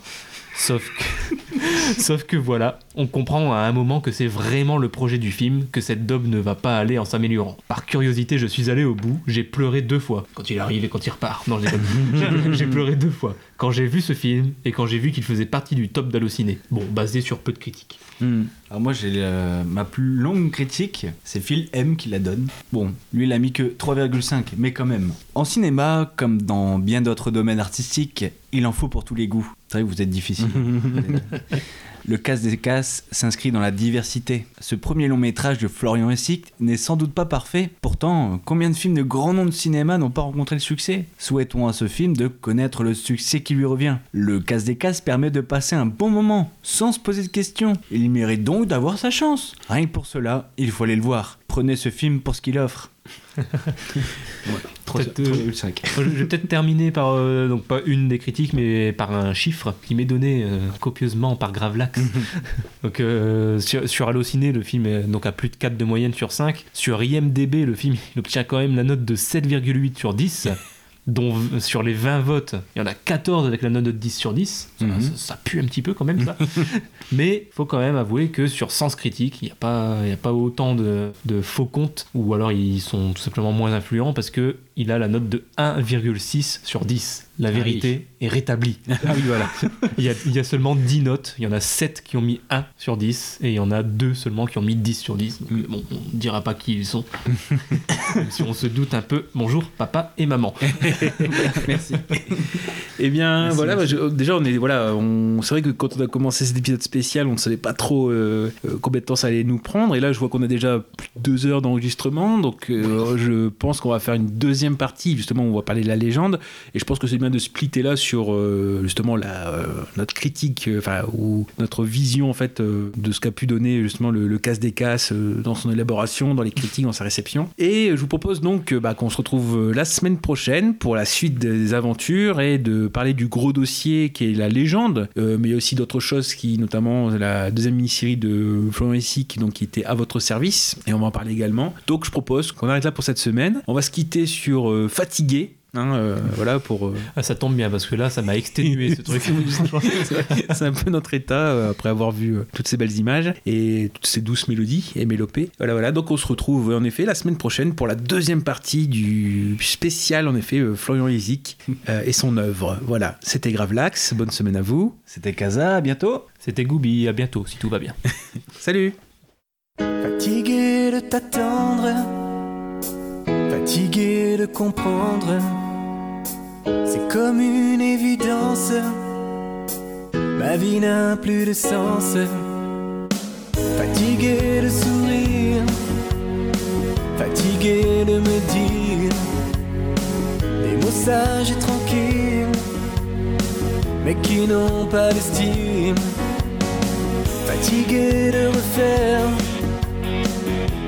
Sauf que, sauf que voilà, on comprend à un moment que c'est vraiment le projet du film, que cette daube ne va pas aller en s'améliorant. Par curiosité, je suis allé au bout, j'ai pleuré deux fois. Quand il arrive et quand il repart. Non. J'ai- pleuré deux fois. Quand j'ai vu ce film et quand j'ai vu qu'il faisait partie du top d'Allociné. Bon, basé sur peu de critiques. Hmm. Alors moi j'ai euh, ma plus longue critique, c'est Phil M qui la donne. Bon, lui il a mis que 3,5, mais quand même. En cinéma, comme dans bien d'autres domaines artistiques, il en faut pour tous les goûts. C'est vrai que vous êtes difficile. Le casse des casses s'inscrit dans la diversité. Ce premier long métrage de Florian Essig n'est sans doute pas parfait. Pourtant, combien de films de grands noms de cinéma n'ont pas rencontré le succès? Souhaitons à ce film de connaître le succès qui lui revient. Le casse des casses permet de passer un bon moment, sans se poser de questions. Il mérite donc d'avoir sa chance. Rien que pour cela, il faut aller le voir. Prenez ce film pour ce qu'il offre. Peut-être, euh, 3,5. Je vais peut-être terminer par, euh, donc pas une des critiques, mais par un chiffre qui m'est donné euh, copieusement par Gravelax. donc euh, sur, sur Allociné, le film est donc à plus de 4 de moyenne sur 5. Sur IMDB, le film il obtient quand même la note de 7,8 sur 10. Dont sur les 20 votes, il y en a 14 avec la note de 10 sur 10. Ça, Mhm. ça- ça pue un petit peu quand même ça. Mais faut quand même avouer que sur Sens Critique, il n'y a, pas- y a pas autant de, de faux comptes, ou alors ils sont tout simplement moins influents parce que il a la note de 1,6 sur 10. La Ah vérité est rétablie. Ah oui, voilà. il, y a, il y a seulement 10 notes, il y en a 7 qui ont mis 1 sur 10, et il y en a 2 seulement qui ont mis 10 sur 10. Donc, bon, on ne dira pas qui ils sont. Même si on se doute un peu, bonjour papa et maman. Merci. Eh bien, Merci, voilà, merci. bah, je- déjà, on est, voilà, on, c'est vrai que quand on a commencé cet épisode spécial, on ne savait pas trop euh, euh, combien de temps ça allait nous prendre. Et là, je vois qu'on a déjà plus de deux heures d'enregistrement. Donc, euh, je pense qu'on va faire une deuxième partie. Justement, on va parler de la légende. Et je pense que c'est bien de splitter là sur euh, justement la, euh, notre critique, euh, enfin, ou notre vision en fait de ce qu'a pu donner justement le, casse des casses dans son élaboration, dans les critiques, dans sa réception. Et je vous propose donc bah, qu'on se retrouve la semaine prochaine pour la suite des aventures et de parler du gros dossier qui est la légende, mais aussi d'autres choses qui, notamment la deuxième mini-série de Florent Essy qui, donc, qui était à votre service, et on va en parler également. Donc je propose qu'on arrête là pour cette semaine. On va se quitter sur euh, Fatigué. hein, euh, voilà pour. euh, Ah, ça tombe bien parce que là, ça m'a exténué ce truc. c'est un peu notre état euh, après avoir vu euh, toutes ces belles images et toutes ces douces mélodies et mélopées. Voilà, voilà. Donc on se retrouve en effet la semaine prochaine pour la deuxième partie du spécial en effet euh, Florian Isic euh, et son œuvre. Voilà, c'était Gravelax. Bonne semaine à vous. C'était Kaza. À bientôt. C'était Goubi. À bientôt si tout va bien. Salut. Fatigué de t'attendre, fatigué de comprendre, c'est comme une évidence. Ma vie n'a plus de sens. Fatigué de sourire, fatigué de me dire des mots sages et tranquilles, mais qui n'ont pas d'estime. Fatigué de refaire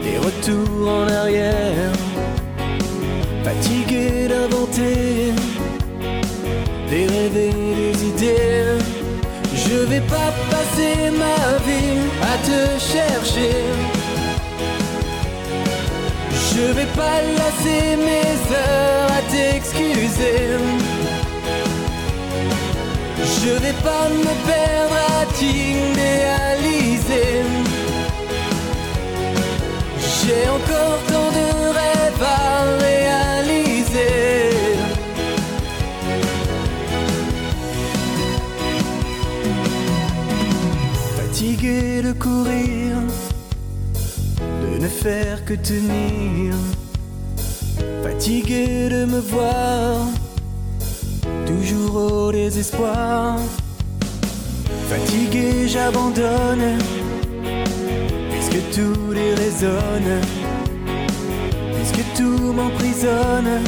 des retours en arrière, fatigué d'inventer des rêves et des idées. Je vais pas passer ma vie à te chercher. Je vais pas lasser mes heures à t'excuser. Je vais pas me perdre à t'idéaliser. J'ai encore tant de rêves à De courir, de ne faire que tenir. Fatigué de me voir, toujours au désespoir. Fatigué, j'abandonne, puisque tout déraisonne, puisque tout m'emprisonne,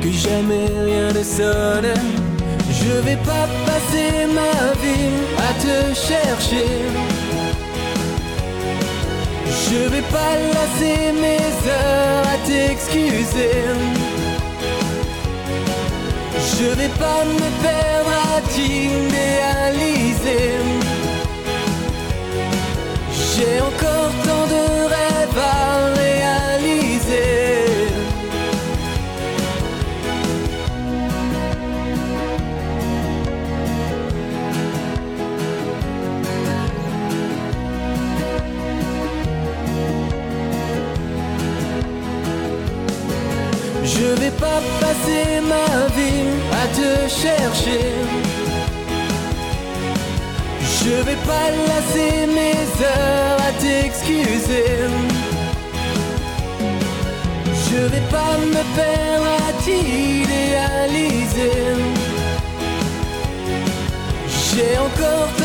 que jamais rien ne sonne. Je vais pas ma vie à te chercher. Je vais pas lasser mes heures à t'excuser. Je vais pas me perdre à t'idéaliser. J'ai encore tant de pas passer ma vie à te chercher. Je vais pas lasser mes heures à t'excuser. Je vais pas me perdre à t'idéaliser. J'ai encore